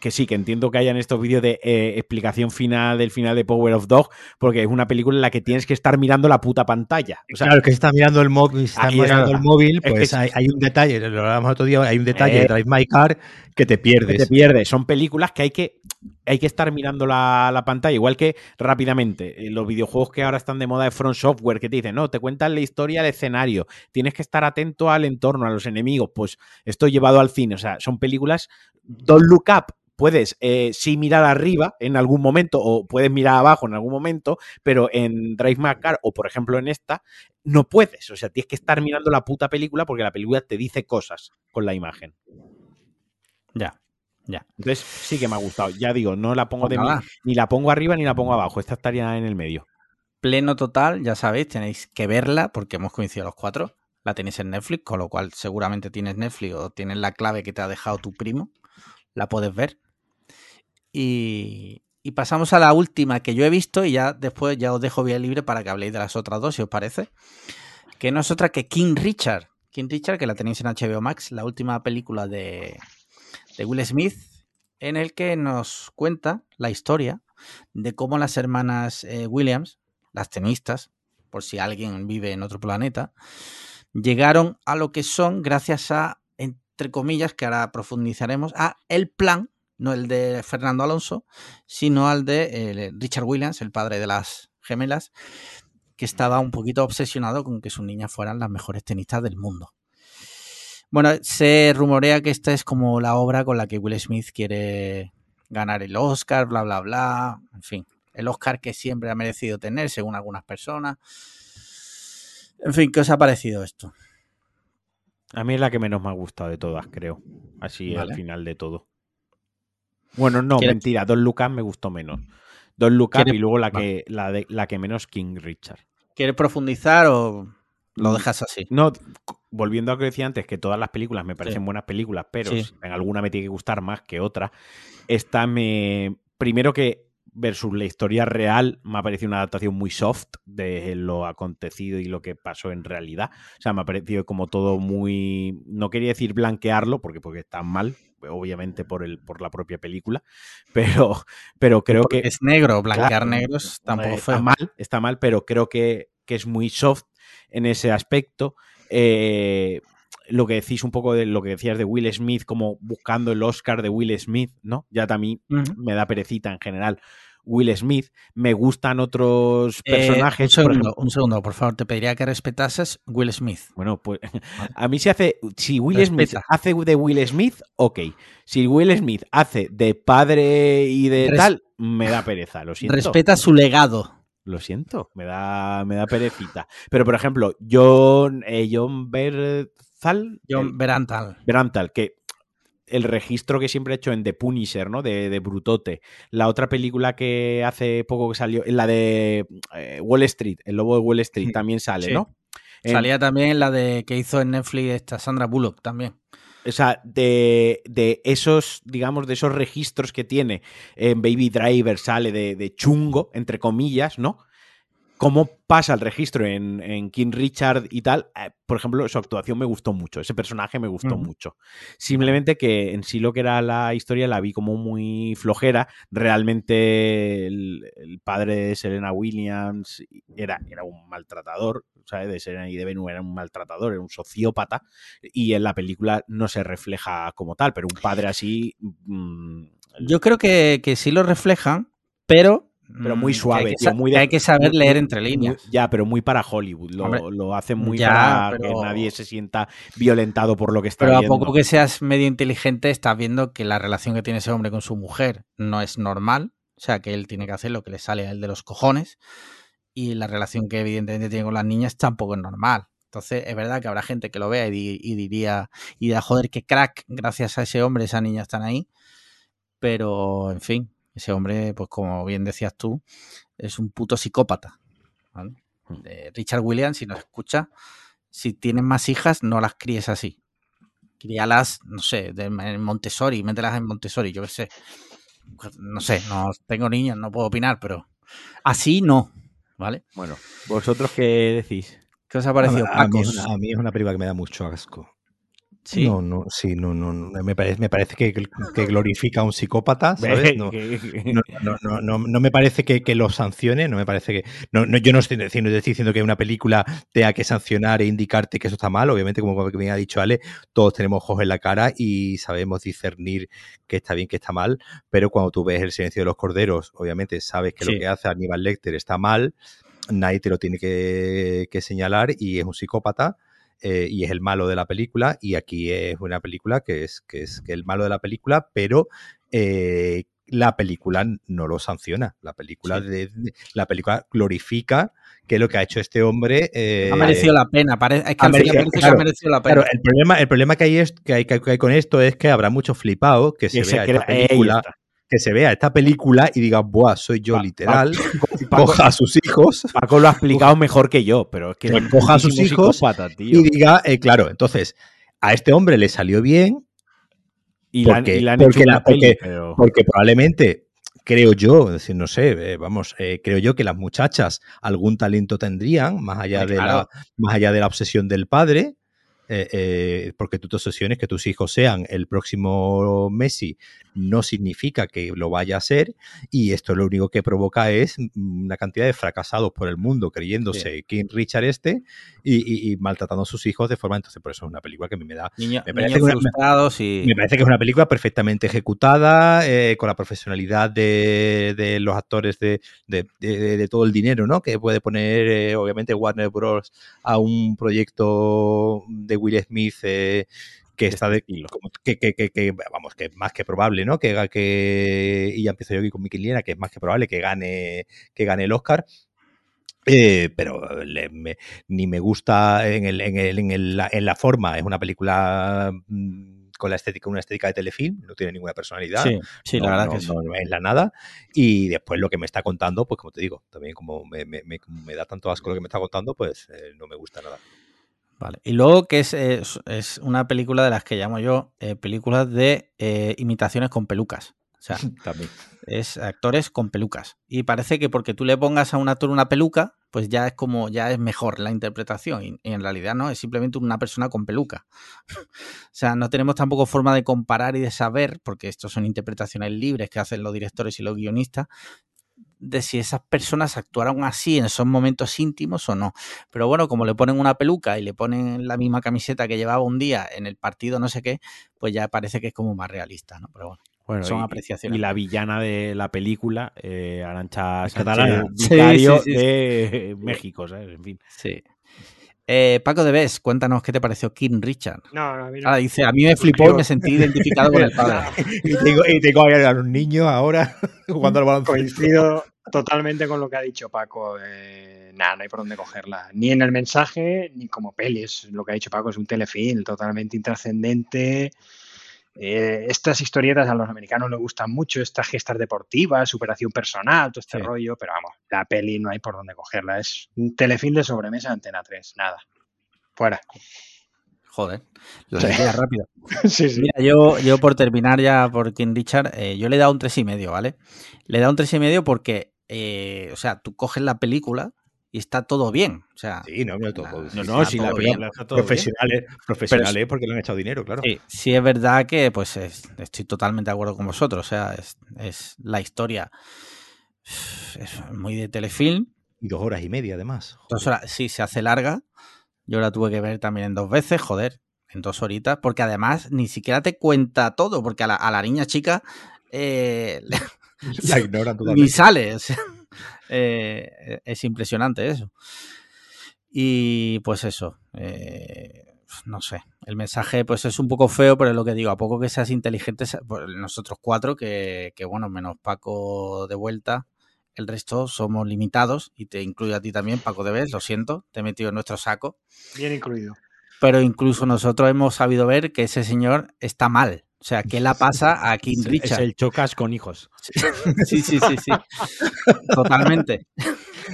que sí, que entiendo que hayan estos vídeos de eh, explicación final del final de Power of Dog, porque es una película en la que tienes que estar mirando la puta pantalla. O sea, claro, que está mirando el móvil, está mirando el móvil, pues hay, un detalle, lo hablamos otro día, hay un detalle de eh, Drive My Car que te pierdes. te pierdes. Son películas que hay que, hay que estar mirando la, pantalla, igual que rápidamente. Eh, los videojuegos que ahora están de moda de Front Software, que te dicen, no, te cuentan la historia del escenario, tienes que estar atento al entorno, a los enemigos. Pues esto llevado al cine. O sea, son películas Don't Look Up puedes eh, sí mirar arriba en algún momento o puedes mirar abajo en algún momento, pero en Drive My Car o por ejemplo en esta no puedes. O sea, tienes que estar mirando la puta película porque la película te dice cosas con la imagen. Ya. Ya. Entonces sí que me ha gustado. Ya digo, no la pongo de mí, ni la pongo arriba ni la pongo abajo. Esta estaría en el medio. Pleno total, ya sabéis, tenéis que verla porque hemos coincidido los cuatro. La tenéis en Netflix, con lo cual seguramente tienes Netflix o tienes la clave que te ha dejado tu primo. La puedes ver. Y, pasamos a la última que yo he visto y ya después ya os dejo vía libre para que habléis de las otras dos, si os parece. Que no es otra que King Richard. King Richard, que la tenéis en HBO Max, la última película de, Will Smith, en el que nos cuenta la historia de cómo las hermanas eh, Williams, las tenistas, por si alguien vive en otro planeta, llegaron a lo que son gracias a, entre comillas, que ahora profundizaremos, a el plan no el de Fernando Alonso, sino al de eh, Richard Williams, el padre de las gemelas, que estaba un poquito obsesionado con que sus niñas fueran las mejores tenistas del mundo. Bueno, se rumorea que esta es como la obra con la que Will Smith quiere ganar el Oscar, bla, bla, bla. En fin, el Oscar que siempre ha merecido tener, según algunas personas. En fin, ¿qué os ha parecido esto? A mí es la que menos me ha gustado de todas, creo. Así al final de todo. Bueno, no, mentira. Don Lucas me gustó menos. Don Lucas y luego la que, la, de, la que menos King Richard. ¿Quieres profundizar o lo mm, dejas así? No, volviendo a lo que decía antes, que todas las películas me parecen buenas películas, pero en alguna me tiene que gustar más que otra. Esta me. Primero que versus la historia real me ha parecido una adaptación muy soft de lo acontecido y lo que pasó en realidad. O sea, me ha parecido como todo muy. No quería decir blanquearlo, porque, porque está mal, obviamente por el por la propia película, pero, pero creo que es negro, blanquear negros tampoco está mal, está mal, pero creo que, es muy soft en ese aspecto. Eh, lo que decís un poco de lo que decías de Will Smith, como buscando el Oscar de Will Smith, ¿no? Ya también me da perecita en general. Will Smith, me gustan otros eh, personajes. un, segundo, por favor, te pediría que respetases Will Smith. Bueno, pues a mí se hace, si Will Smith hace de Will Smith, ok. Si Will Smith hace de padre y de tal, me da pereza, lo siento. Respeta su legado. Lo siento, me da, me da perecita. Pero, por ejemplo, John, eh, John Berzal. John Berantal. Berantal, que el registro que siempre he hecho en The Punisher, ¿no? De, Brutote. La otra película que hace poco que salió, la de eh, Wall Street, El Lobo de Wall Street, también sale, ¿no? Salía también la de que hizo en Netflix esta Sandra Bullock también. O sea, de, esos, digamos, de esos registros que tiene en Baby Driver, sale de, de chungo, entre comillas, ¿no? Cómo pasa el registro en, King Richard y tal, eh, por ejemplo, su actuación me gustó mucho, ese personaje me gustó mucho. Simplemente que en sí lo que era la historia la vi como muy flojera. Realmente el, padre de Serena Williams era, era un maltratador, ¿sabes? De Serena y de Venus era un maltratador, era un sociópata, y en la película no se refleja como tal, pero un padre así... Mm, Yo creo que, que sí lo reflejan, pero pero muy mm, suave, hay que, muy hay que saber leer entre líneas. ya, pero muy para Hollywood. Lo, lo hacen muy para que nadie se sienta violentado por lo que está viendo. Pero a poco que seas medio inteligente, estás viendo que la relación que tiene ese hombre con su mujer no es normal. O sea, que él tiene que hacer lo que le sale a él de los cojones. Y la relación que evidentemente tiene con las niñas tampoco es normal. Entonces, es verdad que habrá gente que lo vea y, di- y diría, y dirá, joder, qué crack, gracias a ese hombre, esas niñas están ahí. Pero, en fin, ese hombre, pues como bien decías tú, es un puto psicópata. ¿vale? Eh, Richard Williams, si nos escucha, si tienes más hijas, no las críes así. Críalas, no sé, de, en Montessori, mételas en Montessori, yo qué sé. No sé, no tengo niños, no puedo opinar, pero así no, ¿vale? Bueno, ¿vosotros qué decís? ¿Qué os ha parecido, a, a mí es una, a mí es una película que me da mucho asco. Sí. No, no, sí, no, no, no, me parece, me parece que, que glorifica a un psicópata, ¿sabes? No, no, no, no, me parece que, que lo sancione, no me parece que. No, no, yo no estoy diciendo, estoy diciendo que una película tenga que sancionar e indicarte que eso está mal. Obviamente, como bien ha dicho Ale, todos tenemos ojos en la cara y sabemos discernir que está bien, que está mal. Pero cuando tú ves el silencio de los corderos, obviamente sabes que Sí. lo que hace Aníbal Lecter está mal, nadie te lo tiene que, que señalar y es un psicópata. Eh, y es el malo de la película, y aquí es una película que es, que es que el malo de la película, pero eh, la película no lo sanciona. La película, Sí. de, de- la película glorifica que lo que ha hecho este hombre. eh, Ha merecido la pena, es que final merecido- parece que claro, ha merecido la pena. Claro, el problema, el problema que hay, es, que, hay, que hay con esto es que habrá mucho flipado que se vea esta película, que se vea esta película y diga, buah, soy yo literal, Paco- coja a sus hijos Paco lo ha explicado mejor que yo, pero es que Pues es coja a sus hijos y diga, eh, claro, entonces, a este hombre le salió bien Y porque- y porque la- peli, pero- probablemente, creo yo, es decir, no sé, eh, vamos, eh, creo yo que las muchachas algún talento tendrían, más allá, de, claro. la, más allá de la obsesión del padre, eh, eh, porque tú te obsesiones que tus hijos sean el próximo Messi, no significa que lo vaya a ser, y esto lo único que provoca es mm, una cantidad de fracasados por el mundo creyéndose King Richard este y, y- y maltratando a sus hijos de forma, entonces por eso es una película que a mí me da Niño- me parece una- y... me parece que es una película perfectamente ejecutada, eh, con la profesionalidad de, de los actores, de, de- de- de todo el dinero ¿no? que puede poner, eh, obviamente, Warner Bros. a un proyecto de Will Smith eh, que está de. que, que- que- que, vamos, que es más que probable, ¿no? Que, que y ya empiezo yo aquí con Mickey Liena, que es más que probable que gane, que gane el Oscar. Eh, pero le- me- ni me gusta en, el, en, el- en el- en la forma. Es una película mm, con la estética, una estética de telefilm, no tiene ninguna personalidad. Sí, sí, no, la verdad no- que sí. no- es la nada. Y después lo que me está contando, pues como te digo, también como me, me- me- como me da tanto asco lo que me está contando, pues eh, no me gusta nada. Vale. Y luego que es, es, es una película de las que llamo yo eh, películas de eh, imitaciones con pelucas. O sea, También. es actores con pelucas. Y parece que porque tú le pongas a un actor una peluca, pues ya es como, ya es mejor la interpretación. Y, y en realidad no, es simplemente una persona con peluca. o sea, no tenemos tampoco forma de comparar y de saber, porque estos son interpretaciones libres que hacen los directores y los guionistas, de si esas personas actuaron así en esos momentos íntimos o no. Pero bueno, como le ponen una peluca y le ponen la misma camiseta que llevaba un día en el partido no sé qué, pues ya parece que es como más realista, ¿no? Pero bueno. Bueno, Son y- apreciaciones. Y la villana de la película, eh, Arancha Sánchez, sí, sí. de México, ¿sabes? En fin. Sí. Eh, Paco de Bes, cuéntanos qué te pareció King Richard. No, no, a mí no. Ahora dice, a mí me flipó y me sentí identificado con el padre. Y tengo, y tengo a los niños ahora jugando al baloncesto. Coincido totalmente con lo que ha dicho Paco. Eh, nada, no hay por dónde cogerla. Ni en el mensaje, ni como peli. Es lo que ha dicho Paco, es un telefilm totalmente intrascendente. Eh, estas historietas a los americanos les gustan mucho, estas gestas deportivas, superación personal, todo este Sí. rollo, pero vamos, la peli no hay por dónde cogerla. Es un telefilm de sobremesa de Antena 3, nada. Fuera. Joder, lo Sí. rápido. sí, sí. Mira, yo, yo por terminar ya por King Richard, eh, yo le he dado un tres y medio, ¿vale? Le he dado un tres y medio porque, eh, o sea, tú coges la película y está todo bien. O sea, Sí, no, no, todo, No, sí, no, la todo película bien. profesionales, profesionales porque le han echado dinero, claro. Sí, sí es verdad que pues es- estoy totalmente de acuerdo con vosotros. O sea, es, es la historia es muy de telefilm. Y dos horas y media, además. Dos horas, sí, se hace larga. Yo la tuve que ver también en dos veces, joder, en dos horitas, porque además ni siquiera te cuenta todo, porque a la, a la niña chica eh, La ignoran ni sale. o sea, eh, es impresionante eso. Y pues eso. eh, no sé, el mensaje pues es un poco feo, pero es lo que digo, a poco que seas inteligente, pues, nosotros cuatro, que, que bueno, menos Paco de vuelta, el resto somos limitados y te incluyo a ti también, Paco de Bes, lo siento, te he metido en nuestro saco. Bien incluido. Pero incluso nosotros hemos sabido ver que ese señor está mal. O sea, ¿qué la pasa a King Richard? Es el chocas con hijos. Sí, sí, sí, sí. Totalmente.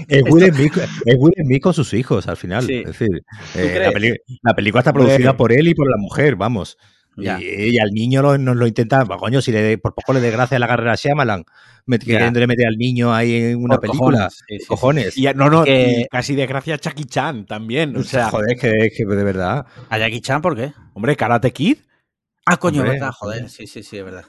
Es Will Smith, con sus hijos al final. Sí. Es decir, eh, la, peli- la película está producida Hombre. por él y por la mujer, vamos. Ya. Y, y al niño lo, nos lo intenta, pues, coño, si le, por poco le desgracia la carrera a Shyamalan, queriéndole meter al niño ahí en una Por película. cojones, sí, sí, sí. Cojones. Y ya- no, no, Que- y casi desgracia a Chucky Chan también. O sea, joder, que, que de verdad. ¿A Jackie Chan por qué? hombre, Karate Kid. Ah, coño, Hombre, verdad, joder. Sí, sí, sí, es verdad.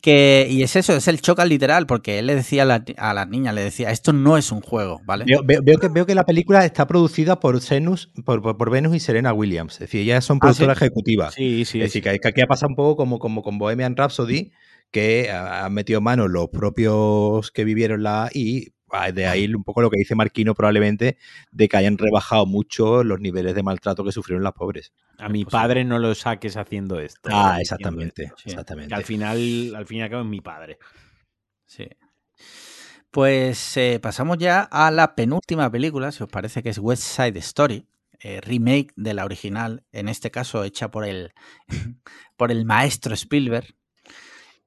Que, y es eso, es el chocal literal, porque él le decía a la, a la niña, le decía, esto no es un juego, ¿vale? Veo, veo- veo que, veo que la película está producida por, Senus, por, por- por Venus y Serena Williams. Es decir, ellas son Ah, productoras ¿sí? ejecutivas. Sí, sí. es decir, que, que aquí ha pasado un poco como, como con Bohemian Rhapsody, que ha- han metido mano los propios que vivieron la y ah, de ahí un poco lo que dice Marquino probablemente de que hayan rebajado mucho los niveles de maltrato que sufrieron las pobres. A mi Pues padre no lo saques haciendo esto. Ah, ¿eh? exactamente, Sí. exactamente. Que al final, al fin y al cabo es mi padre. Sí. Pues eh, pasamos ya a la penúltima película, si os parece que es West Side Story, eh, remake de la original, en este caso hecha por el, por el maestro Spielberg,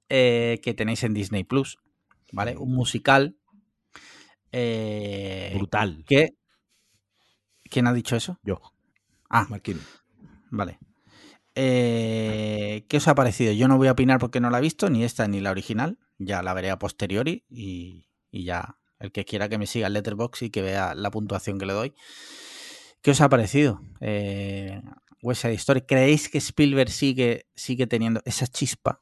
eh, que tenéis en Disney Plus, ¿vale? Un musical. Eh, Brutal. que, ¿Quién ha dicho eso? Yo. Ah, Marquino. Vale. Eh, ¿Qué os ha parecido? Yo no voy a opinar porque no la he visto, ni esta ni la original. Ya la veré a posteriori y, y ya el que quiera que me siga el letterbox y que vea la puntuación que le doy. ¿Qué os ha parecido? Eh, West Side Story. ¿Creéis que Spielberg sigue, sigue teniendo esa chispa?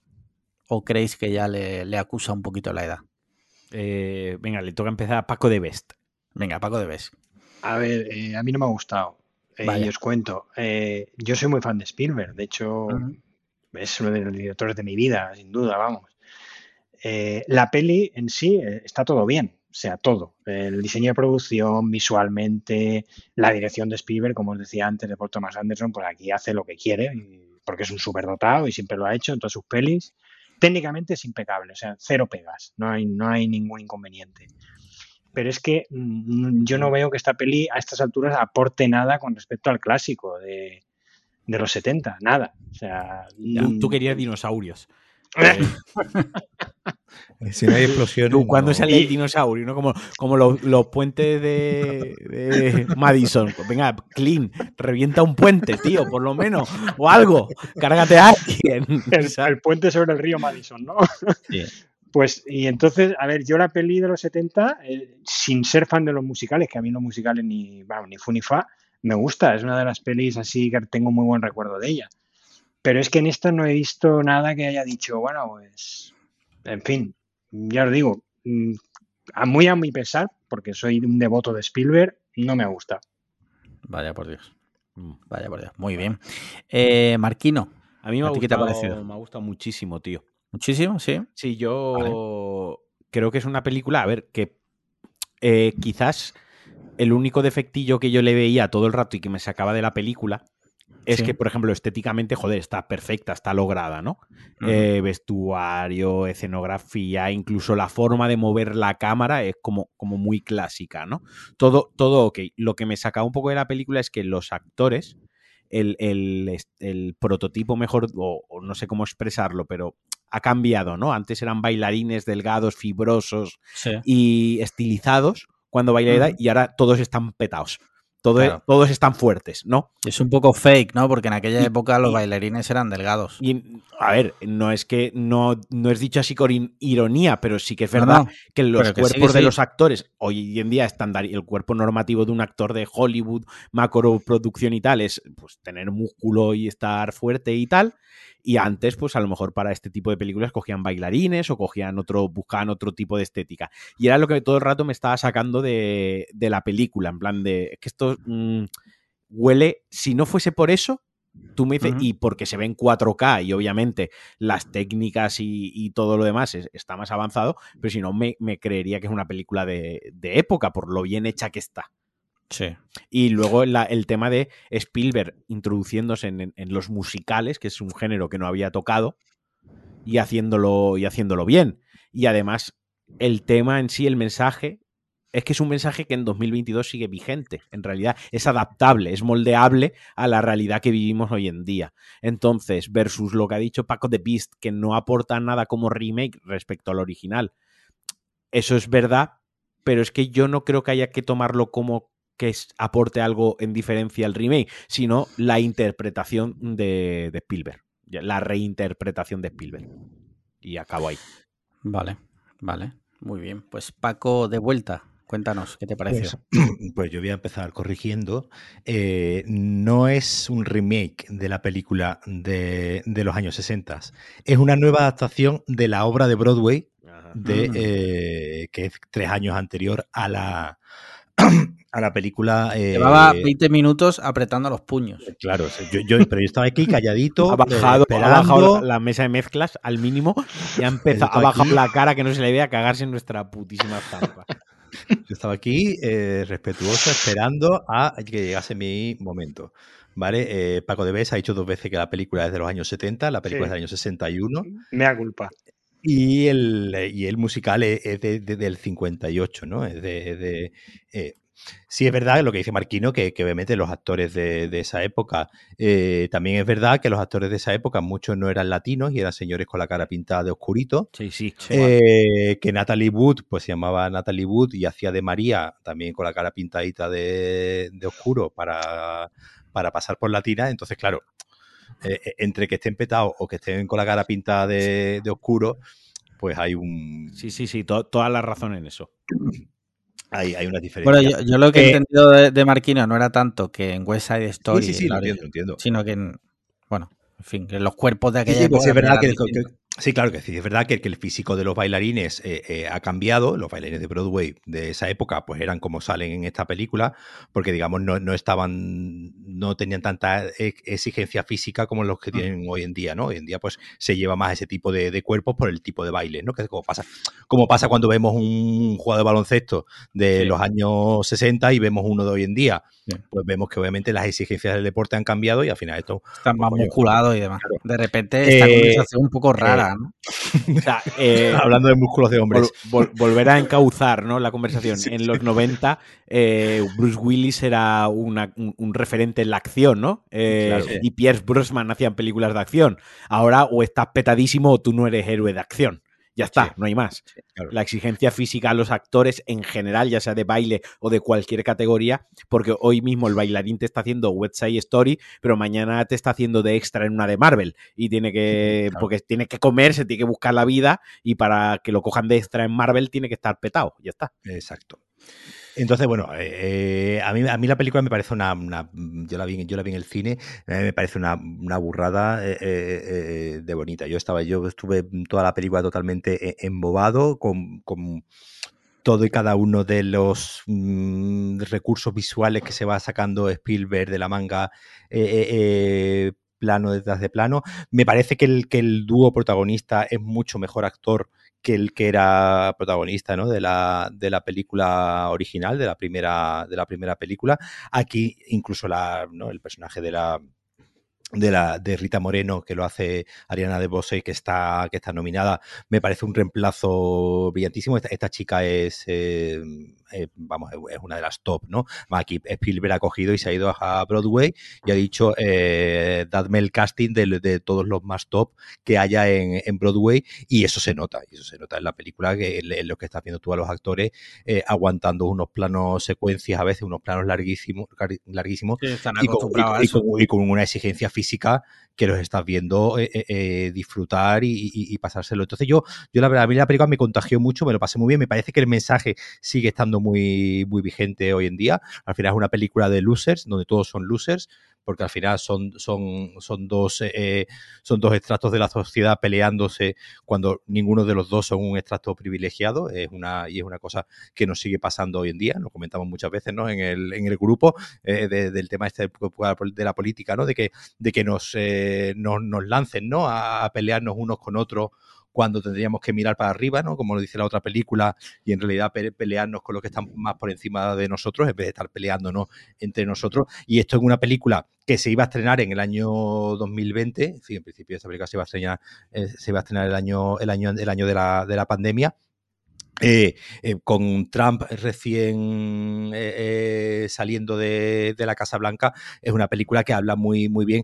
¿O creéis que ya le, le acusa un poquito la edad? Eh, venga, le toca empezar a Paco de Best. Venga, Paco de Bes. A ver, eh, a mí no me ha gustado. Eh, y os cuento. eh, yo soy muy fan de Spielberg. De hecho, es uno de los directores de mi vida, sin duda, vamos. Eh, la peli en sí está todo bien, o sea, todo. El diseño de producción, visualmente, la dirección de Spielberg, como os decía antes, de Paul Thomas Anderson, pues aquí hace lo que quiere, porque es un superdotado y siempre lo ha hecho en todas sus pelis. Técnicamente es impecable, o sea, cero pegas, no hay, no hay ningún inconveniente. Pero es que mm, yo no veo que esta peli a estas alturas aporte nada con respecto al clásico de, de los 70, nada. O sea, Tú, mm, tú querías dinosaurios. Si no hay explosiones. Tú, cuando no- sale el dinosaurio, ¿no? Como, como los, los puentes de, de Madison. Pues venga, clean, revienta un puente, tío, por lo menos. O algo. Cárgate a alguien. el, puente sobre el río Madison, ¿no? Sí. Pues, y entonces, a ver, yo la peli de los 70, eh, sin ser fan de los musicales, que a mí los musicales ni, vamos, ni fu ni fa, me gusta, es una de las pelis así que tengo muy buen recuerdo de ella. Pero es que en esta no he visto nada que haya dicho, bueno, pues, en fin, ya os digo, mm, a muy a mi pesar, porque soy un devoto de Spielberg, no me gusta. Vaya por Dios. Mm. Vaya por Dios. Muy bien. Eh, Marquino, A mí me ¿A ha, ti qué te ha gustado, parecido? me ha gustado muchísimo, tío. muchísimo, sí. Sí, yo creo que es una película, a ver, que eh, quizás el único defectillo que yo le veía todo el rato y que me sacaba de la película es Sí. que, por ejemplo, estéticamente, joder, está perfecta, está lograda, ¿no? Eh, vestuario, escenografía, incluso la forma de mover la cámara es como, como muy clásica, ¿no? Todo, todo ok. Lo que me sacaba un poco de la película es que los actores, el, el- el prototipo mejor, o, o no sé cómo expresarlo, pero ha cambiado, ¿no? Antes eran bailarines delgados, fibrosos Sí. y estilizados cuando bailaba Ujú. y ahora todos están petados. Todo- Claro. Todos están fuertes, ¿no? Es un poco fake, ¿no? Porque en aquella Y- época los y- bailarines eran delgados. Y, a ver, no es que no, no es dicho así con ironía, pero sí que es verdad no, que los pero que sí, cuerpos de sí. los actores hoy en día estándar el cuerpo normativo de un actor de Hollywood, macro producción y tal es pues tener músculo y estar fuerte y tal. Y antes, pues a lo mejor para este tipo de películas cogían bailarines o cogían otro, buscaban otro tipo de estética. Y era lo que todo el rato me estaba sacando de, de la película, en plan de es que esto mm, huele, si no fuese por eso, tú me dices, y porque se ve en 4K y obviamente las técnicas y, y todo lo demás es- está más avanzado, pero si no me, me creería que es una película de, de época por lo bien hecha que está. Sí. Y luego la- el tema de Spielberg introduciéndose en, en- en los musicales, que es un género que no había tocado, y haciéndolo, y haciéndolo bien. Y además, el tema en sí, el mensaje, es que es un mensaje que en 2022 sigue vigente. En realidad, es adaptable, es moldeable a la realidad que vivimos hoy en día. Entonces, versus lo que ha dicho Paco de Beast, que no aporta nada como remake respecto al original. Eso es verdad, pero es que yo no creo que haya que tomarlo como que aporte algo en diferencia al remake, sino la interpretación de, de Spielberg, la reinterpretación de Spielberg. Y acabo ahí. Vale, vale. Muy bien. Pues Paco, de vuelta. Cuéntanos, ¿qué te pareció? Pues, pues yo voy a empezar corrigiendo. Eh, no es un remake de la película de, de los años 60. Es una nueva adaptación de la obra de Broadway de, Mm. eh, que es tres años anterior a la, a la película. eh, Llevaba 20 minutos apretando los puños. Claro, o sea, yo, yo- pero yo estaba aquí calladito. Ha bajado, ha bajado la, mesa de mezclas al mínimo y ha empezado, bajado aquí. la cara que no se le vea cagarse en nuestra putísima estampa. Yo estaba aquí eh, respetuoso, esperando a que llegase mi momento. ¿Vale? Eh, Paco de Bes ha dicho dos veces que la película es de los años 70, la película Sí. es del año 61 Mea culpa. y el, y el musical es, es de- de- del 58, ¿no? Es de, de, eh, sí, es verdad lo que dice Marquino, que, que obviamente los actores de, de esa época, eh, también es verdad que los actores de esa época muchos no eran latinos y eran señores con la cara pintada de oscurito. Sí, sí. Eh, que Natalie Wood, pues se llamaba Natalie Wood y hacía de María, también con la cara pintadita de, de oscuro para, para pasar por latina. Entonces, claro, eh, entre que estén petados o que estén con la cara pintada de, de oscuro, pues hay un Sí, sí, sí, to- toda la razón en eso. hay, hay una diferencia. Bueno, yo, yo lo que he Eh, entendido de, de Marquino no era tanto que en West Side sí, Story, sí, sí, lo la entiendo, entiendo. sino que en, bueno, en fin, que los cuerpos de Sí, aquella sí, pues sí, es época verdad que, que-. Sí, claro que sí, es verdad que, que el físico de los bailarines eh, eh, ha cambiado, los bailarines de Broadway de esa época pues eran como salen en esta película, porque digamos no, no estaban, no tenían tanta e- exigencia física como los que tienen hoy en día, ¿no? Hoy en día pues se lleva más ese tipo de, de cuerpos por el tipo de baile, ¿no? Que es como pasa, como pasa cuando vemos un jugador de baloncesto de Sí. los años 60 y vemos uno de hoy en día, Sí. pues vemos que obviamente las exigencias del deporte han cambiado y al final esto Están más coño, musculados y demás. claro. De repente esta Eh, conversación un poco rara, ¿no? O sea, eh, hablando de músculos de hombres. vol- vol- volver a encauzar ¿no? la conversación. En los 90, eh, Bruce Willis era una- un, un referente en la acción, ¿no? Eh, Claro. Y Pierce Brosnan hacían películas de acción. Ahora o estás petadísimo o tú no eres héroe de acción. Ya está, Sí. no hay más. claro. La exigencia física a los actores en general, ya sea de baile o de cualquier categoría, porque hoy mismo el bailarín te está haciendo West Side Story, pero mañana te está haciendo de extra en una de Marvel y tiene que, Claro. porque tiene que comer, se tiene que buscar la vida y para que lo cojan de extra en Marvel tiene que estar petado, ya está. Exacto. Entonces, bueno, eh, a, mí, a mí la película me parece una, yo, la vi, yo la vi en el cine, me parece una, una burrada eh, eh, eh, de bonita. Yo estaba, yo estuve toda la película totalmente eh, embobado con, con todo y cada uno de los mm, recursos visuales que se va sacando Spielberg de la manga eh, eh, eh, plano detrás de plano. Me parece que el, que el dúo protagonista es mucho mejor actor que el que era protagonista ¿no? de, la, de la película original, de la primera, de la primera película. Aquí incluso la, ¿no? el personaje de la, de, la, de Rita Moreno, que lo hace Ariana de Bose, que está, que está nominada, me parece un reemplazo brillantísimo. Esta, esta chica es, eh, eh, vamos, es una de las top, ¿no? Aquí Spielberg ha cogido y se ha ido a Broadway y ha dicho, eh, dadme el casting de, de, todos los más top que haya en, en, Broadway y eso se nota, y eso se nota en la película, que en lo que estás viendo tú a los actores eh, aguantando unos planos secuencias, a veces unos planos larguísimos, larguísimos Sí, y, con, y, y, con, y, con, una exigencia física que los estás viendo disfrutar y, y, pasárselo. Entonces yo, yo la verdad, a mí la película me contagió mucho, me lo pasé muy bien, me parece que el mensaje sigue estando muy, muy vigente hoy en día. Al final es una película de losers, donde todos son losers, porque al final son, son, son, dos, eh, son dos extractos de la sociedad peleándose cuando ninguno de los dos son un extracto privilegiado, es una, y es una cosa que nos sigue pasando hoy en día, lo comentamos muchas veces ¿no? en, el, en el grupo eh, del tema este de la política, ¿no? de que, de que nos, nos, nos, lancen ¿no? a pelearnos unos con otros cuando tendríamos que mirar para arriba, ¿no? Como lo dice la otra película, y en realidad pelearnos con los que están más por encima de nosotros, en vez de estar peleándonos entre nosotros. Y esto es una película que se iba a estrenar en el año 2020, sí, en principio esta película se iba a estrenar, eh, se iba a estrenar el año, el año, el año de la, de la pandemia, eh, eh, con Trump recién saliendo de, de, la Casa Blanca, es una película que habla muy, muy bien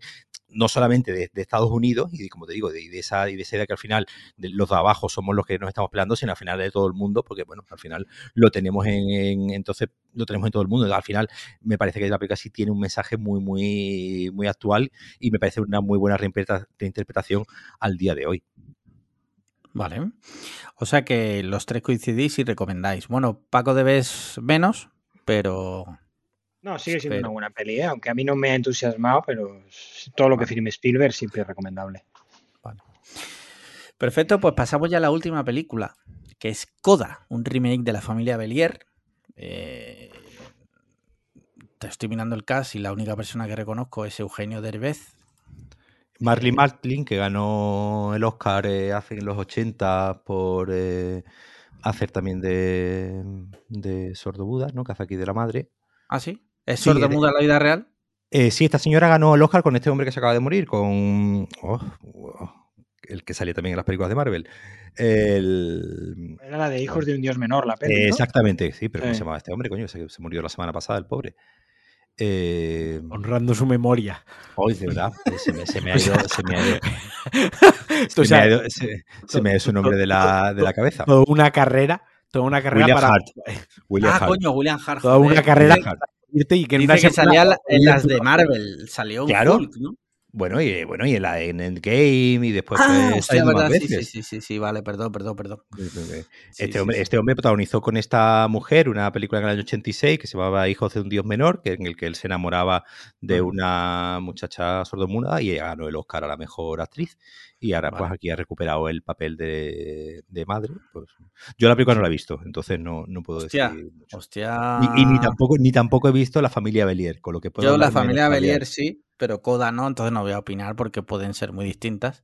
no solamente de, Estados Unidos y, como te digo, de, de, esa, y de esa idea que al final los de abajo somos los que nos estamos peleando, sino al final de todo el mundo, porque bueno, al final lo tenemos en, en, entonces lo tenemos en todo el mundo. Al final me parece que la película sí tiene un mensaje muy, muy, muy actual y me parece una muy buena reinterpretación al día de hoy. Vale. O sea que los tres coincidís y recomendáis. Bueno, Paco debes menos, pero no, sigue siendo pero... una buena peli, ¿eh? aunque a mí no me ha entusiasmado, pero todo lo que firme Spielberg siempre es recomendable. Vale. Perfecto, pues pasamos ya a la última película, que es Coda, un remake de la familia Belier. Eh... Te estoy mirando el cast y la única persona que reconozco es Eugenio Derbez. Marley Martlin, que ganó el Oscar eh, hace en los 80 por eh, hacer también de, de Sordo Buda, ¿no? Que hace aquí de la madre. Ah, sí. ¿Es sordo muda la vida real? Eh, sí, esta señora ganó el Oscar con este hombre que se acaba de morir, con. Oh, oh, el que salía también en las películas de Marvel. El... Era la de Hijos de un Dios Menor, la peli. ¿no? Exactamente, sí, pero ¿cómo se llamaba este hombre? Coño, se, se, murió la semana pasada, el pobre. Eh... Honrando su memoria. Hoy, de verdad, se me, se me, ha ido. Se me ha ido, se me ha ido, se, se me ha ido su nombre de la, de la cabeza. Toda una carrera. Toda una carrera William para. Hart. William ah, Hart. coño, William Hart. Toda una carrera. Y que, Dice que salía en las de Marvel, salió claro. Hulk, ¿no? Bueno, y bueno, y en, la, en Endgame y después ah, pues, sí, verdad, sí, sí, sí, sí, sí, vale, perdón, perdón, perdón. Este, sí, hombre, este hombre protagonizó con esta mujer una película en el año 86 que se llamaba Hijos de un Dios Menor, que, en el que él se enamoraba de una muchacha sordomuda y ganó el Oscar a la mejor actriz. Y ahora, vale. pues aquí ha recuperado el papel de, de madre. Pues, yo la película no la he visto, entonces no, no puedo hostia, decir. Mucho. Hostia. Y, y, ni, tampoco, ni tampoco he visto la familia Belier, con lo que puedo Yo la familia Belier sí, pero Coda no, entonces no voy a opinar porque pueden ser muy distintas.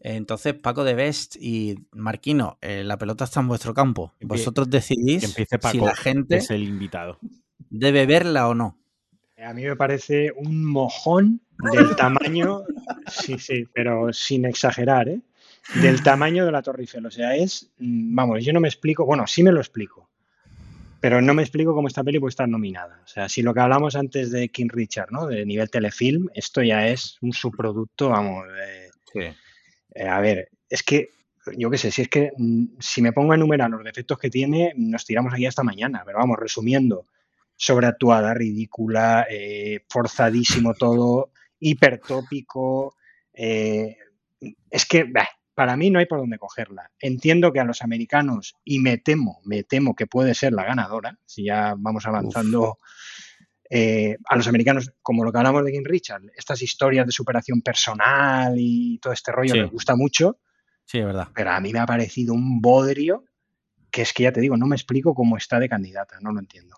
Entonces, Paco de Best y Marquino, eh, la pelota está en vuestro campo. Vosotros decidís Paco, si la gente es el invitado. debe verla o no. A mí me parece un mojón del tamaño, sí, sí, pero sin exagerar, ¿eh? Del tamaño de la Torre Eiffel. O sea, es, vamos, yo no me explico, bueno, sí me lo explico, pero no me explico cómo esta peli puede estar nominada. O sea, si lo que hablamos antes de King Richard, ¿no? De nivel telefilm, esto ya es un subproducto, vamos. Eh, sí. eh, a ver, es que, yo qué sé, si es que si me pongo a enumerar los defectos que tiene, nos tiramos aquí hasta mañana. Pero vamos, resumiendo, sobreactuada, ridícula, eh, forzadísimo todo, hipertópico. Eh, es que, bah, para mí no hay por dónde cogerla. Entiendo que a los americanos, y me temo, me temo que puede ser la ganadora, si ya vamos avanzando, eh, a los americanos, como lo que hablamos de King Richard, estas historias de superación personal y todo este rollo Sí. les gusta mucho, Sí, es verdad. pero a mí me ha parecido un bodrio que es que ya te digo, no me explico cómo está de candidata, no lo entiendo.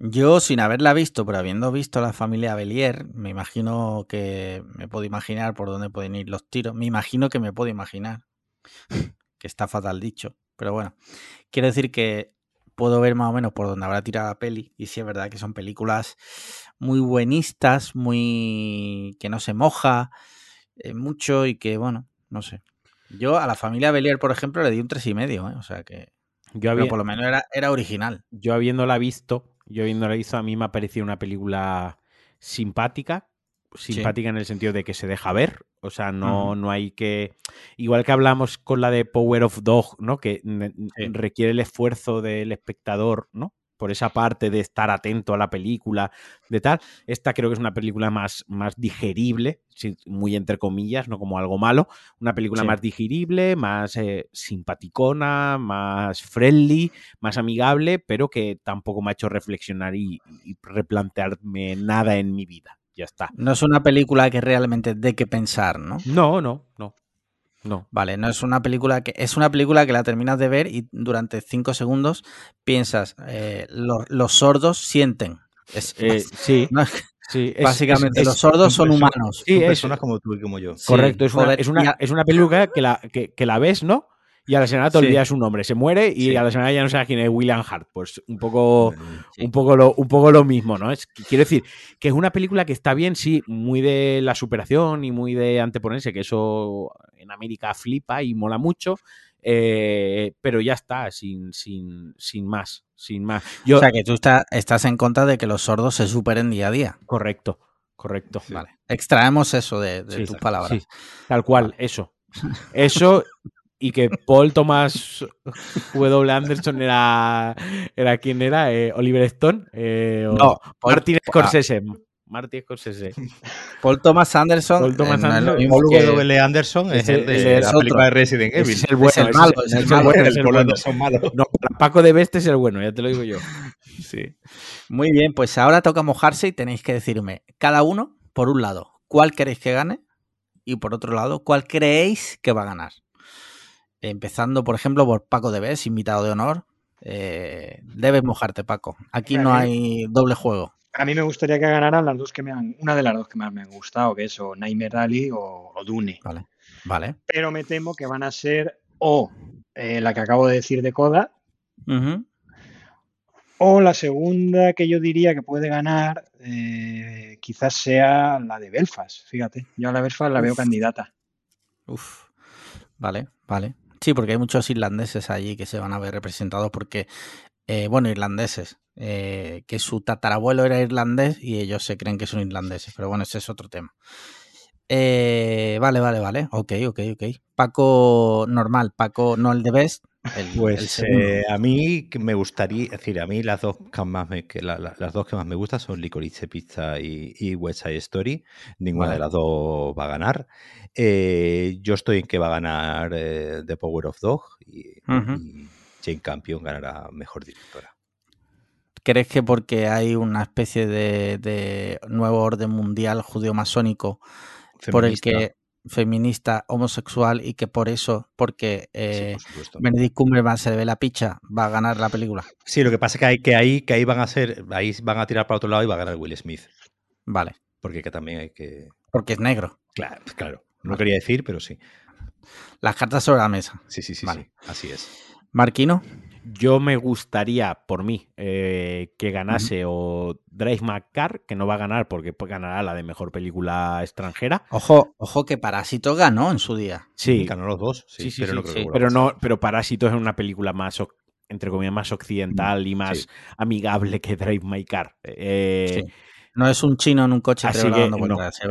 Yo, sin haberla visto, pero habiendo visto la familia Belier, me imagino que me puedo imaginar por dónde pueden ir los tiros. Me imagino que me puedo imaginar. que está fatal dicho. Pero bueno, quiero decir que puedo ver más o menos por dónde habrá tirado la peli. Y sí es verdad que son películas muy buenistas, muy. que no se moja eh, mucho y que, bueno, no sé. Yo a la familia Belier, por ejemplo, le di un tres y medio, ¿eh? o sea que. Yo había, pero por lo menos era, era original. Yo habiéndola visto, yo habiéndola visto, a mí me ha parecido una película simpática, simpática sí. en el sentido de que se deja ver, o sea, no, uh -huh. no hay que, igual que hablamos con la de Power of Dog, ¿no? Que sí. requiere el esfuerzo del espectador, ¿no? Por esa parte de estar atento a la película, de tal. Esta creo que es una película más, más digerible, muy entre comillas, no como algo malo. Una película más digerible, más eh, simpaticona, más friendly, más amigable, pero que tampoco me ha hecho reflexionar y, replantearme nada en mi vida. Ya está. No es una película que realmente dé que pensar, ¿no? No, no, no. No. Vale, no es una película que. Es una película que la terminas de ver y durante cinco segundos piensas, eh, los, sordos sienten. Eh, sí. sí básicamente, los sordos son humanos. Sí, personas como tú y como yo. Correcto, es, una, es, una, es, una, película que la, que, que la ves, ¿no? Y a la semana te olvidas su nombre, se muere y a la semana ya no sabes quién es William Hart. Pues un poco, un poco, lo, un poco lo mismo, ¿no? Es, quiero decir que es una película que está bien, sí, muy de la superación y muy de anteponerse, que eso en América flipa y mola mucho. Eh, pero ya está, sin, sin, sin más. Sin más. o sea que tú estás en contra de que los sordos se superen día a día. Correcto, correcto. Vale. Extraemos eso de, tus palabras. tal cual, eso. Eso y que Paul Thomas W. Anderson era, era quien era, eh, Oliver Stone. Eh, no, Martin Scorsese. Martin Scorsese. Paul Thomas Anderson. Paul Thomas Anderson. Paul W. Anderson es, el de la película de Resident Evil. Es el bueno, es el malo. Es el, malo. Es el bueno. No, Paco de Beste es el bueno, ya te lo digo yo. Sí. Muy bien, pues ahora toca mojarse y tenéis que decirme, cada uno, por un lado, cuál queréis que gane y por otro lado, cuál creéis que va a ganar. Empezando, por ejemplo, por Paco Debes, invitado de honor. Eh, debes mojarte, Paco. Aquí no hay doble juego. A mí me gustaría que ganaran las dos que me han, una de las dos que más me han gustado, que es o Nightmare Rally o, Dune. Vale, vale. Pero me temo que van a ser o eh, la que acabo de decir de Coda, o la segunda que yo diría que puede ganar, eh, quizás sea la de Belfast. Fíjate, yo a la Belfast la veo candidata. Uf, vale, vale. Sí, porque hay muchos irlandeses allí que se van a ver representados porque, eh, bueno, irlandeses, eh, que su tatarabuelo era irlandés y ellos se creen que son irlandeses, pero bueno, ese es otro tema. Eh, vale, vale, vale. Ok, ok, ok. Paco normal, Paco no el de Best. Pues a mí me gustaría, es decir, a mí las dos que más me, las dos que más me gustan son Licorice Pizza y, West Side Story. Ninguna de las dos va a ganar. Eh, yo estoy en que va a ganar eh, The Power of Dog y, Jane Campion ganará mejor directora. ¿Crees que porque hay una especie de, nuevo orden mundial judío-masónico por el que feminista, homosexual y que por eso, porque eh, Benedict Cumberbatch se le ve la picha, va a ganar la película? Sí, lo que pasa es que, hay, que ahí que ahí van a ser, ahí van a tirar para otro lado y va a ganar Will Smith. Vale. Porque que también hay que. Porque es negro. Claro, claro. No quería decir, pero sí. Las cartas sobre la mesa. Sí, sí, sí, vale. así es. Marquino. Yo me gustaría, por mí, eh, que ganase o Drive McCar, que no va a ganar porque ganará la de mejor película extranjera. Ojo, ojo que Parásito ganó en su día. Sí. Ganó los dos, sí, pero, no pero, no, pero Parásito es una película más, entre comillas, más occidental y más amigable que Drive My Car. Eh, no es un chino en un coche Así que,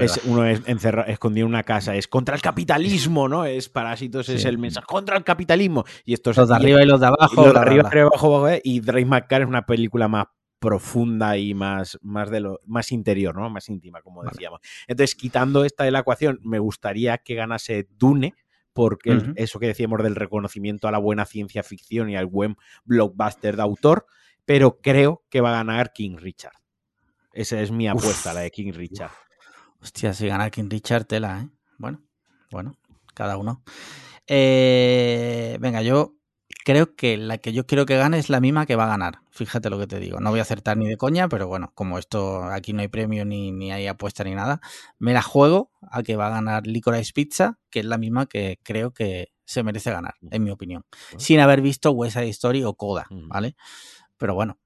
es, uno es encerrado, escondido en una casa, es contra el capitalismo, ¿no? Es Parásitos, es el mensaje contra el capitalismo. Y estos los de arriba y los de abajo. Los de arriba, y abajo, ¿eh? y Drake McCarr es una película más profunda y más, más de lo más interior, ¿no? Más íntima, como decíamos. Entonces, quitando esta de la ecuación, me gustaría que ganase Dune, porque eso que decíamos del reconocimiento a la buena ciencia ficción y al buen blockbuster de autor, pero creo que va a ganar King Richard. Esa es mi apuesta, la de King Richard. Hostia, si gana King Richard, tela, ¿eh? Bueno, bueno, cada uno. Eh, venga, yo creo que la que yo quiero que gane es la misma que va a ganar. Fíjate lo que te digo. No voy a acertar ni de coña, pero bueno, como esto aquí no hay premio ni, ni hay apuesta ni nada, me la juego a que va a ganar Licorice Pizza, que es la misma que creo que se merece ganar, en mi opinión. Sin haber visto West Side Story o Coda, ¿vale? Pero bueno,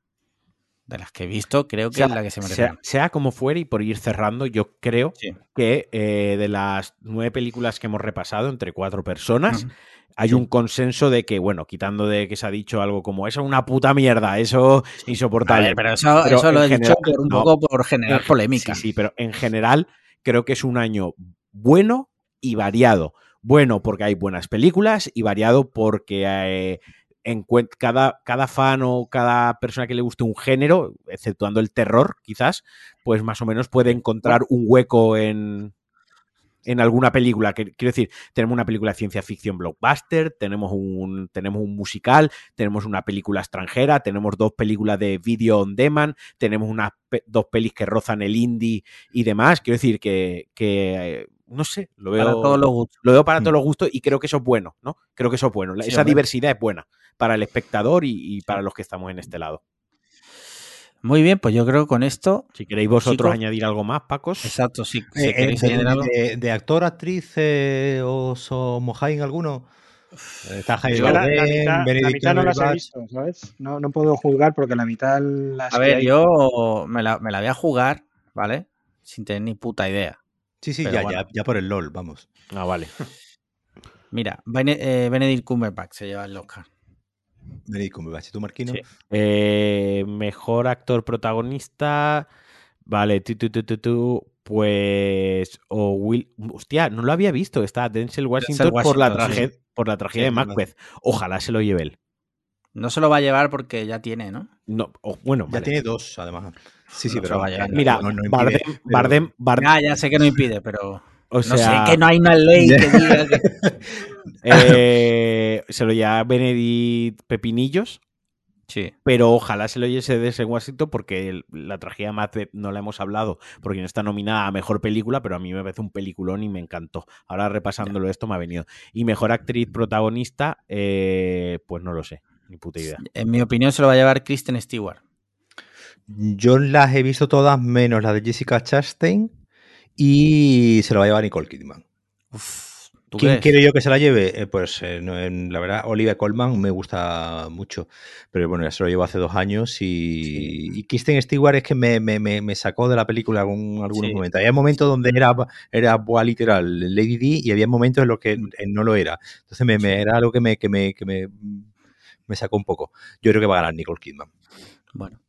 de las que he visto, creo que es la que se merece. Sea, como fuere, y por ir cerrando, yo creo que eh, de las nueve películas que hemos repasado entre cuatro personas, hay un consenso de que, bueno, quitando de que se ha dicho algo como eso, una puta mierda, eso insoportable. pero eso, lo he dicho un poco por generar polémica. Sí, sí, pero en general creo que es un año bueno y variado. Bueno porque hay buenas películas y variado porque... Eh, cada, cada fan o cada persona que le guste un género, exceptuando el terror, quizás, pues más o menos puede encontrar un hueco en, en alguna película. Quiero decir, tenemos una película de ciencia ficción blockbuster, tenemos un, tenemos un musical, tenemos una película extranjera, tenemos dos películas de video on demand, tenemos unas dos pelis que rozan el indie y demás. Quiero decir que, que no sé, lo veo, para todos los gustos. lo veo para todos los gustos y creo que eso es bueno, ¿no? Creo que eso es bueno. Esa diversidad es buena para el espectador y, para los que estamos en este lado. Muy bien, pues yo creo que con esto. Si queréis vosotros añadir algo más, Pacos. Exacto, sí. Si eh, eh, de, actor, actriz, eh, os, mojáis en alguno? Está la, mitad, no las he visto, ¿sabes? No, no, puedo juzgar porque la mitad las A ver, yo me la, me la voy a jugar, ¿vale? Sin tener ni puta idea. Sí, sí, ya, ya, ya por el LOL, vamos. Ah, vale. Mira, Benedict Cumberbatch se lleva el Oscar. Benedict Cumberbatch, ¿y tú, Marquino? Eh, mejor actor protagonista. Vale, tú, tú, tú, tú, pues. O Will. Hostia, no lo había visto. Está Denzel Washington, por, la tragedia, por la tragedia de Macbeth. Ojalá se lo lleve él. No se lo va a llevar porque ya tiene, ¿no? No, bueno. Ya tiene dos, además. Sí, sí, pero. vaya, mira, Bardem, Bardem, Ah, ya sé que no impide, pero. O sea, no sé que no hay una ley que diga que. Eh, se lo lleva Benedict Pepinillos. Sí. Pero ojalá se lo lleve de en Washington porque la tragedia más no la hemos hablado porque no está nominada a mejor película, pero a mí me parece un peliculón y me encantó. Ahora repasándolo esto me ha venido. Y mejor actriz protagonista, eh, pues no lo sé, ni puta idea. En mi opinión se lo va a llevar Kristen Stewart. Yo las he visto todas menos la de Jessica Chastain y se lo va a llevar Nicole Kidman. ¿Quién quiero yo que se la lleve? Eh, pues eh, la verdad, Olivia Colman me gusta mucho, pero bueno, ya se lo llevo hace dos años y, Kristen Stewart es que me, sacó de la película en algunos momentos. Había momentos donde era, era literal Lady D y había momentos en los que mm. no lo era. Entonces me, era algo que me, que me, que me, me sacó un poco. Yo creo que va a ganar Nicole Kidman. Bueno,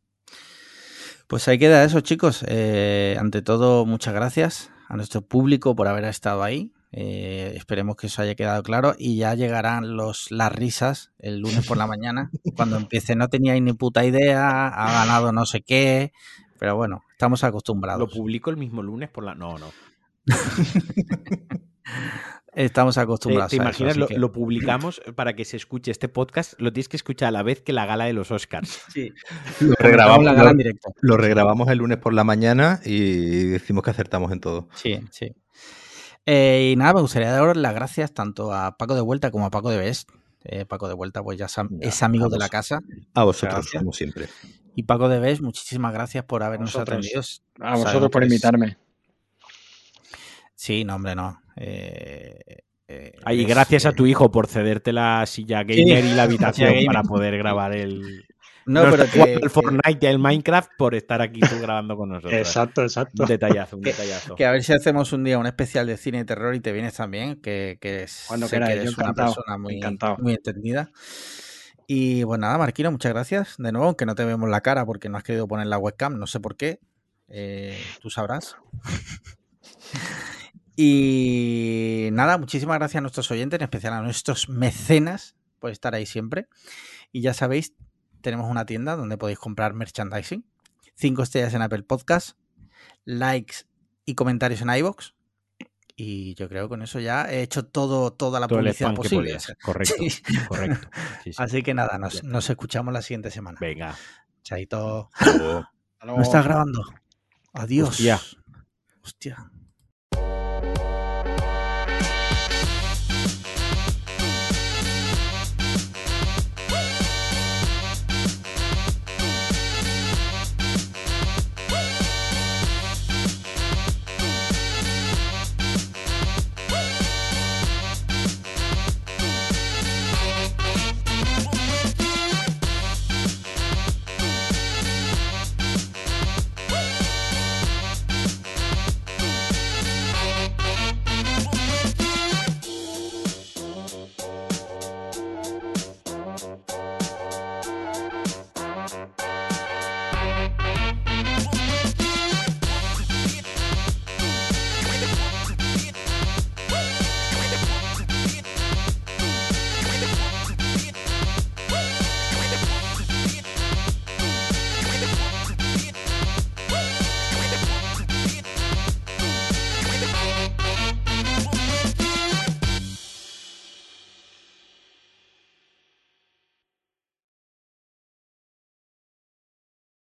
pues ahí queda eso, chicos. Eh, ante todo, muchas gracias a nuestro público por haber estado ahí. Eh, esperemos que eso haya quedado claro y ya llegarán los, las risas el lunes por la mañana cuando empiece. No tenía ni puta idea, ha ganado no sé qué, pero bueno, estamos acostumbrados. ¿Lo publico el mismo lunes por la.? No, no. Estamos acostumbrados. ¿Te, imaginas? lo, publicamos para que se escuche este podcast. Lo tienes que escuchar a la vez que la gala de los Oscars. Sí. Lo regrabamos, la gala en directo. Lo regrabamos el lunes por la mañana y decimos que acertamos en todo. Sí, sí. Eh, y nada, me gustaría dar las gracias tanto a Paco de Vuelta como a Paco de Best. Eh, Paco de Vuelta, pues ya es amigo de la casa. A vosotros, como siempre. Y Paco de Best, muchísimas gracias por habernos atendido. A vosotros por invitarme. Sí, no, hombre, no. Eh, eh y gracias a tu hijo por cederte la silla gamer y la habitación para poder grabar el. No, pero que, el Fortnite y el Minecraft por estar aquí tú grabando con nosotros. Exacto, exacto. Un detallazo, un detallazo. Que a ver si hacemos un día un especial de cine y terror y te vienes también, que, que Cuando sé eres una persona muy, muy entendida. Y pues nada, Marquino, muchas gracias. De nuevo, aunque no te vemos la cara porque no has querido poner la webcam, no sé por qué. Eh, tú sabrás. Y nada, muchísimas gracias a nuestros oyentes, en especial a nuestros mecenas por estar ahí siempre. Y ya sabéis, tenemos una tienda donde podéis comprar merchandising. Cinco estrellas en Apple Podcast, likes y comentarios en iBox. Y yo creo que con eso ya he hecho todo, toda la publicidad posible. Correcto, correcto. Así que nada, nos, escuchamos la siguiente semana. Venga. Chaito. No está grabando. Adiós. Hostia. Hostia.